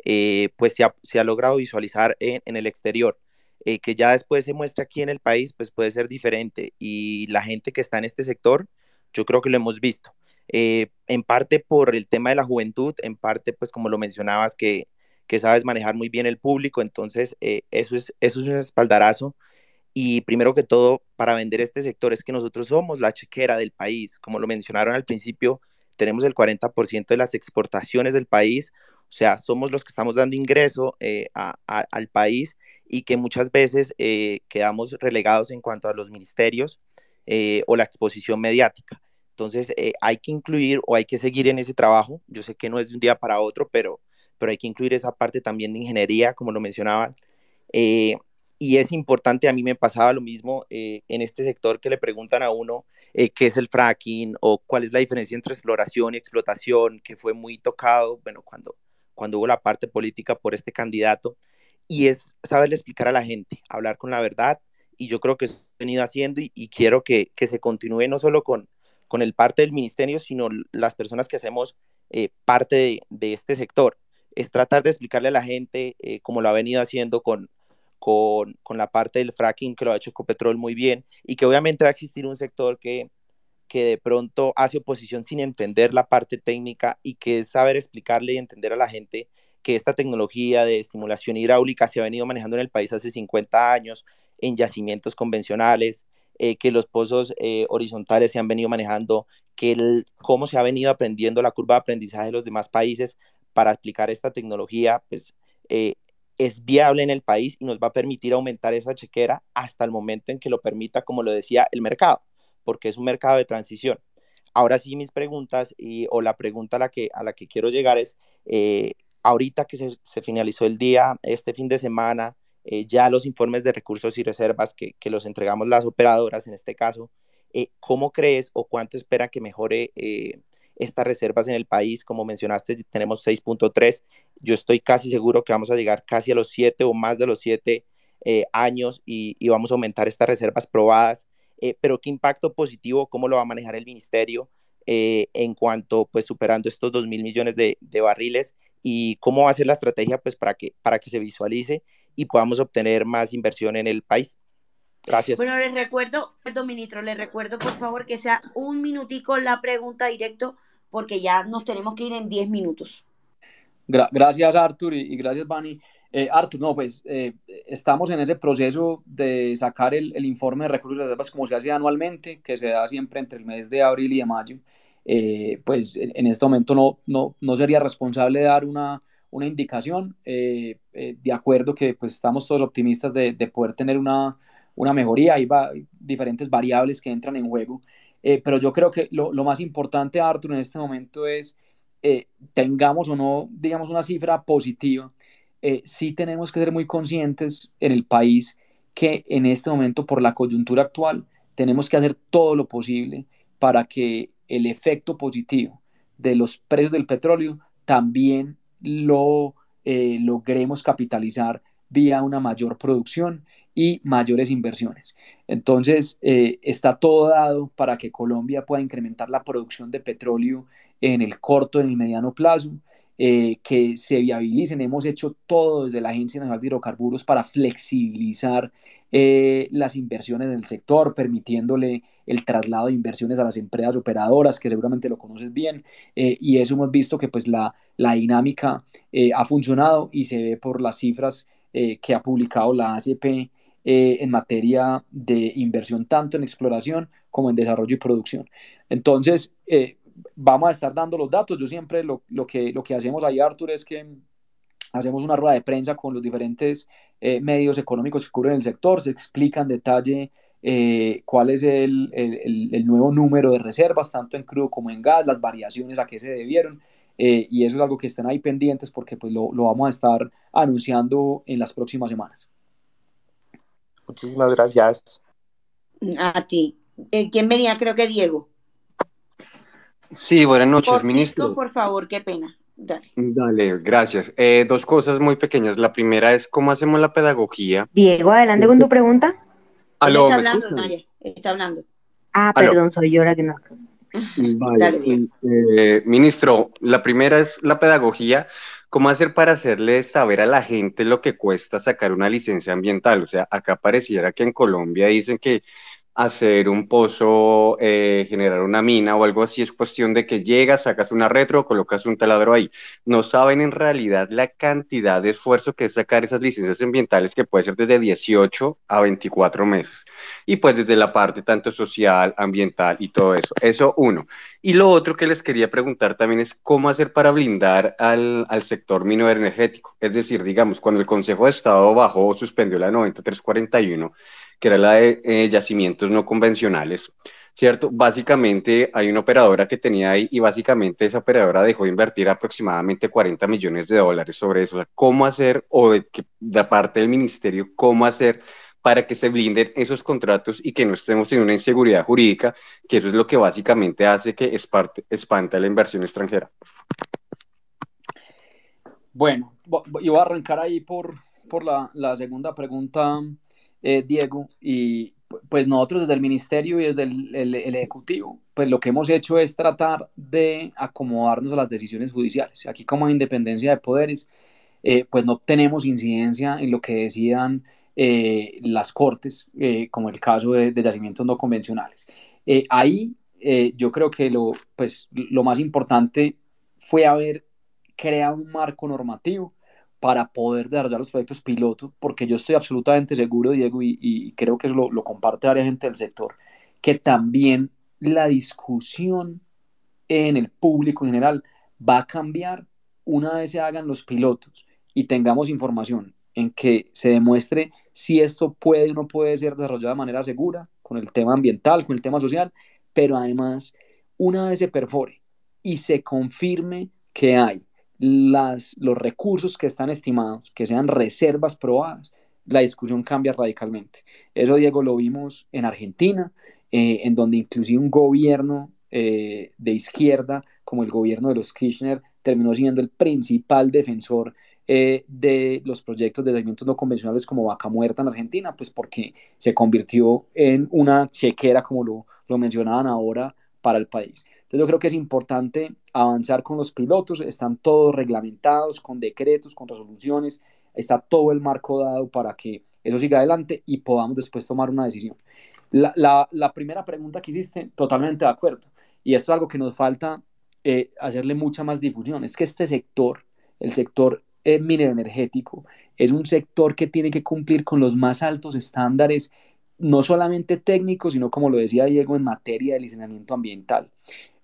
eh, pues se ha, se ha, logrado visualizar en, en el exterior. Eh, que ya después se muestra aquí en el país, pues puede ser diferente. Y la gente que está en este sector, yo creo que lo hemos visto. en parte por el tema de la juventud, en parte, pues como lo mencionabas, que, que sabes manejar muy bien el público, entonces eso, es, eso es un espaldarazo y primero que todo, para vender este sector es que nosotros somos la chequera del país. Como lo mencionaron al principio, tenemos el 40% de las exportaciones del país. O sea, somos los que estamos dando ingreso eh, al país y que muchas veces eh, quedamos relegados en cuanto a los ministerios eh, o la exposición mediática. Entonces, hay que incluir o hay que seguir en ese trabajo. Yo sé que no es de un día para otro, pero, pero hay que incluir esa parte también de ingeniería, como lo mencionaba y es importante, a mí me pasaba lo mismo eh, en este sector que le preguntan a uno eh, qué es el fracking o cuál es la diferencia entre exploración y explotación, que fue muy tocado, bueno, cuando, cuando hubo la parte política por este candidato, y es saberle explicar a la gente, hablar con la verdad, y yo creo que eso he venido haciendo y, quiero que, que, se continúe no solo con, con el parte del ministerio, sino las personas que hacemos eh, parte de, de, este sector. Es tratar de explicarle a la gente, como lo ha venido haciendo con, con, con, la parte del fracking que lo ha hecho Ecopetrol muy bien y que obviamente va a existir un sector que, que de pronto hace oposición sin entender la parte técnica y que es saber explicarle y entender a la gente que esta tecnología de estimulación hidráulica se ha venido manejando en el país hace 50 años en yacimientos convencionales, eh, que los pozos eh, horizontales se han venido manejando, que el, cómo se ha venido aprendiendo la curva de aprendizaje de los demás países para aplicar esta tecnología, pues eh, es viable en el país y nos va a permitir aumentar esa chequera hasta el momento en que lo permita, como lo decía, el mercado, porque es un mercado de transición. Ahora sí, mis preguntas y, o la pregunta a la que, a la que quiero llegar es, eh, ahorita que se, finalizó el día, este fin de semana, eh, ya los informes de recursos y reservas que, los entregamos las operadoras en este caso, eh, ¿cómo crees o cuánto espera que mejore estas reservas en el país? Como mencionaste, tenemos 6.3. Yo estoy casi seguro que vamos a llegar casi a los 7 o más de los 7 años y, vamos a aumentar estas reservas probadas. pero ¿qué impacto positivo, cómo lo va a manejar el ministerio en cuanto, pues, superando estos 2 mil millones de, de barriles? y cómo va a ser la estrategia pues para que, para que se visualice y podamos obtener más inversión en el país. Gracias. Bueno, les recuerdo, perdón, ministro, les recuerdo por favor que sea un minutico la pregunta directo porque ya nos tenemos que ir en 10 minutos. gracias, Artur, y, gracias, Bani. Eh, Artur, no, pues eh, estamos en ese proceso de sacar el, el informe de recursos y reservas como se hace anualmente, que se da siempre entre el mes de abril y de mayo. Eh, pues en, este momento no, no, no, sería responsable dar una, una indicación, eh, eh, de acuerdo que pues estamos todos optimistas de, de poder tener una, una mejoría, hay, diferentes variables que entran en juego, pero yo creo que lo, lo, más importante, Arthur, en este momento es tengamos o no, digamos, una cifra positiva, sí tenemos que ser muy conscientes en el país que en este momento, por la coyuntura actual, tenemos que hacer todo lo posible para que el efecto positivo de los precios del petróleo también lo eh, logremos capitalizar vía una mayor producción y mayores inversiones. Entonces, eh, está todo dado para que Colombia pueda incrementar la producción de petróleo en el corto, en el mediano plazo, eh, que se viabilicen. Hemos hecho todo desde la Agencia Nacional de Hidrocarburos para flexibilizar eh, las inversiones en el sector, permitiéndole el traslado de inversiones a las empresas operadoras, que seguramente lo conoces bien, y eso hemos visto que pues la, la dinámica ha funcionado y se ve por las cifras que ha publicado la ACP en materia de inversión tanto en exploración como en desarrollo y producción. Entonces, vamos a estar dando los datos. Yo siempre lo, lo, que, lo que hacemos ahí, Artur, es que hacemos una rueda de prensa con los diferentes eh, medios económicos que cubren el sector, se explica en detalle eh, cuál es el, el, el, nuevo número de reservas, tanto en crudo como en gas, las variaciones a qué se debieron. Eh, y eso es algo que estén ahí pendientes porque pues, lo, lo vamos a estar anunciando en las próximas semanas. Muchísimas gracias. A ti. ¿Quién venía? Creo que Diego. Sí, buenas noches, ministro. Por favor, qué pena. Dale. Dale, gracias. Eh, dos cosas muy pequeñas. La primera es cómo hacemos la pedagogía. Diego, adelante con tu pregunta. Aló, está hablando, Naya, está hablando. Ah, perdón, soy yo la que no. Vale. Eh, ministro, la primera es la pedagogía. ¿Cómo hacer para hacerle saber a la gente lo que cuesta sacar una licencia ambiental? O sea, acá pareciera que en Colombia dicen que hacer un pozo, eh, generar una mina o algo así, es cuestión de que llegas, sacas una retro, colocas un taladro ahí. No saben en realidad la cantidad de esfuerzo que es sacar esas licencias ambientales que puede ser desde 18 a 24 meses. Y pues desde la parte tanto social, ambiental y todo eso. Eso uno. Y lo otro que les quería preguntar también es cómo hacer para blindar al, al sector minero energético. Es decir, digamos, cuando el Consejo de Estado bajó o suspendió la 9341, que era la de eh, yacimientos no convencionales, ¿cierto? Básicamente hay una operadora que tenía ahí y básicamente esa operadora dejó de invertir aproximadamente 40 millones de dólares sobre eso. ¿Cómo hacer, o de, de parte del ministerio, cómo hacer para que se blinden esos contratos y que no estemos en una inseguridad jurídica, que eso es lo que básicamente hace que espante la inversión extranjera? Bueno, yo voy a arrancar ahí por, por la, la segunda pregunta eh, Diego, y pues nosotros desde el ministerio y desde el, ejecutivo, pues lo que hemos hecho es tratar de acomodarnos a las decisiones judiciales. Aquí como independencia de poderes, eh, pues no tenemos incidencia en lo que decidan eh, las cortes, como el caso de, de yacimientos no convencionales. ahí yo creo que lo, pues, lo más importante fue haber creado un marco normativo para poder desarrollar los proyectos piloto, porque yo estoy absolutamente seguro, Diego, y, creo que eso lo, lo, comparte varias gente del sector, que también la discusión en el público en general va a cambiar una vez se hagan los pilotos y tengamos información en que se demuestre si esto puede o no puede ser desarrollado de manera segura, con el tema ambiental, con el tema social, pero además, una vez se perfore y se confirme que hay las, los recursos que están estimados, que sean reservas probadas, la discusión cambia radicalmente. Eso, Diego, lo vimos en Argentina, eh, en donde inclusive un gobierno eh, de izquierda, como el gobierno de los Kirchner, terminó siendo el principal defensor eh, de los proyectos de alimentos no convencionales como Vaca Muerta en Argentina, pues porque se convirtió en una chequera, como lo, lo mencionaban ahora, para el país. Entonces yo creo que es importante avanzar con los pilotos, están todos reglamentados, con decretos, con resoluciones, está todo el marco dado para que eso siga adelante y podamos después tomar una decisión. La, la, la primera pregunta que hiciste, totalmente de acuerdo, y esto es algo que nos falta eh, hacerle mucha más difusión, es que este sector, el sector eh, minero energético, es un sector que tiene que cumplir con los más altos estándares, no solamente técnicos, sino como lo decía Diego, en materia de licenciamiento ambiental.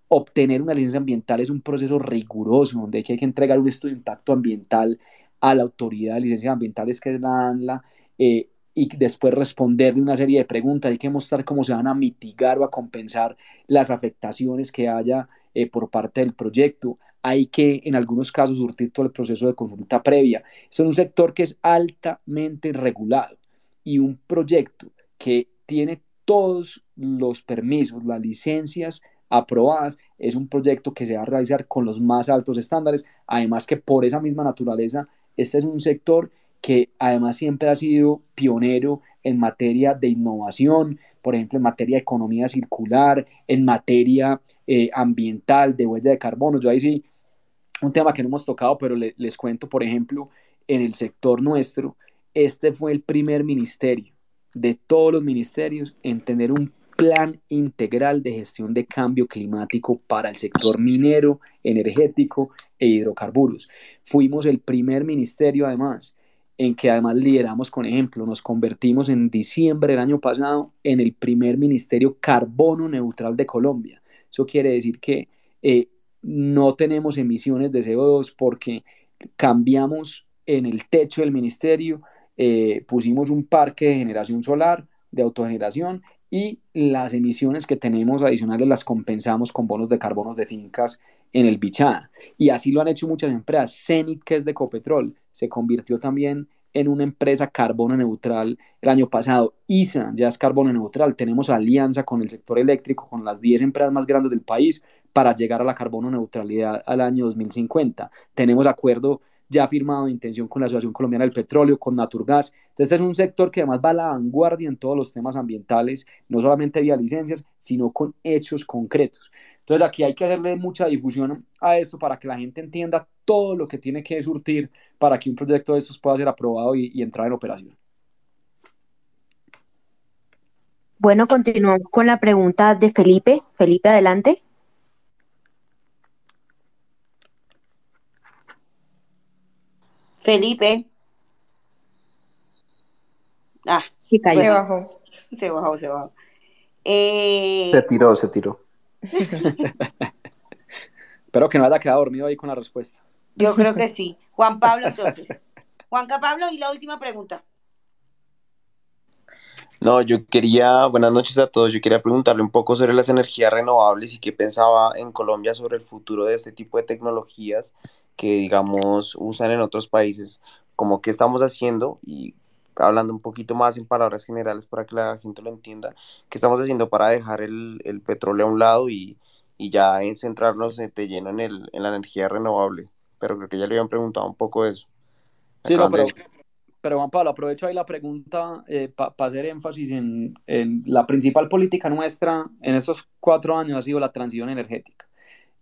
Obtener una licencia ambiental es un proceso riguroso, donde hay que entregar un estudio de impacto ambiental a la autoridad de licencias ambientales que es la ANLA eh, y después responderle una serie de preguntas. Hay que mostrar cómo se van a mitigar o a compensar las afectaciones que haya eh, por parte del proyecto. Hay que, en algunos casos, surtir todo el proceso de consulta previa. Es un sector que es altamente regulado y un proyecto que tiene todos los permisos, las licencias aprobadas, es un proyecto que se va a realizar con los más altos estándares, además que por esa misma naturaleza este es un sector que además siempre ha sido pionero en materia de innovación, por ejemplo, en materia de economía circular, en materia eh, ambiental, de huella de carbono. Yo ahí sí, un tema que no hemos tocado, pero les cuento, por ejemplo, en el sector nuestro, este fue el primer ministerio de todos los ministerios en tener un plan integral de gestión de cambio climático para el sector minero, energético e hidrocarburos. Fuimos el primer ministerio, además, en que además lideramos con ejemplo, nos convertimos en diciembre del año pasado en el primer ministerio carbono neutral de Colombia. Eso quiere decir que eh, no tenemos emisiones de CO2 porque cambiamos en el techo del ministerio, eh, pusimos un parque de generación solar, de autogeneración y las emisiones que tenemos adicionales las compensamos con bonos de carbonos de fincas en el Bichada. Y así lo han hecho muchas empresas. Zenit, que es de Copetrol, se convirtió también en una empresa carbono neutral el año pasado. ISA ya es carbono neutral. Tenemos alianza con el sector eléctrico, con las 10 empresas más grandes del país para llegar a la carbono neutralidad al año 2050. Tenemos acuerdo ya ha firmado intención con la Asociación Colombiana del Petróleo, con Naturgas. Entonces, este es un sector que además va a la vanguardia en todos los temas ambientales, no solamente vía licencias, sino con hechos concretos. Entonces, aquí hay que hacerle mucha difusión a esto para que la gente entienda todo lo que tiene que surtir para que un proyecto de estos pueda ser aprobado y, y entrar en operación. Bueno, continuamos con la pregunta de Felipe. Felipe, adelante. Felipe. Ah, se bajó. Se bajó, se bajó. Eh, se tiró, se tiró. Espero que no haya quedado dormido ahí con la respuesta. Yo creo que sí. Juan Pablo, entonces. Juan Pablo, y la última pregunta. No, yo quería, buenas noches a todos, yo quería preguntarle un poco sobre las energías renovables y qué pensaba en Colombia sobre el futuro de este tipo de tecnologías que, digamos, usan en otros países, como qué estamos haciendo y hablando un poquito más en palabras generales para que la gente lo entienda, qué estamos haciendo para dejar el, el petróleo a un lado y, y ya en centrarnos de lleno en, el, en la energía renovable. Pero creo que ya le habían preguntado un poco eso. Sí, no, pero, pero Juan Pablo, aprovecho ahí la pregunta eh, para hacer énfasis en, en, la principal política nuestra en estos cuatro años ha sido la transición energética.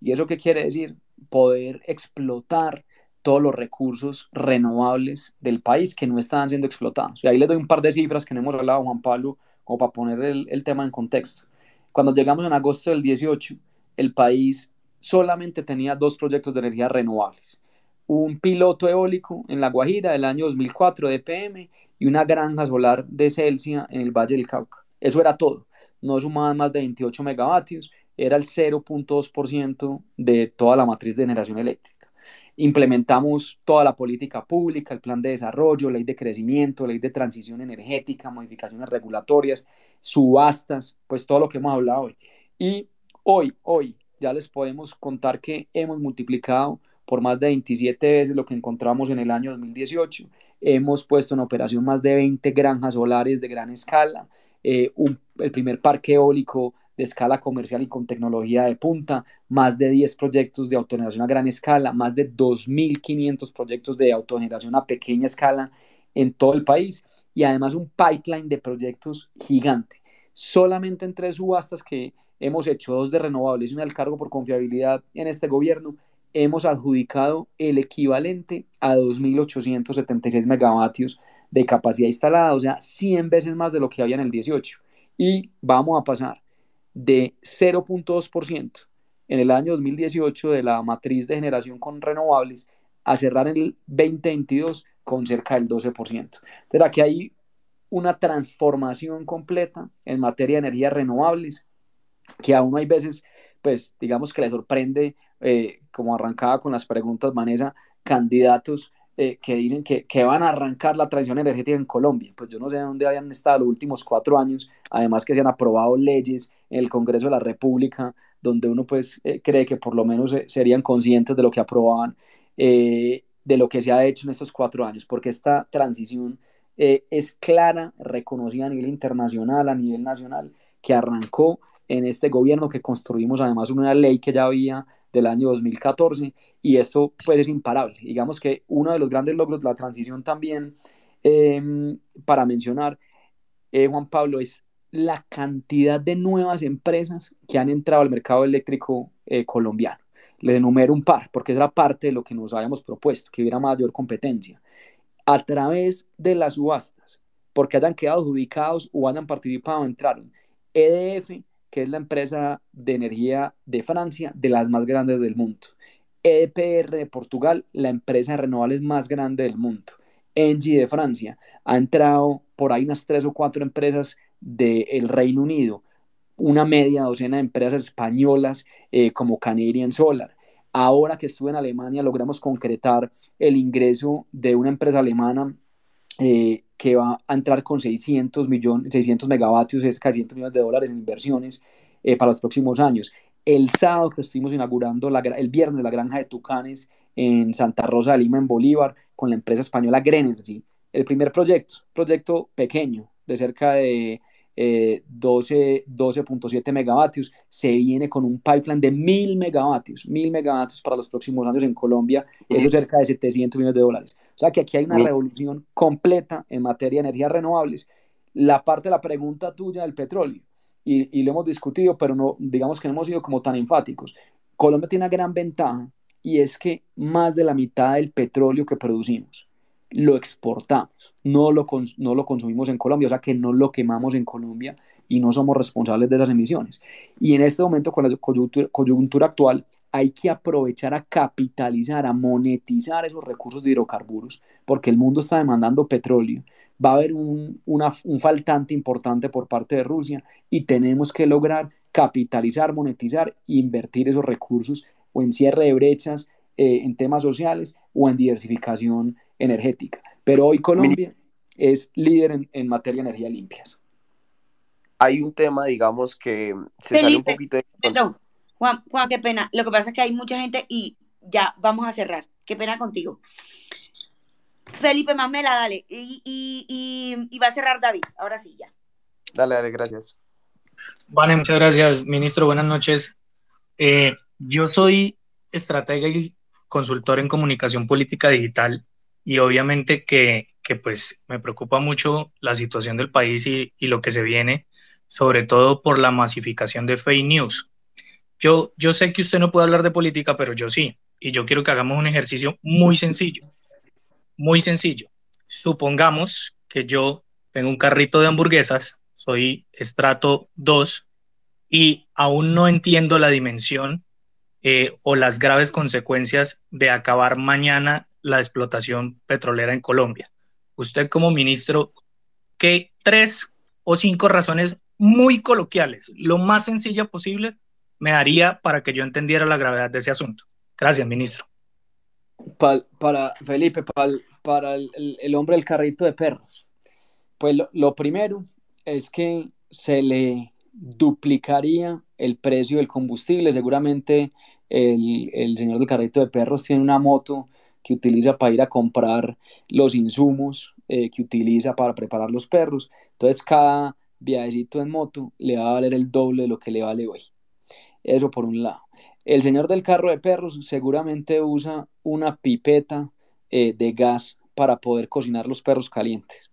¿Y eso qué quiere decir? Poder explotar todos los recursos renovables del país que no están siendo explotados. Y ahí les doy un par de cifras que no hemos hablado, Juan Pablo, como para poner el, tema en contexto. Cuando llegamos en agosto del 18, el país solamente tenía dos proyectos de energía renovables. Un piloto eólico en La Guajira del año 2004 de PM y una granja solar de Celsia en el Valle del Cauca. Eso era todo. No sumaban más de 28 megavatios era el 0.2% de toda la matriz de generación eléctrica. Implementamos toda la política pública, el plan de desarrollo, ley de crecimiento, ley de transición energética, modificaciones regulatorias, subastas, pues todo lo que hemos hablado hoy. Y hoy, hoy, ya les podemos contar que hemos multiplicado por más de 27 veces lo que encontramos en el año 2018. Hemos puesto en operación más de 20 granjas solares de gran escala, eh, el primer parque eólico de escala comercial y con tecnología de punta, más de 10 proyectos de autogeneración a gran escala, más de 2.500 proyectos de autogeneración a pequeña escala en todo el país y además un pipeline de proyectos gigante. Solamente en tres subastas que hemos hecho, dos de renovables y una del cargo por confiabilidad en este gobierno, hemos adjudicado el equivalente a 2.876 megavatios de capacidad instalada, o sea, 100 veces más de lo que había en el 18. Y vamos a pasar de 0.2% en el año 2018 de la matriz de generación con renovables a cerrar el 2022 con cerca del 12%. Entonces aquí hay una transformación completa en materia de energías renovables que aún hay veces, pues digamos que le sorprende, eh, como arrancaba con las preguntas Vanessa, candidatos eh, que dicen que, que, van a arrancar la transición energética en Colombia. Pues yo no sé dónde habían estado los últimos cuatro años, además que se han aprobado leyes en el Congreso de la República, donde uno pues eh, cree que por lo menos eh, serían conscientes de lo que aprobaban, de lo que se ha hecho en estos cuatro años, porque esta transición es clara, reconocida a nivel internacional, a nivel nacional, que arrancó en este gobierno que construimos además una ley que ya había del año 2014 y esto pues es imparable. Digamos que uno de los grandes logros de la transición también, em, para mencionar, eh, Juan Pablo, es la cantidad de nuevas empresas que han entrado al mercado eléctrico eh, colombiano. Les enumero un par, porque es la parte de lo que nos habíamos propuesto, que hubiera mayor competencia. A través de las subastas, porque hayan quedado adjudicados o hayan participado, entraron EDF, que es la empresa de energía de Francia, de las más grandes del mundo. EDPR de Portugal, la empresa de renovables más grande del mundo. Engie de Francia, ha entrado por ahí unas tres o cuatro empresas del Reino Unido, una media docena de empresas españolas eh, como Canadian Solar. Ahora que estuve en Alemania, logramos concretar el ingreso de una empresa alemana eh, que va a entrar con 600, millones, 600 megavatios, es casi 100 millones de dólares en inversiones eh, para los próximos años. El sábado que estuvimos inaugurando, la, el viernes, la granja de Tucanes en Santa Rosa de Lima, en Bolívar, con la empresa española Grenergy. El primer proyecto, proyecto pequeño, de cerca de 12.7 eh, megavatios, se viene con un pipeline de 1.000 megavatios, 1.000 megavatios para los próximos años en Colombia, eso es cerca de 700 millones de dólares. O sea que aquí hay una revolución completa en materia de energías renovables. La parte de la pregunta tuya del petróleo, y, y lo hemos discutido, pero no, digamos que no hemos sido como tan enfáticos. Colombia tiene una gran ventaja y es que más de la mitad del petróleo que producimos lo exportamos, no lo, no lo consumimos en Colombia, o sea que no lo quemamos en Colombia y no somos responsables de esas emisiones. Y en este momento, con la coyuntura, actual, hay que aprovechar a capitalizar, a monetizar esos recursos de hidrocarburos, porque el mundo está demandando petróleo. Va a haber un, un faltante importante por parte de Rusia y tenemos que lograr capitalizar, monetizar e invertir esos recursos o en cierre de brechas eh, en temas sociales o en diversificación energética. Pero hoy Colombia es líder en, materia de energía limpias. Hay un tema, digamos, que se sale un poquito de... Perdón, Juan, Juan, qué pena. Lo que pasa es que hay mucha gente y ya vamos a cerrar. Qué pena contigo. Felipe Mamela, dale. Y, y, va a cerrar David. Ahora sí, ya. Dale, dale, gracias. Vale, muchas gracias, ministro. Buenas noches. Eh, yo soy estratega y consultor en comunicación política digital y obviamente que, que, pues me preocupa mucho la situación del país y, y, lo que se viene, sobre todo por la masificación de fake news. Yo, yo sé que usted no puede hablar de política, pero yo sí, y yo quiero que hagamos un ejercicio muy sencillo, muy sencillo. Supongamos que yo tengo un carrito de hamburguesas, soy estrato 2 y aún no entiendo la dimensión eh, o las graves consecuencias de acabar mañana la explotación petrolera en Colombia. Usted como ministro, ¿qué tres o cinco razones muy coloquiales, lo más sencilla posible, me daría para que yo entendiera la gravedad de ese asunto? Gracias, ministro. para Felipe, para el, hombre del carrito de perros. Pues lo primero es que se le duplicaría el precio del combustible. Seguramente el, el señor del carrito de perros tiene una moto que utiliza para ir a comprar los insumos eh, que utiliza para preparar los perros. Entonces cada viajecito en moto le va a valer el doble de lo que le vale hoy. Eso por un lado. El señor del carro de perros seguramente usa una pipeta eh, de gas para poder cocinar los perros calientes.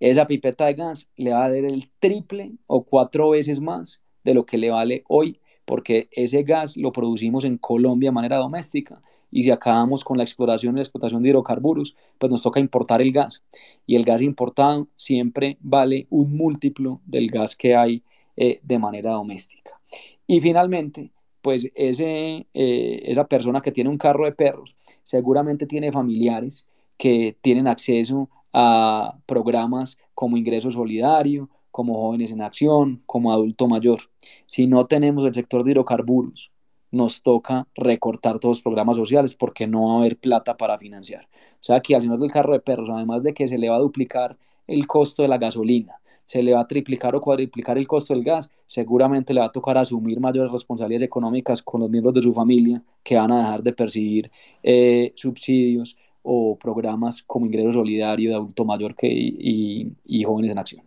Esa pipeta de gas le va a valer el triple o cuatro veces más de lo que le vale hoy, porque ese gas lo producimos en Colombia de manera doméstica y si acabamos con la exploración y explotación de hidrocarburos, pues nos toca importar el gas. Y el gas importado siempre vale un múltiplo del gas que hay eh, de manera doméstica. Y finalmente, pues ese, eh, esa persona que tiene un carro de perros seguramente tiene familiares que tienen acceso a programas como ingreso solidario, como jóvenes en acción, como adulto mayor. Si no tenemos el sector de hidrocarburos, nos toca recortar todos los programas sociales porque no va a haber plata para financiar. O sea que al señor del carro de perros, además de que se le va a duplicar el costo de la gasolina, se le va a triplicar o cuadriplicar el costo del gas, seguramente le va a tocar asumir mayores responsabilidades económicas con los miembros de su familia que van a dejar de percibir eh, subsidios o programas como ingreso solidario de adulto mayor que, y, y jóvenes en acción.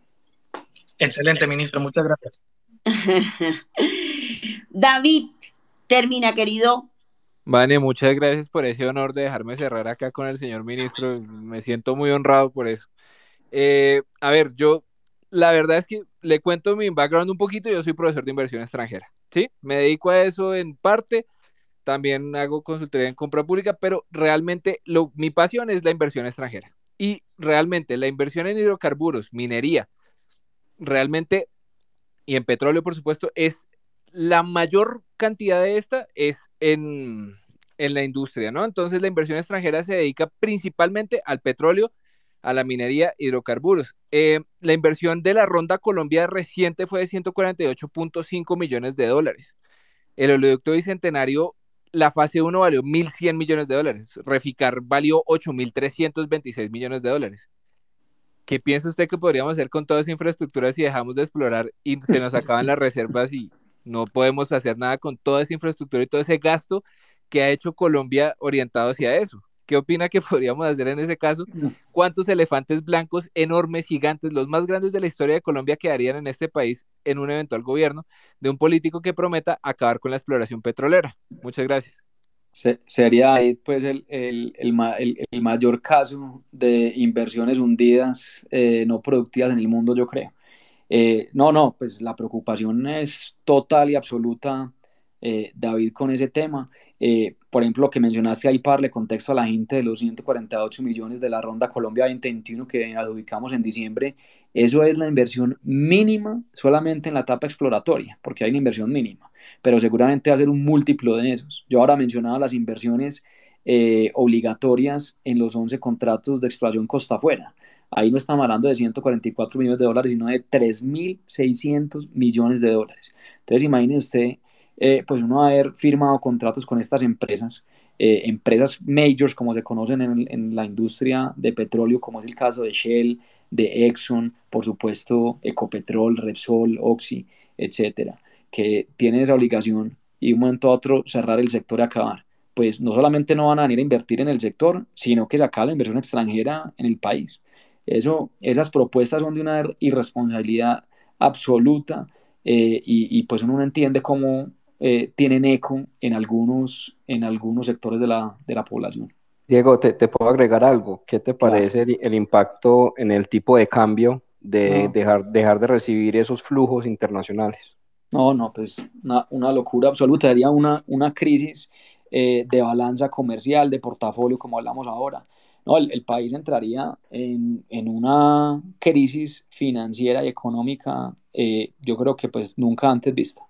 Excelente, ministro, muchas gracias. David, termina, querido. Vane, muchas gracias por ese honor de dejarme cerrar acá con el señor ministro. Me siento muy honrado por eso. Eh, a ver, yo, la verdad es que le cuento mi background un poquito. Yo soy profesor de inversión extranjera, ¿sí? Me dedico a eso en parte. También hago consultoría en compra pública, pero realmente mi pasión es la inversión extranjera. Y realmente la inversión en hidrocarburos, minería, realmente, y en petróleo, por supuesto, es la mayor cantidad de esta es en, la industria, ¿no? Entonces la inversión extranjera se dedica principalmente al petróleo, a la minería, hidrocarburos. Eh, la inversión de la ronda Colombia reciente fue de 148.5 millones de dólares. El oleoducto bicentenario, la fase 1 valió 1.100 millones de dólares. Reficar valió 8.326 millones de dólares. ¿Qué piensa usted que podríamos hacer con toda esa infraestructura si dejamos de explorar y se nos acaban las reservas y no podemos hacer nada con toda esa infraestructura y todo ese gasto que ha hecho Colombia orientado hacia eso. ¿Qué opina que podríamos hacer en ese caso? ¿Cuántos elefantes blancos enormes, gigantes, los más grandes de la historia de Colombia quedarían en este país en un eventual gobierno de un político que prometa acabar con la exploración petrolera? Muchas gracias. sería pues el, el, el, mayor caso de inversiones hundidas eh, no productivas en el mundo, yo creo. Eh, no, no, pues la preocupación es total y absoluta, eh, David, con ese tema. Eh, por ejemplo, lo que mencionaste ahí para darle contexto a la gente de los 148 millones de la ronda Colombia 2021 que adjudicamos en diciembre, eso es la inversión mínima solamente en la etapa exploratoria, porque hay una inversión mínima, pero seguramente va a ser un múltiplo de esos. Yo ahora mencionaba las inversiones obligatorias en los 11 contratos de exploración costa afuera. Ahí no estamos hablando de 144 millones de dólares, sino de 3.600 millones de dólares. Entonces, imagine usted, eh, pues uno haber firmado contratos con estas empresas, eh, empresas majors como se conocen en, en, la industria de petróleo, como es el caso de Shell, de Exxon, por supuesto, Ecopetrol, Repsol, Oxy, etcétera, que tienen esa obligación y un momento a otro cerrar el sector y acabar. Pues no solamente no van a venir a invertir en el sector, sino que se acaba la inversión extranjera en el país. Eso, esas propuestas son de una irresponsabilidad absoluta eh, y, pues uno no entiende cómo eh, tienen eco en algunos, en algunos sectores de la, de la población. Diego, te, te, puedo agregar algo. ¿Qué te parece el, impacto en el tipo de cambio de dejar, dejar de recibir esos flujos internacionales? No, no, pues una, una locura absoluta. Sería una, una crisis eh, de balanza comercial, de portafolio, como hablamos ahora no, el, país entraría en, una crisis financiera y económica, eh, yo creo que pues nunca antes vista.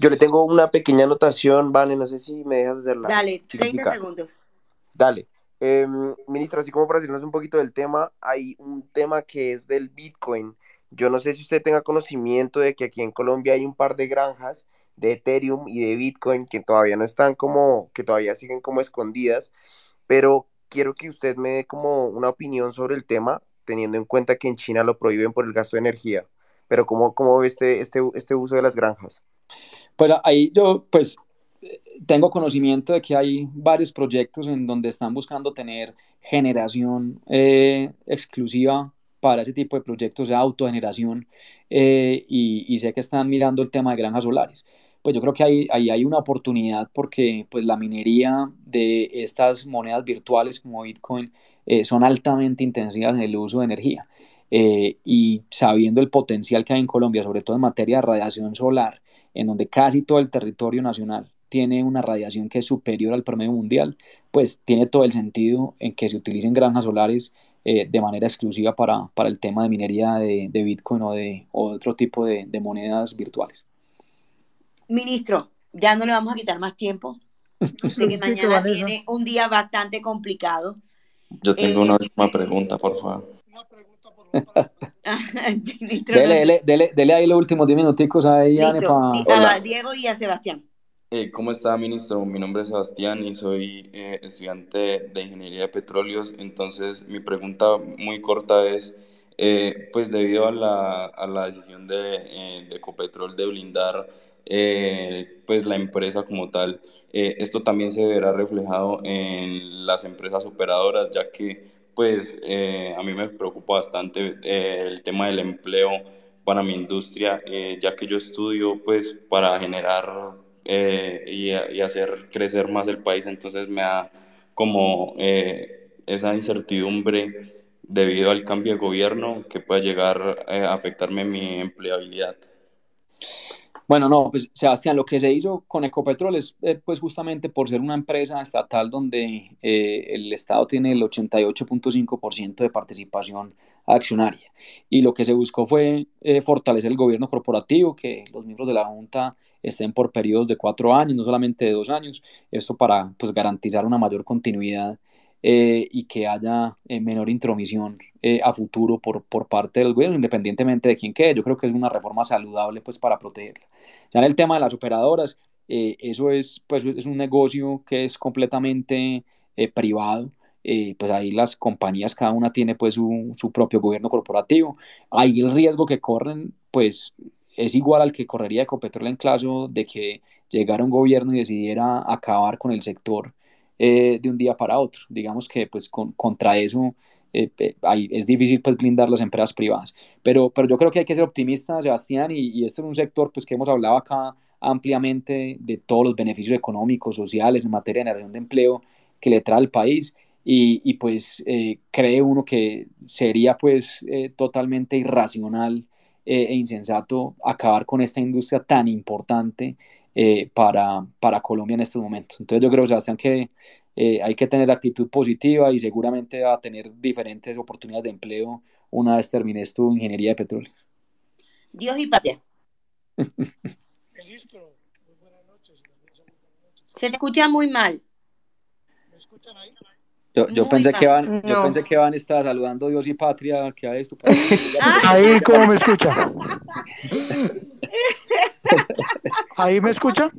Yo le tengo una pequeña anotación, vale, no sé si me dejas hacerla. Dale, 30 segundos. Dale. Eh, ministro, así como para decirnos un poquito del tema, hay un tema que es del Bitcoin. Yo no sé si usted tenga conocimiento de que aquí en Colombia hay un par de granjas de Ethereum y de Bitcoin que todavía no están como, que todavía siguen como escondidas pero quiero que usted me dé como una opinión sobre el tema, teniendo en cuenta que en China lo prohíben por el gasto de energía. pero ¿cómo, cómo ve este, este, este uso de las granjas? Pues ahí yo, pues tengo conocimiento de que hay varios proyectos en donde están buscando tener generación eh, exclusiva para ese tipo de proyectos de autogeneración eh, y, sé que están mirando el tema de granjas solares. Pues yo creo que ahí, hay una oportunidad porque pues la minería de estas monedas virtuales como Bitcoin eh, son altamente intensivas en el uso de energía. y sabiendo el potencial que hay en Colombia, sobre todo en materia de radiación solar, en donde casi todo el territorio nacional tiene una radiación que es superior al promedio mundial, pues tiene todo el sentido en que se utilicen granjas solares eh, de manera exclusiva para, para, el tema de minería de, de Bitcoin o de otro tipo de, de, monedas virtuales. Ministro, ya no le vamos a quitar más tiempo. Sé que mañana tiene un día bastante complicado. Yo tengo una eh, última pregunta, por favor. dele, dele, dele, ahí los últimos 10 minuticos ahí, Anne, para... Diego y a Sebastián. Eh, ¿Cómo está, ministro? Mi nombre es Sebastián y soy eh, estudiante de Ingeniería de Petróleos. Entonces, mi pregunta muy corta es, eh, pues debido a la, a la decisión de, de, Ecopetrol de blindar pues la empresa como tal, esto también se verá reflejado en las empresas operadoras, ya que pues a mí me preocupa bastante el tema del empleo para mi industria, ya que yo estudio pues para generar eh, y, hacer crecer más el país. Entonces me da como eh, esa incertidumbre debido al cambio de gobierno que pueda llegar eh, a afectarme mi empleabilidad. Bueno, no, pues Sebastián, lo que se hizo con Ecopetrol es pues justamente por ser una empresa estatal donde el Estado tiene el 88.5% de participación accionaria. Y lo que se buscó fue fortalecer el gobierno corporativo, que los miembros de la Junta estén por periodos de cuatro años, no solamente de dos años, esto para pues, garantizar una mayor continuidad eh, y que haya eh, menor intromisión eh, a futuro por, por parte del gobierno, independientemente de quién quede. Yo creo que es una reforma saludable pues, para protegerla. Ya en el tema de las operadoras, eso es, pues, es un negocio que es completamente privado. Pues ahí las compañías, cada una tiene pues su, su propio gobierno corporativo. Ahí el riesgo que corren, pues es igual al que correría Ecopetrol en caso de que llegara un gobierno y decidiera acabar con el sector eh, de un día para otro. Digamos que pues contra eso eh, es difícil pues blindar las empresas privadas. Pero, pero yo creo que hay que ser optimista, Sebastián, y, y este es un sector pues que hemos hablado acá ampliamente de todos los beneficios económicos, sociales, en materia de generación de empleo que le trae al país. Y, y pues eh, cree uno que sería pues totalmente irracional eh, e insensato acabar con esta industria tan importante eh, para, para, Colombia en estos momentos. Entonces yo creo, Sebastián, que eh, hay que tener actitud positiva y seguramente va a tener diferentes oportunidades de empleo una vez termines tu ingeniería de petróleo. Dios y patria. Se escucha muy mal. ¿Me escuchan ahí? Yo, yo pensé, que van, yo pensé que van a estar saludando Dios y patria, que a esto. Ahí, ¿cómo me escucha? ¿Ahí me escucha?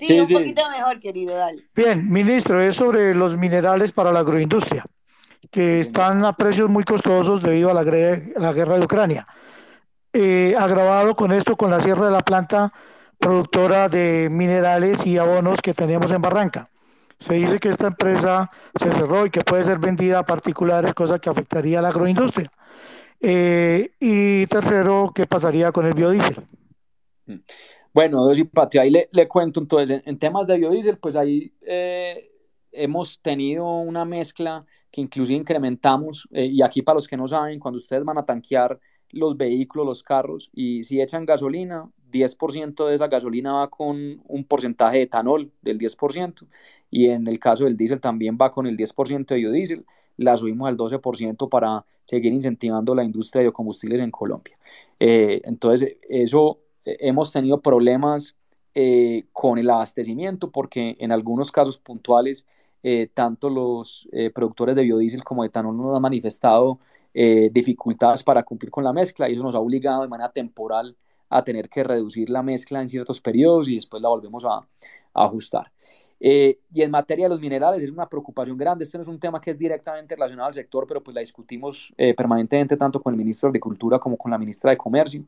Sí, un poquito mejor, querido, dale. Bien, ministro, es sobre los minerales para la agroindustria, que están a precios muy costosos debido a la, la guerra de Ucrania. Eh, agravado con esto, con la cierre de la planta productora de minerales y abonos que teníamos en Barranca. Se dice que esta empresa se cerró y que puede ser vendida a particulares, cosa que afectaría a la agroindustria. Eh, y tercero, ¿qué pasaría con el biodiesel? Mm. Bueno, y Patria, ahí le, le, cuento entonces, en, temas de biodiesel, pues ahí eh, hemos tenido una mezcla que inclusive incrementamos, eh, y aquí para los que no saben, cuando ustedes van a tanquear los vehículos, los carros, y si echan gasolina, 10% de esa gasolina va con un porcentaje de etanol del 10%, y en el caso del diésel también va con el 10% de biodiesel, la subimos al 12% para seguir incentivando la industria de biocombustibles en Colombia. Eh, entonces, eso eh, hemos tenido problemas eh, con el abastecimiento porque en algunos casos puntuales, tanto los productores de biodiesel como de etanol nos han manifestado dificultades para cumplir con la mezcla y eso nos ha obligado de manera temporal tener que reducir la mezcla en ciertos periodos y después la volvemos a, ajustar. Eh, y en materia de los minerales es una preocupación grande. Este no es un tema que es directamente relacionado al sector, pero pues la discutimos eh, permanentemente tanto con el ministro de Agricultura como con la ministra de Comercio.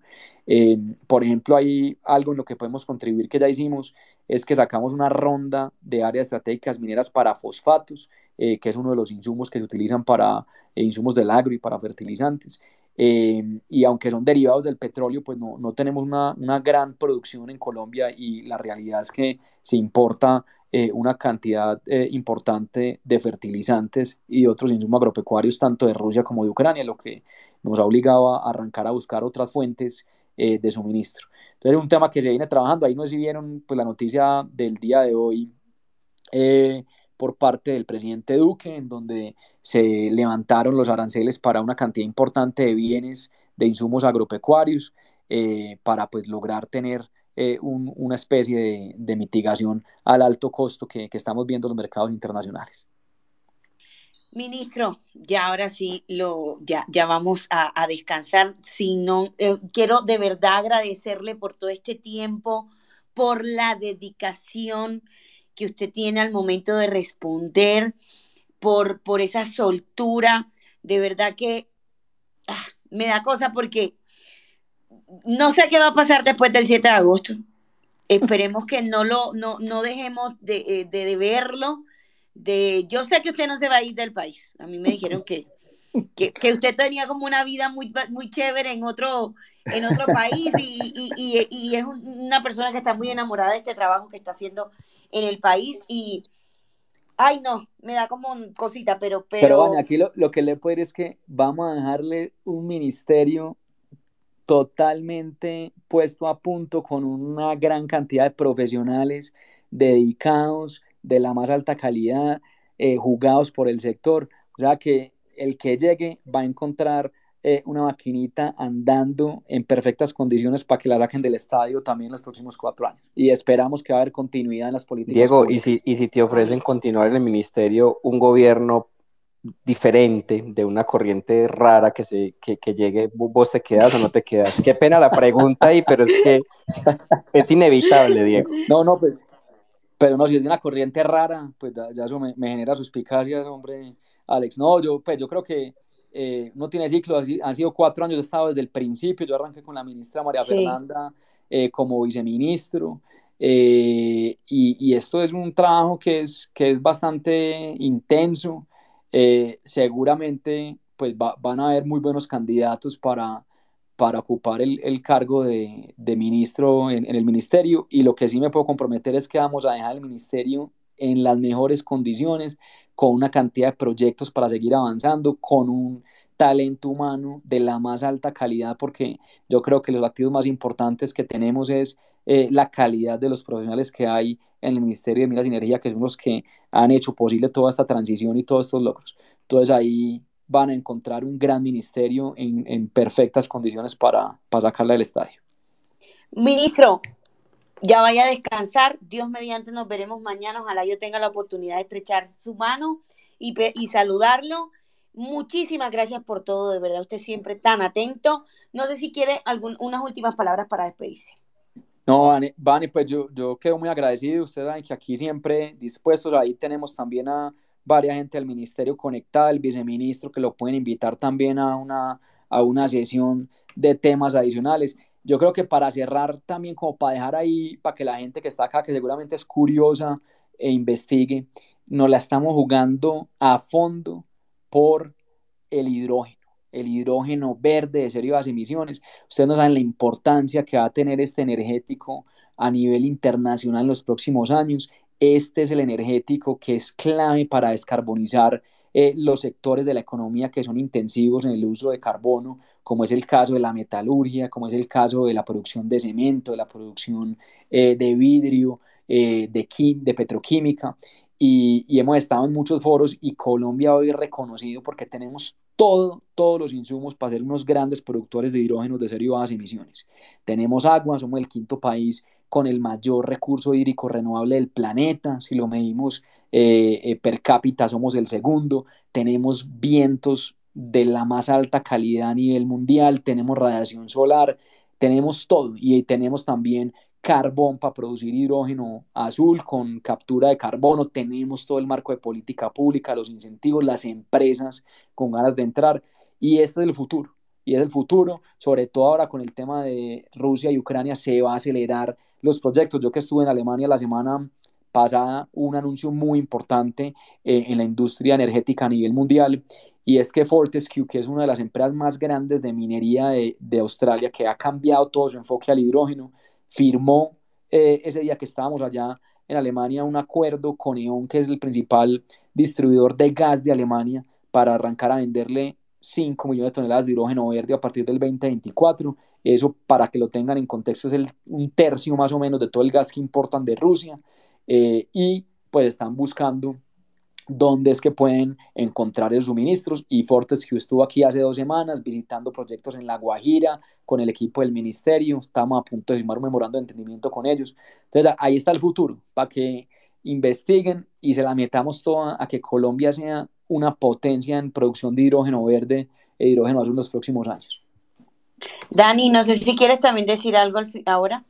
Eh, por ejemplo, hay algo en lo que podemos contribuir que ya hicimos, es que sacamos una ronda de áreas estratégicas mineras para fosfatos, que es uno de los insumos que se utilizan para insumos del agro y para fertilizantes. Eh, y aunque son derivados del petróleo, pues no, no tenemos una, una, gran producción en Colombia y la realidad es que se importa eh, una cantidad eh, importante de fertilizantes y otros insumos agropecuarios, tanto de Rusia como de Ucrania, lo que nos ha obligado a arrancar a buscar otras fuentes de suministro. Entonces es un tema que se viene trabajando. Ahí no sé si vieron pues, la noticia del día de hoy por parte del presidente Duque, en donde se levantaron los aranceles para una cantidad importante de bienes, de insumos agropecuarios, eh, para pues lograr tener eh, una especie de, mitigación al alto costo que, estamos viendo en los mercados internacionales. Ministro, ya ahora sí lo, ya, ya vamos a, descansar. Si no, eh, quiero de verdad agradecerle por todo este tiempo, por la dedicación que usted tiene al momento de responder, por, por esa soltura. De verdad que ah, me da cosa porque no sé qué va a pasar después del 7 de agosto. Esperemos que no lo no, no dejemos de, eh, de, de, verlo. De, yo sé que usted no se va a ir del país. A mí me dijeron que, que, que usted tenía como una vida muy, muy chévere en otro, en otro país y, y, y, es una persona que está muy enamorada de este trabajo que está haciendo en el país y, ay no, me da como cosita, pero... Pero, pero bueno, aquí lo, lo que le puedo decir es que vamos a dejarle un ministerio totalmente puesto a punto con una gran cantidad de profesionales dedicados de la más alta calidad, eh, jugados por el sector. O sea que el que llegue va a encontrar eh, una maquinita andando en perfectas condiciones para que la saquen del estadio también los próximos cuatro años. Y esperamos que va a haber continuidad en las políticas. Diego, ¿y si, y si te ofrecen continuar en el ministerio un gobierno diferente, de una corriente rara que, se, que, que llegue, vos te quedas o no te quedas? Qué pena la pregunta ahí, pero es que es inevitable, Diego. No, no, pues, pero no, si es de una corriente rara, pues ya, eso me, me genera suspicacias, hombre, Alex. No, yo, pues yo creo que eh, no tiene ciclo, han sido cuatro años, he estado desde el principio, yo arranqué con la ministra María Fernanda eh, como viceministro, eh, y, esto es un trabajo que es, que es bastante intenso, seguramente pues van a haber muy buenos candidatos para, para ocupar el, el cargo de, de ministro en, en, el ministerio, y lo que sí me puedo comprometer es que vamos a dejar el ministerio en las mejores condiciones, con una cantidad de proyectos para seguir avanzando, con un talento humano de la más alta calidad, porque yo creo que los activos más importantes que tenemos es eh, la calidad de los profesionales que hay en el Ministerio de Minas y Energía, que son los que han hecho posible toda esta transición y todos estos logros. Entonces ahí van a encontrar un gran ministerio en, perfectas condiciones para, para sacarla del estadio. Ministro, ya vaya a descansar. Dios mediante nos veremos mañana. Ojalá yo tenga la oportunidad de estrechar su mano y, y saludarlo. Muchísimas gracias por todo, de verdad, usted siempre tan atento. No sé si quiere algún, unas últimas palabras para despedirse. No, Vani, pues yo, yo quedo muy agradecido. Usted sabe que aquí siempre dispuestos, ahí tenemos también a varias gente del ministerio conectada, el viceministro, que lo pueden invitar también a una, a una sesión de temas adicionales yo creo que para cerrar también, como para dejar ahí, para que la gente que está acá, que seguramente es curiosa e investigue, nos la estamos jugando a fondo por el hidrógeno, el hidrógeno verde de cero y bajas emisiones. Ustedes no saben la importancia que va a tener este energético a nivel internacional en los próximos años. Este es el energético que es clave para descarbonizar eh, los sectores de la economía que son intensivos en el uso de carbono, como es el caso de la metalurgia, como es el caso de la producción de cemento, de la producción eh, de vidrio, eh, de, de petroquímica. Y, hemos estado en muchos foros y Colombia hoy es reconocido porque tenemos todo, todos los insumos para ser unos grandes productores de hidrógeno de y bajas emisiones. Tenemos agua, somos el quinto país con el mayor recurso hídrico renovable del planeta, si lo medimos eh, eh, per cápita somos el segundo, tenemos vientos de la más alta calidad a nivel mundial, tenemos radiación solar, tenemos todo y tenemos también carbón para producir hidrógeno azul con captura de carbono, tenemos todo el marco de política pública, los incentivos, las empresas con ganas de entrar y este es el futuro. Y es el futuro, sobre todo ahora con el tema de Rusia y Ucrania, se va a acelerar los proyectos. Yo que estuve en Alemania la semana pasada, un anuncio muy importante eh, en la industria energética a nivel mundial y es que Fortescue, que es una de las empresas más grandes de minería de, de Australia, que ha cambiado todo su enfoque al hidrógeno, firmó eh, ese día que estábamos allá en Alemania un acuerdo con E.ON, que es el principal distribuidor de gas de Alemania, para arrancar a venderle 5 millones de toneladas de hidrógeno verde a partir del 2024. Eso, para que lo tengan en contexto, es el, un tercio más o menos de todo el gas que importan de Rusia. Eh, y pues están buscando dónde es que pueden encontrar esos suministros. Y Fortescue estuvo aquí hace dos semanas visitando proyectos en La Guajira con el equipo del ministerio. Estamos a punto de firmar un memorando de entendimiento con ellos. Entonces ahí está el futuro, para que investiguen y se la metamos toda a que Colombia sea una potencia en producción de hidrógeno verde e hidrógeno azul en los próximos años. Dani, no sé si quieres también decir algo ahora.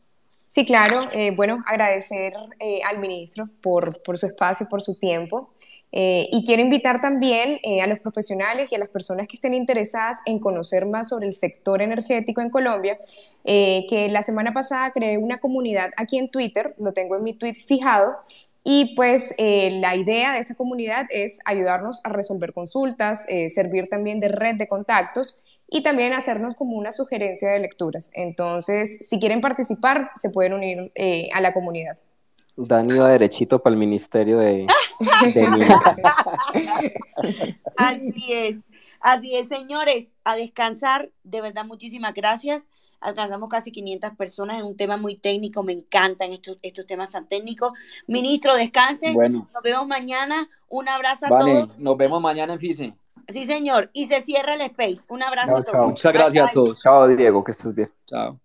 Sí, claro. Eh, bueno, agradecer eh, al ministro por, su espacio, por su tiempo. Eh, y quiero invitar también a los profesionales y a las personas que estén interesadas en conocer más sobre el sector energético en Colombia, que la semana pasada creé una comunidad aquí en Twitter, lo tengo en mi tweet fijado, y pues la idea de esta comunidad es ayudarnos a resolver consultas, servir también de red de contactos y también hacernos como una sugerencia de lecturas. Entonces, si quieren participar, se pueden unir eh, a la comunidad. Dani va derechito para el ministerio de, Así es, así es, señores, a descansar, de verdad, muchísimas gracias. Alcanzamos casi 500 personas en un tema muy técnico, me encantan estos, estos temas tan técnicos. Ministro, descanse, bueno. nos vemos mañana, un abrazo a todos. Nos vemos mañana en FICE. Sí, señor. Y se cierra el space. Un abrazo a todos. Muchas gracias a todos. Chao, Diego, que estés bien. Chao.